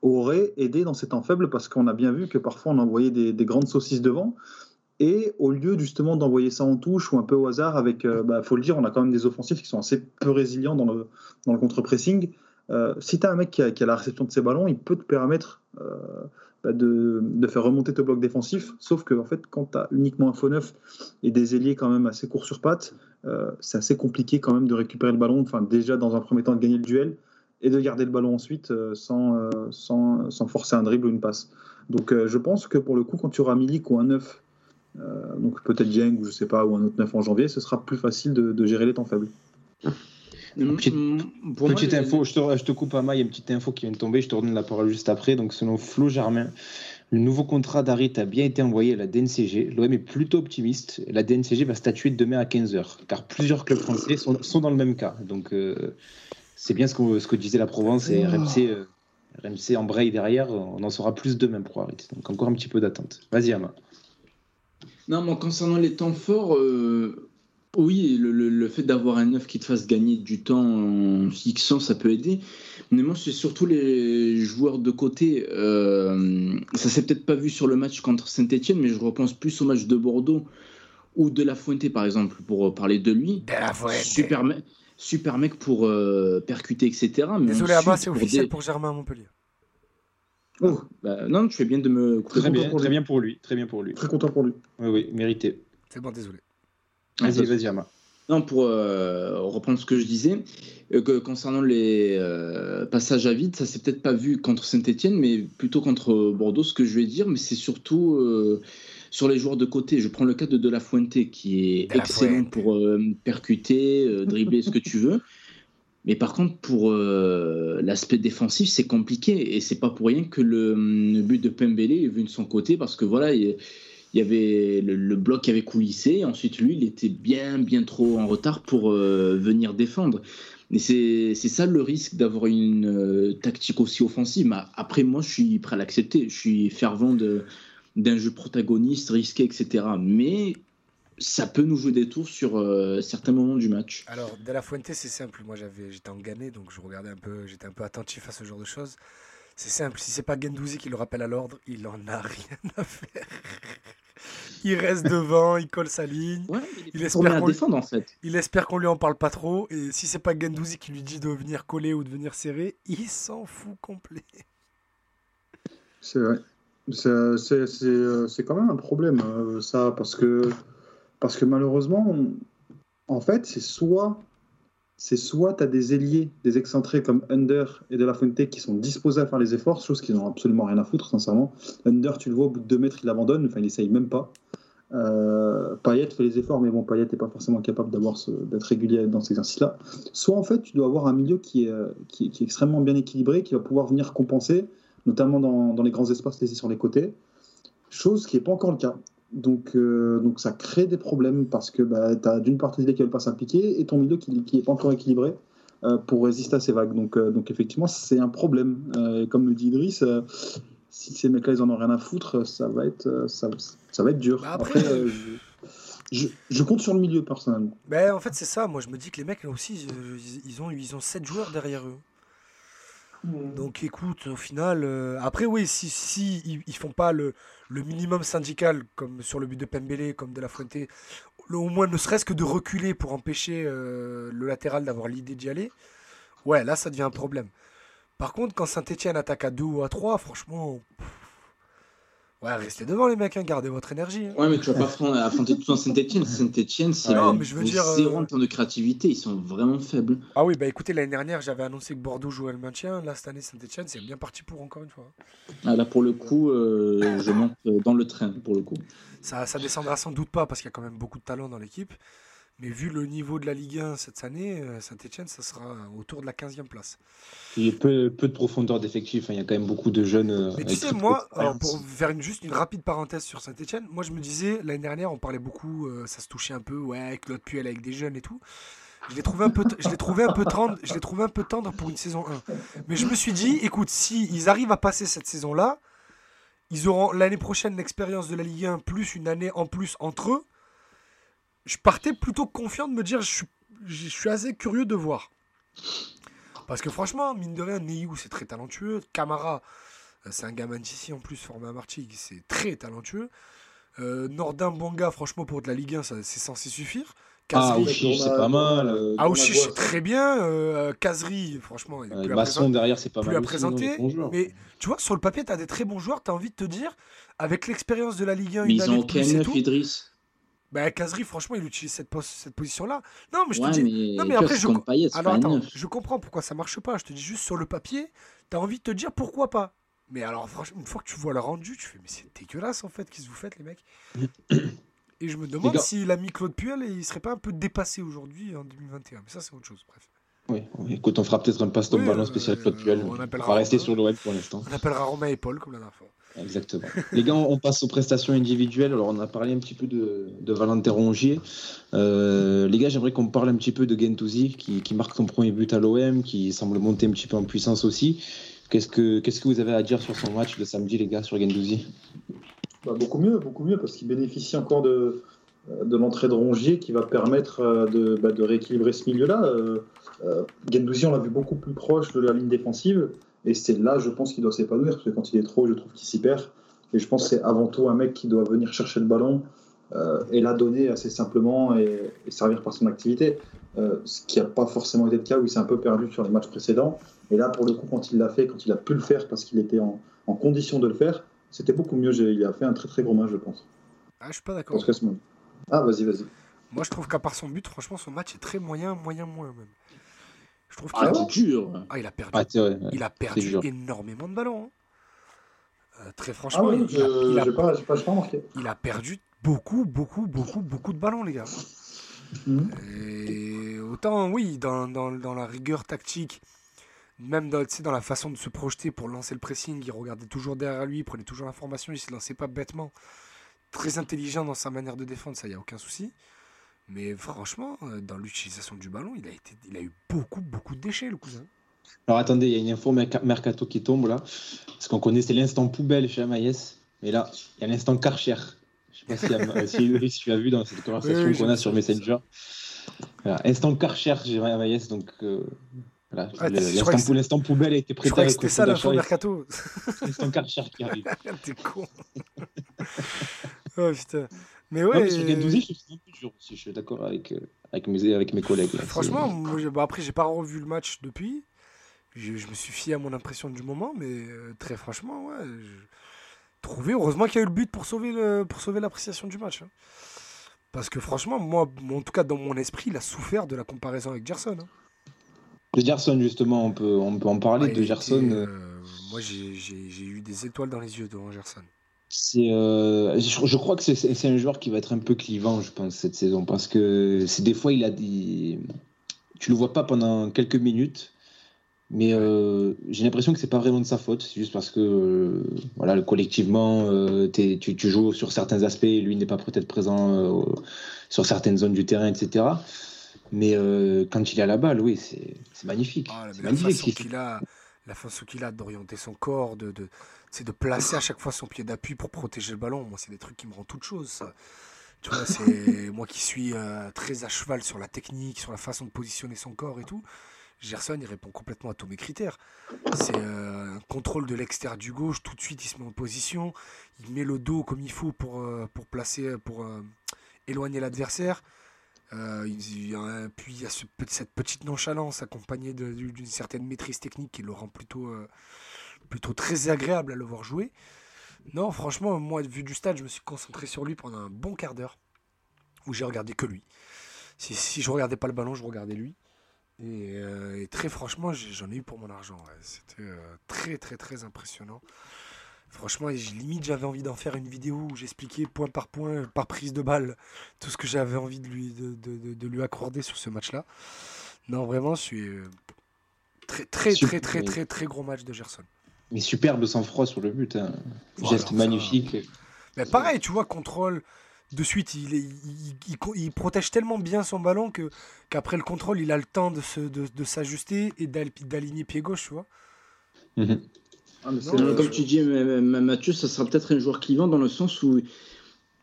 aurait aidé dans ces temps faibles parce qu'on a bien vu que parfois on envoyait des, des grandes saucisses devant et au lieu justement d'envoyer ça en touche ou un peu au hasard avec, euh, bah, faut le dire, on a quand même des offensifs qui sont assez peu résilients dans le, dans le contre-pressing. Euh, si tu as un mec qui a, la réception de ses ballons, il peut te permettre euh, bah, de, faire remonter tes blocs défensifs. Sauf que en fait, quand tu as uniquement un faux neuf et des ailiers quand même assez courts sur pattes, euh, c'est assez compliqué quand même de récupérer le ballon. Enfin, déjà dans un premier temps de gagner le duel et de garder le ballon ensuite sans, sans, forcer un dribble ou une passe. Donc je pense que pour le coup, quand tu auras Milik ou un neuf, euh, donc peut-être Dieng ou je sais pas, ou un autre neuf en janvier, ce sera plus facile de gérer les temps faibles. Petite- pour Petite info, je te, je te coupe à main, il y a une petite info qui vient de tomber, je te redonne la parole juste après. Donc, selon Flo Germain, le nouveau contrat d'Arit a bien été envoyé à la DNCG. L'OM est plutôt optimiste. La DNCG va statuer demain à 15h, car plusieurs clubs français sont, sont dans le même cas. Donc, euh, c'est bien ce, que disait la Provence et RMC, euh, RMC embraye derrière. On en saura plus demain pour Arit. Donc, encore un petit peu d'attente. Vas-y, Ama. Non, moi, concernant les temps forts, euh, oui, le, le- le fait d'avoir un neuf qui te fasse gagner du temps en fixant, ça peut aider. Mais moi, c'est surtout les joueurs de côté. Euh, ça s'est peut-être pas vu sur le match contre Saint-Etienne, mais je repense plus au match de Bordeaux ou de La Fuente, par exemple, pour parler de lui. De la Fuente. Super, me- super mec pour euh, percuter, etc. Mais Désolé, Abba, c'est pour officiel des- pour Germain à Montpellier. Oh, Bah, non, tu fais bien de me Très le bien, pour très lui. bien pour lui. Très bien pour lui. très content pour lui. Oui, oui, mérité. C'est bon, désolé. Vas-y, vas-y, Ama. Non, pour euh, reprendre ce que je disais, euh, que concernant les euh, passages à vide, ça s'est peut-être pas vu contre Saint-Etienne, mais plutôt contre Bordeaux, ce que je vais dire, mais c'est surtout euh, sur les joueurs de côté. Je prends le cas de De La Fuente, qui est excellent Fuente. pour euh, percuter, euh, dribbler, ce que tu veux. Mais par contre, pour euh, l'aspect défensif, c'est compliqué. Et c'est pas pour rien que le, le but de Pembele est venu de son côté, parce que voilà, il, il y avait le, bloc qui avait coulissé. Ensuite, lui, il était bien, bien trop en retard pour euh, venir défendre. Et c'est ça le risque d'avoir une euh, tactique aussi offensive. Mais après, moi, je suis prêt à l'accepter. Je suis fervent d'un jeu protagoniste, risqué, etc. Mais ça peut nous jouer des tours sur euh, certains moments du match. Alors, De La Fuente, c'est simple. Moi, j'étais en Ghané, donc je regardais un peu, j'étais un peu attentif à ce genre de choses. C'est simple. Si c'est pas Gendouzi qui le rappelle à l'ordre, il en a rien à faire. il reste devant, il colle sa ligne. Ouais, Il espère qu'on- défendre en fait. Il espère qu'on lui en parle pas trop. Et si c'est pas Gendouzi qui lui dit de venir coller ou de venir serrer, il s'en fout complet. C'est vrai. C'est- C'est c'est, euh, c'est quand même un problème, euh, ça, parce que, parce que malheureusement, on- en fait, c'est soit c'est soit tu as des ailiers, des excentrés comme Under et De La Fuente qui sont disposés à faire les efforts, chose qu'ils n'ont absolument rien à foutre, sincèrement. Under, tu le vois, au bout de deux mètres, il abandonne, enfin, il essaye même pas. Euh, Payet fait les efforts, mais bon, Payet n'est pas forcément capable d'être régulier dans cet exercice-là. Soit en fait, tu dois avoir un milieu qui est, euh, qui, est- extrêmement bien équilibré, qui va pouvoir venir compenser, notamment dans les grands espaces laissés sur les côtés, chose qui n'est pas encore le cas. Donc, euh, donc ça crée des problèmes parce que bah, tu as d'une part tes idées qui ne veulent pas s'impliquer et ton milieu qui n'est pas encore équilibré euh, pour résister à ces vagues. Donc, euh, donc effectivement, c'est un problème. Et comme le dit Idriss, si ces mecs-là, ils en ont rien à foutre, ça va être, ça, ça va être dur. Bah après, Après, je, je- compte sur le milieu personnellement. Ben, en fait, c'est ça. Moi, je me dis que les mecs, là aussi, ils, ils ont, ils ont 7 joueurs derrière eux. Donc, écoute, au final. euh, Après, oui, si, si ils, ils font pas le, le minimum syndical, comme sur le but de Pembele, comme de la Fuente, au moins ne serait-ce que de reculer pour empêcher euh, le latéral d'avoir l'idée d'y aller, ouais, là, ça devient un problème. Par contre, quand Saint-Etienne attaque à 2 ou à 3, franchement. Ouais, restez devant, les mecs, hein, gardez votre énergie. hein. Ouais, mais tu vas pas affronter, tout en Saint-Etienne. Saint-Etienne, c'est Non, mais je veux ils dire, ont zéro euh, en termes de créativité. Ils sont vraiment faibles. Ah oui, bah écoutez, l'année dernière, j'avais annoncé que Bordeaux jouait le maintien. Là, cette année, Saint-Etienne, c'est bien parti pour encore une fois. Ah, là, pour le coup, euh, je monte euh, dans le train, pour le coup. Ça, ça descendra sans doute pas parce qu'il y a quand même beaucoup de talent dans l'équipe. Mais vu le niveau de la Ligue 1 cette année, euh, Saint-Etienne, ça sera autour de la 15e place. Il y a peu, peu de profondeur d'effectif. hein. Il y a quand même beaucoup de jeunes. euh, Mais tu sais, moi, alors pour faire une, juste une rapide parenthèse sur Saint-Etienne, moi je me disais, l'année dernière, on parlait beaucoup, euh, ça se touchait un peu, ouais, Claude Puel avec des jeunes et tout. Je l'ai trouvé un peu, je l'ai trouvé un peu tendre, je l'ai trouvé un peu tendre pour une saison 1. Mais je me suis dit, écoute, si ils arrivent à passer cette saison-là, ils auront l'année prochaine l'expérience de la Ligue 1 plus une année en plus entre eux. Je partais plutôt confiant de me dire, je suis, je suis assez curieux de voir. Parce que franchement, mine de rien, Neyou, c'est très talentueux. Camara, euh, c'est un gamin d'ici en plus, formé à Martigues, c'est très talentueux. Euh, Nordin Bonga, franchement, pour de la Ligue 1, ça- c'est censé suffire. Ah, Kazri, Ouchiche, c'est pas mal. Euh, Aouchiche, c'est voit- très bien. Euh, Kazri, franchement, Euh, plus à Masson derrière, c'est pas plus mal. à aussi, présenter. Mais tu vois, sur le papier, tu as des très bons joueurs. Tu as envie de te dire, avec l'expérience de la Ligue 1, Mais une ils année ont de plus Idriss. Bah, Kazri, franchement, il utilise cette, pos- cette position-là. Non, mais je te dis. mais, non, mais après, je Payet, Alors attends, comprends pourquoi ça marche pas. Je te dis juste sur le papier, tu as envie de te dire pourquoi pas. Mais alors, franchement, une fois que tu vois le rendu, tu fais, mais c'est dégueulasse en fait, qu'est-ce que vous faites, les mecs? Et je me demande gars- si l'ami Claude Puel, il serait pas un peu dépassé aujourd'hui en 2021. Mais ça, c'est autre chose, bref. Oui, oui, écoute, on fera peut-être un passe ton Oui, ballon spécial Claude euh, Puel. on On appellera- va rester sur l'OM pour l'instant. On appellera Romain et Paul comme la dernière fois. Exactement. Les gars, on passe aux prestations individuelles. Alors, on a parlé un petit peu de, de Valentin Rongier. Euh, les gars, j'aimerais qu'on parle un petit peu de Gendouzi, qui, marque son premier but à l'OM, qui semble monter un petit peu en puissance aussi. Qu'est-ce que, qu'est-ce que vous avez à dire sur son match de samedi, les gars, sur Gendouzi Bah, beaucoup mieux, beaucoup mieux, parce qu'il bénéficie encore de, de l'entrée de Rongier qui va permettre euh, de, bah, de rééquilibrer ce milieu-là. Euh, euh, Guendouzi, on l'a vu beaucoup plus proche de la ligne défensive, et c'est là, je pense, qu'il doit s'épanouir, parce que quand il est trop, je trouve qu'il s'y perd. Et je pense que c'est avant tout un mec qui doit venir chercher le ballon euh, et la donner assez simplement et, et servir par son activité. Euh, ce qui n'a pas forcément été le cas où il s'est un peu perdu sur les matchs précédents. Et là, pour le coup, quand il l'a fait, quand il a pu le faire parce qu'il était en, en condition de le faire, c'était beaucoup mieux. Il a fait un très très gros match, je pense. Ah, je suis pas d'accord. Ah, vas-y, vas-y. Moi, je trouve qu'à part son but, franchement, son match est très moyen, moyen, moins même. Je trouve qu'il Ah, a... c'est dur. Ah, il a perdu, Ah, ouais. il a perdu énormément de ballons. hein. Euh, très Ah franchement, oui, il, a, il a- pas, pas il a perdu beaucoup, beaucoup, beaucoup, beaucoup de ballons, les gars. Mhm. Et autant, oui, dans, dans- dans la rigueur tactique, même dans, tu sais, dans la façon de se projeter pour lancer le pressing, il regardait toujours derrière lui, il prenait toujours l'information, il ne se lançait pas bêtement. Très intelligent dans sa manière de défendre, ça, il n'y a aucun souci. Mais franchement, euh, dans l'utilisation du ballon, il a, été, il a eu beaucoup, beaucoup de déchets, le cousin. Alors attendez, il y a une info merca- mercato qui tombe là. Parce qu'on connaissait l'instant poubelle chez Amaïs. Mais là, il y a l'instant Karcher Je sais pas si, si, si tu as vu dans cette conversation Oui, qu'on a sur Messenger. Voilà. Instant Karcher, j'ai Maïs, donc euh, voilà. Ah, L'instant c'est- pou- l'instant poubelle a été prêté avec c'était ça l'info mercato. et Instant Karcher qui arrive. T'es con. oh putain. Mais Ouais, mais Gendouzi, je dur aussi. Suis d'accord avec, euh, avec, mes, avec mes collègues. là. Franchement, moi, bah, après, j'ai pas revu le match depuis. Je, je me suis fié à mon impression du moment, mais euh, très franchement, ouais. je- Trouvé, heureusement qu'il y a eu le but pour sauver, le, pour sauver l'appréciation du match. hein. Parce que franchement, moi, en tout cas, dans mon esprit, il a souffert de la comparaison avec Gerson. hein. De Gerson, justement, on peut, on peut en parler. De Gerson, euh, moi, j'ai eu des étoiles dans les yeux devant Gerson. C'est, euh, je, je crois que c'est- un joueur qui va être un peu clivant, je pense, cette saison. Parce que c'est des fois, il a des. Tu le vois pas pendant quelques minutes. Mais euh, j'ai l'impression que c'est pas vraiment de sa faute. C'est juste parce que, euh, voilà, collectivement, tu, tu joues sur certains aspects lui n'est pas peut-être présent sur certaines zones du terrain, etc. Mais quand il à la balle, oui, c'est c'est magnifique. Ah, c'est la façon qu'il a, la façon qu'il a d'orienter son corps, de, de, c'est de placer à chaque fois son pied d'appui pour protéger le ballon. Moi, c'est des trucs qui me rendent toute chose. ça. Tu vois, c'est moi qui suis euh, très à cheval sur la technique, sur la façon de positionner son corps et tout. Gerson, il répond complètement à tous mes critères. C'est euh, un contrôle de l'extérieur du gauche, tout de suite il se met en position, il met le dos comme il faut pour, euh, pour placer, pour euh, éloigner l'adversaire. Puis il y a ce cette petite nonchalance accompagnée d'une certaine maîtrise technique qui le rend plutôt, plutôt très agréable à le voir jouer. Non, franchement, moi, vu du stade, je me suis concentré sur lui pendant un bon quart d'heure où j'ai regardé que lui. Si, si je regardais pas le ballon, je regardais lui. Et, euh, et très franchement, j'en ai eu pour mon argent. ouais. C'était euh, très, très, très impressionnant. Franchement, limite, j'avais envie d'en faire une vidéo où j'expliquais point par point, par prise de balle, tout ce que j'avais envie de lui, de, de- de- de lui accorder sur ce match-là. Non, vraiment, je suis euh, très, très, très, très, très, très gros match de Gerson. Mais superbe sang-froid sur le but. hein. Geste ça- magnifique. Mais pareil, tu vois, contrôle. De suite, il, est- il, il- il- il protège tellement bien son ballon que qu'après le contrôle, il a le temps de se- de, de s'ajuster et d'al- d'aligner pied gauche, tu vois. Mhm. Ah, mais Non, Comme tu dis, Mathieu, ça sera peut-être un joueur clivant dans le sens où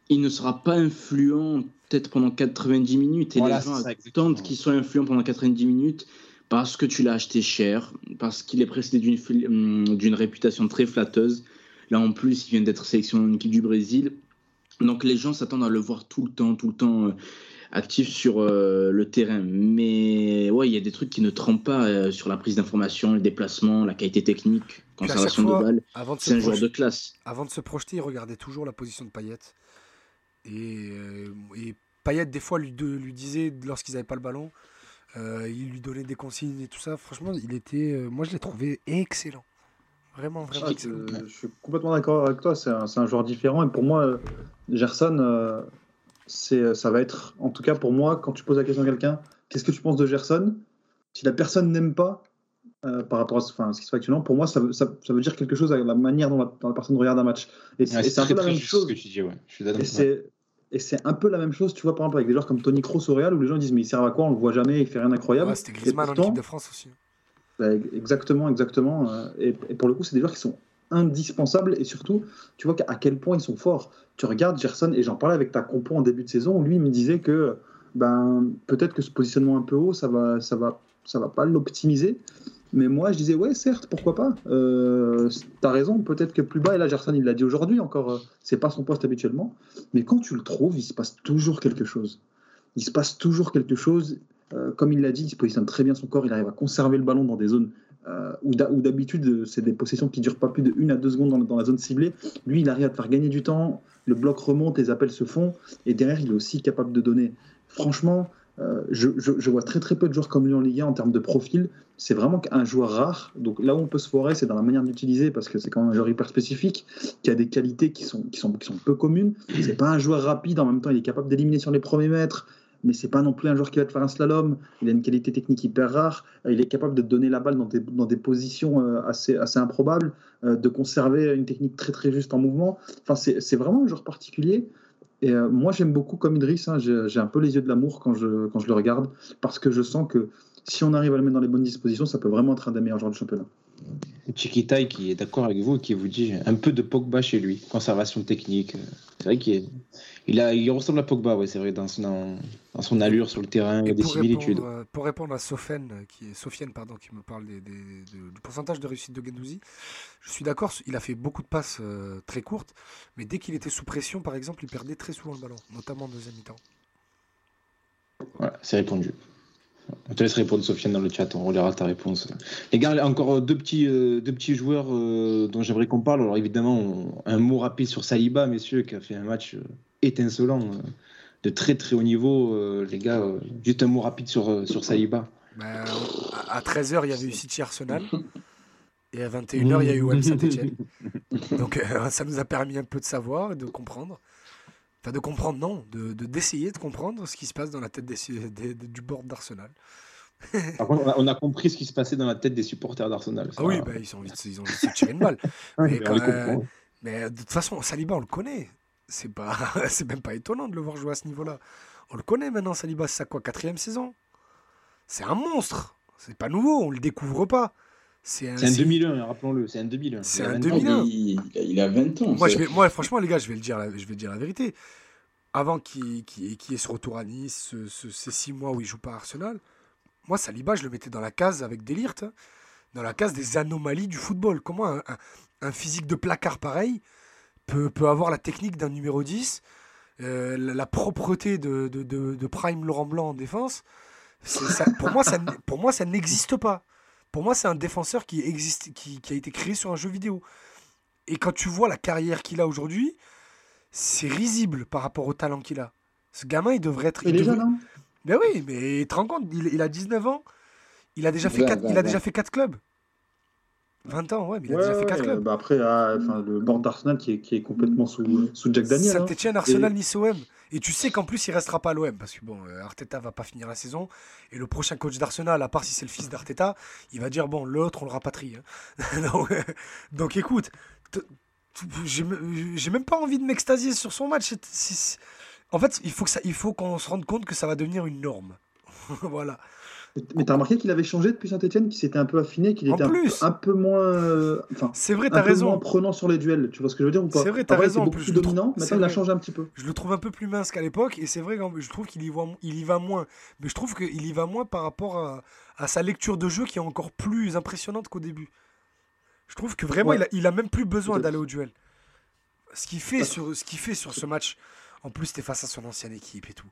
il ne sera pas influent peut-être pendant 90 minutes. Et Voilà, les gens attendent qu'il soit influent pendant 90 minutes parce que tu l'as acheté cher, parce qu'il est précédé d'une hum, d'une réputation très flatteuse. Là, en plus, il vient d'être sélectionné en équipe du Brésil. Donc les gens s'attendent à le voir tout le temps, tout le temps euh, actif sur euh, le terrain. Mais ouais, il y a des trucs qui ne trompent pas euh, sur la prise d'information, le déplacement, la qualité technique, conservation fois, de balles. Avant de, se C'est un joueur projeter, de classe. avant de se projeter, il regardait toujours la position de Payet. Et, et Payet, des fois, lui, de- lui disait, lorsqu'ils n'avaient pas le ballon, euh, il lui donnait des consignes et tout ça. Franchement, il était, euh, moi, je l'ai trouvé excellent. Vraiment, vraiment Ah, excellent. je, je suis complètement d'accord avec toi. C'est un, joueur différent. Et pour moi, euh, Gerson, euh, c'est, ça va être, en tout cas pour moi, quand tu poses la question à quelqu'un, qu'est-ce que tu penses de Gerson? Si la personne n'aime pas, euh, par rapport à ce, enfin, ce qui se fait actuellement, pour moi, ça, veut- ça, ça veut dire quelque chose avec la manière dont la, dont la personne regarde un match. Et c'est, Ouais, et c'est un peu la même chose. ce que tu dis, ouais. Je suis d'accord. Et c'est, un peu la même chose, tu vois, par exemple, avec des joueurs comme Tony Kroos au Real, où les gens disent, mais il sert à quoi On le voit jamais, il fait rien d'incroyable. Ouais, C'était Griezmann en pourtant- équipe de France aussi. bah, exactement, exactement. euh, Et, et pour le coup, c'est des joueurs qui sont indispensables et surtout, tu vois à quel point ils sont forts. Tu regardes Gerson, et j'en parlais avec ta compo en début de saison, où lui il me disait que ben, peut-être que ce positionnement un peu haut, ça va, ça va, ça va pas l'optimiser. Mais moi, je disais, ouais, certes, pourquoi pas. Euh, T'as raison, peut-être que plus bas, et là, Gerson, il l'a dit aujourd'hui encore, euh, c'est pas son poste habituellement. Mais quand tu le trouves, il se passe toujours quelque chose. Il se passe toujours quelque chose. Euh, comme il l'a dit, il positionne très bien son corps, il arrive à conserver le ballon dans des zones euh, où d'ha- où d'habitude, c'est des possessions qui durent pas plus de 1 à 2 secondes dans, dans la zone ciblée. Lui, il arrive à te faire gagner du temps, le bloc remonte, les appels se font, et derrière, il est aussi capable de donner. Franchement, euh, je, vois très très peu de joueurs comme lui en Ligue 1 en termes de profil. C'est vraiment un joueur rare. Donc là où on peut se foirer, c'est dans la manière d'utiliser, parce que c'est quand même un joueur hyper spécifique, qui a des qualités qui sont, qui sont, qui sont peu communes. C'est pas un joueur rapide, en même temps, il est capable d'éliminer sur les premiers mètres, mais c'est pas non plus un joueur qui va te faire un slalom. Il a une qualité technique hyper rare. Il est capable de donner la balle dans des, dans des positions euh, assez, assez improbables, euh, de conserver une technique très très juste en mouvement. Enfin, c'est vraiment un joueur particulier. Et euh, moi, j'aime beaucoup comme Idriss. hein, J'ai un peu les yeux de l'amour quand je, quand je le regarde, parce que je sens que si on arrive à le mettre dans les bonnes dispositions, ça peut vraiment être un des meilleurs joueurs du championnat. Chiquitai qui est d'accord avec vous et qui vous dit un peu de Pogba chez lui, conservation technique. C'est vrai qu'il est- il a, il ressemble à Pogba, ouais, c'est vrai, dans son, dans son allure sur le terrain, il y a Et des pour similitudes. répondre, pour répondre à Sofiane, qui est, Sofiane pardon, qui me parle des- des- de- du pourcentage de réussite de Gendouzi, je suis d'accord, il a fait beaucoup de passes euh, très courtes, mais dès qu'il était sous pression, par exemple, il perdait très souvent le ballon, notamment en deuxième mi-temps. Voilà, c'est répondu. On te laisse répondre, Sofiane, dans le chat, on relaiera ta réponse. Les gars, encore deux petits, euh, deux petits joueurs euh, dont j'aimerais qu'on parle. Alors évidemment, on- un mot rapide sur Saliba, messieurs, qui a fait un match euh, étincelant, euh, de très très haut niveau. euh, les gars, euh, juste un mot rapide sur, euh, sur Saliba. Ben, à 13h, il y avait eu City Arsenal. Et à 21h, il y a eu OM Saint-Etienne. Donc euh, ça nous a permis un peu de savoir et de comprendre. Enfin, de comprendre, non, de de- d'essayer de, comprendre ce qui se passe dans la tête des, des- des- du board d'Arsenal. Par contre, on a, on a compris ce qui se passait dans la tête des supporters d'Arsenal. Ah oui, ben, ils, ont envie de, ils ont envie de se tirer une balle. Mais quand. Mais de toute façon, Saliba, on le connaît. C'est pas, c'est même pas étonnant de le voir jouer à ce niveau-là. On le connaît maintenant, Saliba. C'est sa quoi, quatrième saison? C'est un monstre. C'est pas nouveau, on le découvre pas. C'est un, un c'est- 2001, rappelons-le, c'est un 2001. C'est un 20 ans. 2001. Il, il- il a 20 ans. Moi, c'est- je vais, moi, franchement, les gars, je vais le dire, la- je vais dire la vérité. Avant qu'il qu'il- qu'il ait ce retour à Nice, ce- ce- ces six mois où il joue pas à Arsenal, moi, Saliba, je le mettais dans la case avec Delirte, hein, dans la case des anomalies du football. Comment un, un- un physique de placard pareil peut, peut avoir la technique d'un numéro 10, euh, la, la propreté de, de- de- de Prime Laurent Blanc en défense? Ça- pour, moi, ça, pour moi, ça n'existe pas. Pour moi, c'est un défenseur qui, existe, qui, qui a été créé sur un jeu vidéo. Et quand tu vois la carrière qu'il a aujourd'hui, c'est risible par rapport au talent qu'il a. Ce gamin, il devrait être. Il est devrait- jeune, hein Ben oui, mais tu te rends compte, il, il a 19 ans, il a déjà fait Vingt, 4, il a vingt, déjà vingt. fait quatre clubs. 20 ans, ouais, mais il a Ouais, déjà fait ouais, 4 ouais, clubs. bah après, ah, le board d'Arsenal qui est, qui est complètement sous, sous Jack Daniel. hein. Saint-Etienne, Arsenal, Nice, OM. Et tu sais qu'en plus, il restera pas à l'OM parce que bon, euh, Arteta va pas finir la saison. Et le prochain coach d'Arsenal, à part si c'est le fils d'Arteta, il va dire bon, l'autre, on le rapatrie. hein. donc, euh, donc, écoute, j'ai même pas envie de m'extasier sur son match. En fait, il faut qu'on se rende compte que ça va devenir une norme. voilà. Mais t'as remarqué qu'il avait changé depuis Saint-Etienne, qu'il s'était un peu affiné, qu'il était un, plus. peu- un peu moins. euh, C'est vrai, un t'as raison. moins prenant sur les duels. Tu vois ce que je veux dire ou pas? C'est vrai, t'as raison, en plus, plus dominant. Maintenant, il a changé un petit peu. Je le trouve un peu plus mince qu'à l'époque, et c'est vrai que je trouve qu'il y, voit- il y va moins. Mais je trouve qu'il y va moins par rapport à, à sa lecture de jeu qui est encore plus impressionnante qu'au début. Je trouve que vraiment, Ouais. il, a, il a même plus besoin d'aller au duel. Ce qu'il fait, sur, ce qu'il fait sur ce match, en plus, c'était face à son ancienne équipe et tout.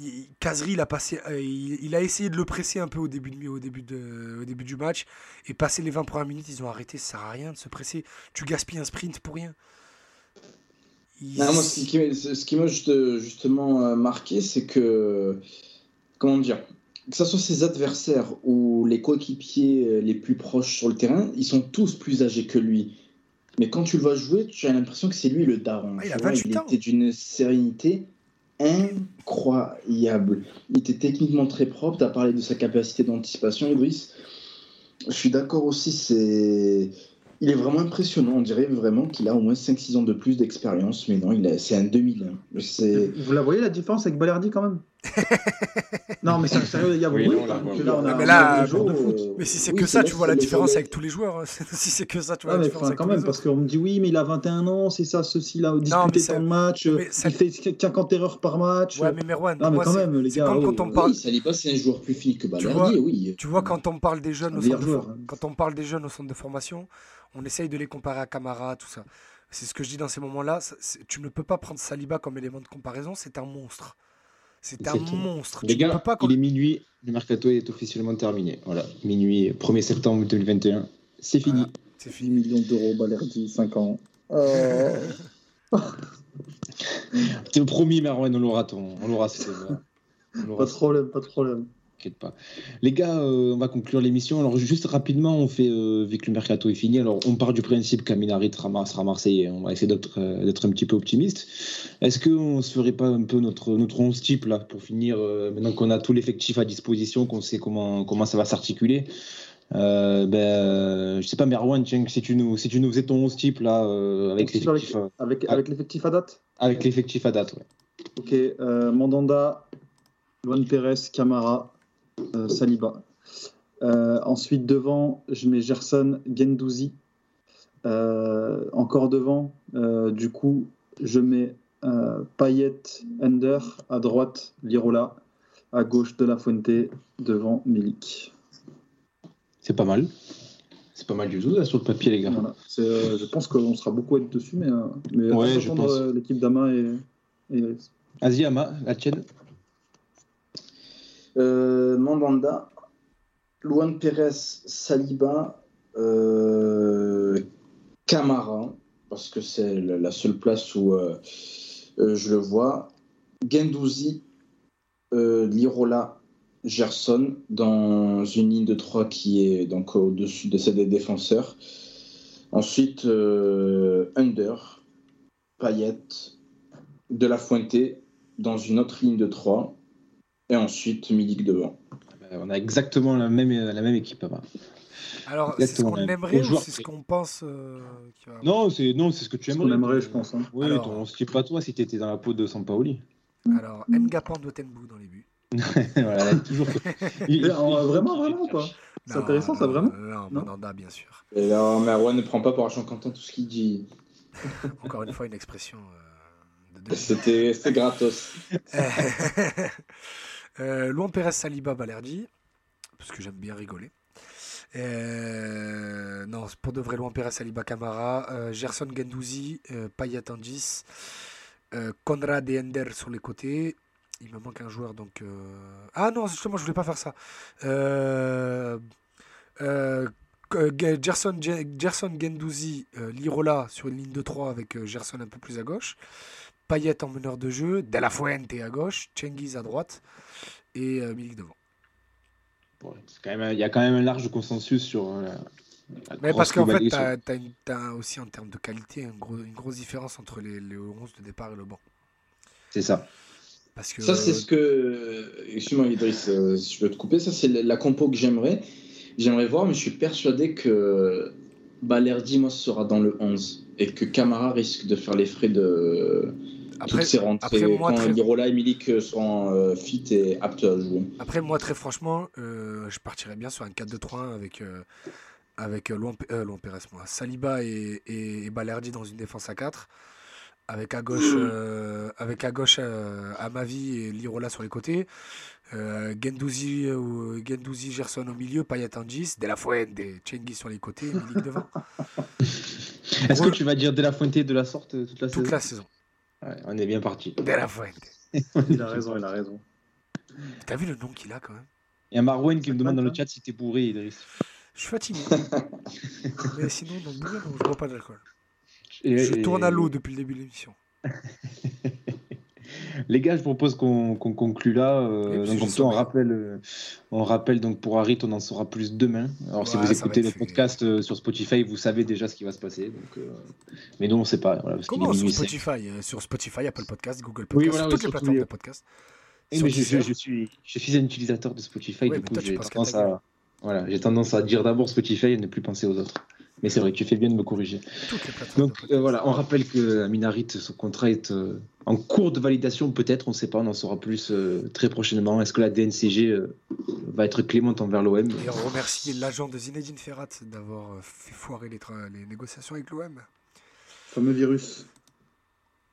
Il, Kazri, il a, passé, euh, il, il a essayé de le presser un peu au début, de, au, début de, au début du match. Et passé les 20 premières minutes, ils ont arrêté. Ça sert à rien de se presser. Tu gaspilles un sprint pour rien. Il- Non, moi, ce qui, qui- ce qui m'a juste- justement euh, marqué, c'est que, comment dire, que ce soit ses adversaires ou les coéquipiers euh, les plus proches sur le terrain, ils sont tous plus âgés que lui. Mais quand tu le vois jouer, tu as l'impression que c'est lui le daron. Ah, il a vois, 28 il ans. était d'une sérénité incroyable. Il était techniquement très propre. Tu as parlé de sa capacité d'anticipation, Idriss. Je suis d'accord aussi, c'est. Il est vraiment impressionnant. On dirait vraiment qu'il a au moins 5-6 ans de plus d'expérience. Mais non, il a... c'est un 2001. C'est. Vous la voyez la différence avec Balerdi quand même? Non, mais c'est sérieux, là, là, on a Ah, mais là. Mais si c'est Oui, que ça, là, tu vois la différence avec tous les joueurs. hein. si c'est que ça, tu vois Ah, la différence quand même, parce qu'on me dit oui, mais il a 21 ans, c'est ça, ceci, il a disputé ça- tant de matchs, ça- il fait 50 erreurs par match. Ouais, mais Merwan, non, mais moi, quand même, les gars. quand on parle- Saliba, c'est un joueur plus fini que Balerdi, oui. Tu vois, quand on parle des jeunes hein. quand on parle des jeunes au centre de formation, on essaye de les comparer à Camara, tout ça. C'est ce que je dis dans ces moments-là. ça- Tu ne peux pas prendre Saliba comme élément de comparaison. C'est un monstre. C'est un monstre. Les tu ne peux gars, pas. il est minuit, le mercato est officiellement terminé. Voilà, minuit, 1er septembre 2021, c'est fini. Voilà. C'est 10 fini. millions d'euros, Balerdi, 5 ans. Euh, C'est promis, Merwan, on l'aura, ton- on l'aura, c'est vrai. On l'aura, pas de problème, pas de problème. T'inquiète pas. Les gars, euh, on va conclure l'émission. Alors, juste rapidement, on fait, euh, vu que le mercato est fini, alors on part du principe qu'Aminarit sera, Marseillais. On va essayer d'être, euh, d'être un petit peu optimiste. Est-ce qu'on ne se ferait pas un peu notre, notre 11 type, là, pour finir, euh, maintenant qu'on a tout l'effectif à disposition, qu'on sait comment, comment ça va s'articuler euh, ben, je sais pas, Merwan, tiens, si tu nous, si tu nous faisais ton 11 type, là, euh, avec l'effectif avec, avec l'effectif à date? avec l'effectif à date, ouais. Ok, euh, Mandanda, Luan Pérez, Camara, Saliba. Euh, ensuite, devant, je mets Gerson Gendouzi. Euh, encore devant, euh, du coup, je mets euh, Payet Ender. À droite, Lirola. À gauche, De La Fuente. Devant, Milik. C'est pas mal. C'est pas mal du tout là, sur le papier, les gars. Voilà. Euh, je pense qu'on sera beaucoup à être dessus, mais, euh, mais Ouais, je pense. euh, l'équipe d'Ama et, et. Vas-y, Ama, la tienne. Euh, Mandanda, Luan Pérez, Saliba, euh, Camara, parce que c'est la seule place où euh, je le vois. Gendouzi, Lirola, Gerson, dans une ligne de 3 qui est donc au-dessus de celle des défenseurs. Ensuite, Under, Payet, De La Fuente, dans une autre ligne de 3. Et ensuite, Milik devant. Euh, On a exactement la même, la même équipe. Alors, c'est ce qu'on aimerait ou c'est ce qu'on pense euh, qui va- Non, c'est non, c'est ce que tu Ce aimerais. qu'on aimerait, je pense. hein. Oui, Alors- ton- c'est pas toi si t'étais dans la peau de Sampaoli. Alors, Ngapan Dotenbou dans les buts. voilà, toujours. Euh, vraiment, vraiment, pas? C'est Non, intéressant, ça, non, vraiment Non, Non? Mandanda, bien sûr. Et là, Merwan ne prend pas pour argent comptant tout ce qu'il dit. Encore une fois, une expression euh, de c'était gratos. Euh, Luan Pérez Saliba Balerdi, parce que j'aime bien rigoler. Euh, non, pour de vrai, Luan Pérez Saliba Camara, euh, Gerson Gendouzi, euh, Payet en 10, Conrad et Ender sur les côtés. Il me manque un joueur donc. Ah non, justement, je voulais pas faire ça. Ge- Gerson, Ge- Gerson Gendouzi, Lirola sur une ligne de 3 avec Gerson un peu plus à gauche. Payet en meneur de jeu, De La Fuente à gauche, Cengiz à droite et euh, Milik devant. Bon, c'est quand même, il y a quand même un large consensus sur. euh, la- Mais parce qu'en fait, tu as, aussi en termes de qualité gros- une grosse différence entre les, les 11 de départ et le banc. C'est ça. Parce que, Ça, c'est ce que. Excuse-moi, Idriss, euh, si je veux te couper. Ça, c'est la la compo que j'aimerais. J'aimerais voir, mais je suis persuadé que Balerdi, moi, sera dans le 11. Et que Camara risque de faire les frais de Après- toutes ses rentrées après, moi, quand très- Lirola et Milik seront euh, fit et aptes à jouer. Après, moi, très franchement, euh, je partirais bien sur un 4-2-3-1 avec, euh, avec euh, Luan, euh, Luan Pérez, moi. Saliba et, et, et Balerdi dans une défense à 4. Avec à gauche, euh, avec à gauche euh, Amavi et Lirola sur les côtés. Euh, Gendouzi, ou Gendouzi, Gerson au milieu, Payet en 10, De La Fuente, Chengi sur les côtés, Milik devant. Est-ce que tu vas dire De La Fuente de la sorte euh, toute la Toute saison la saison. Ouais, On est bien parti. De La Fuente. Il a raison, il a raison. T'as vu le nom qu'il a quand même? Il y a Marwen qui me demande dans le chat si t'es bourré, Idriss. Je suis fatigué. Mais sinon, non, bourré, non, je bois pas d'alcool. Je tourne à l'eau depuis le début de l'émission. Les gars, je propose qu'on conclue là. euh, donc, on rappelle, euh, on rappelle donc pour Harit, on en saura plus demain. Alors, si vous écoutez le fait. podcast euh, sur Spotify, vous savez déjà ce qui va se passer. Donc, Mais nous, on ne sait pas. Voilà, parce Comment sur. Spotify Sur Spotify, Apple Podcast, Google Podcast, Oui, voilà, toutes les plateformes les- de podcast. Eh, mais je, je- Deezer. je suis, je suis un utilisateur de Spotify, Ouais, du coup, j'ai tendance à, voilà, j'ai tendance à dire d'abord Spotify et ne plus penser aux autres. Mais c'est vrai, tu fais bien de me corriger. Toutes les plateformes de Donc euh, voilà, on rappelle que Aminarit, son contrat est euh, en cours de validation, peut-être, on ne sait pas, on en saura plus euh, très prochainement. Est-ce que la DNCG euh, va être clémente envers l'OM Et on remercie l'agent de Zinedine Ferrat d'avoir fait foirer les, tra- les négociations avec l'OM. Fameux virus.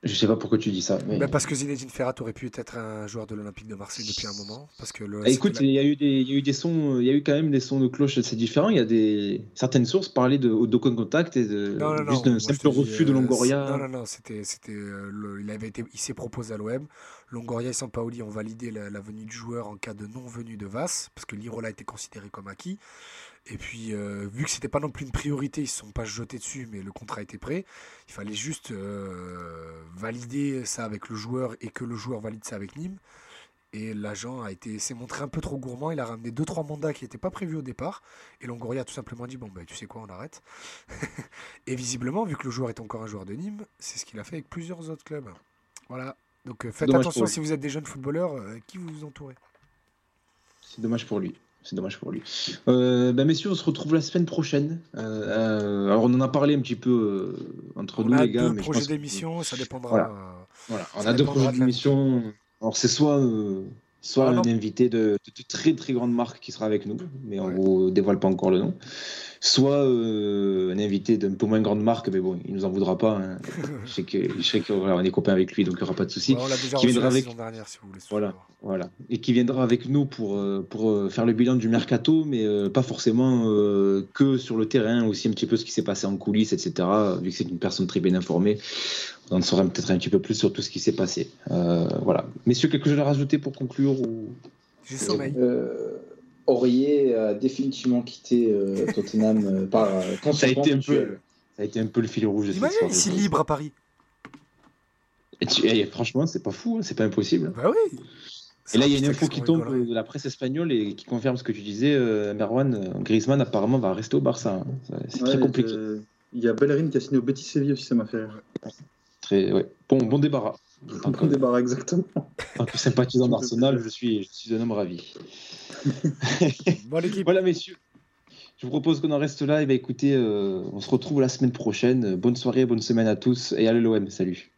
Je sais pas pourquoi tu dis ça. Mais... Ben, parce que Zinedine Ferrat aurait pu être un joueur de l'Olympique de Marseille depuis un moment. Parce que le, Ah, écoute, il y a eu des, il y a eu des sons, il y a eu quand même des sons de cloche assez différents. Il y a des certaines sources parlaient de d'aucun contact et de Non, non, non, juste d'un simple dis, refus de euh, Longoria. c'est- Non, non, non, c'était, c'était, euh, le- il avait été, il s'est proposé à l'OM. Longoria et Sampaoli ont validé la, la venue du joueur en cas de non-venue de Vas, parce que l'Irola était considéré comme acquis. Et puis, euh, vu que c'était pas non plus une priorité, ils se sont pas jetés dessus, mais le contrat était prêt. Il fallait juste euh, valider ça avec le joueur et que le joueur valide ça avec Nîmes. Et l'agent a été s'est montré un peu trop gourmand. Il a ramené deux trois mandats qui n'étaient pas prévus au départ. Et Longoria a tout simplement dit bon ben tu sais quoi on arrête. et visiblement vu que le joueur est encore un joueur de Nîmes, c'est ce qu'il a fait avec plusieurs autres clubs. Voilà. Donc euh, faites attention si vous êtes des jeunes footballeurs, qui vous vous entourez. C'est dommage pour lui. C'est dommage pour lui. Euh, ben, messieurs, on se retrouve la semaine prochaine. Euh, euh, alors, on en a parlé un petit peu entre On nous, a les gars. deux mais projets que- d'émission, ça dépendra. Voilà. on a deux projets d'émission. Alors, c'est soit soit Ah, un invité de, de très très grande marque qui sera avec nous, mais on Ouais. vous dévoile pas encore le nom. Soit euh, un invité d'un peu moins grande marque, mais bon, il nous en voudra pas. hein. je sais que, je sais que voilà, on est copains avec lui, donc il n'y aura pas de souci. Ouais, on l'a déjà qui viendra la avec- saison dernière, si vous voulez. Voilà. Voilà. Et qui viendra avec nous pour, euh, pour euh, faire le bilan du mercato, mais euh, pas forcément euh, que sur le terrain, aussi un petit peu ce qui s'est passé en coulisses, etc. Vu que c'est une personne très bien informée, on en saura peut-être un petit peu plus sur tout ce qui s'est passé. Euh, voilà. Messieurs, quelque chose à rajouter pour conclure ou... J'ai sommeil. Euh, Aurier a définitivement quitté euh, Tottenham euh, par euh, ça a, été un peu, ça a été un peu le fil rouge de cette Imagine soirée. ici libre à Paris. Et tu- et franchement, c'est pas fou, hein, c'est pas impossible. Bah oui. Et là, il y a une info qui tombe de la presse espagnole et qui confirme ce que tu disais, euh, Merwan. euh, Griezmann apparemment va rester au Barça. hein. C'est Ouais, très compliqué. euh, Il y a Bellerin qui a signé au Betis Séville aussi, ça m'a fait rire. Très, ouais. bon, bon débarras. Bon que, débarras, exactement. en tant que sympathisant d'Arsenal, je suis, je suis un homme ravi. Voilà, messieurs. Je vous propose qu'on en reste là. Eh et bah, écoutez, euh, on se retrouve la semaine prochaine. Bonne soirée, bonne semaine à tous et à l'OM. Salut.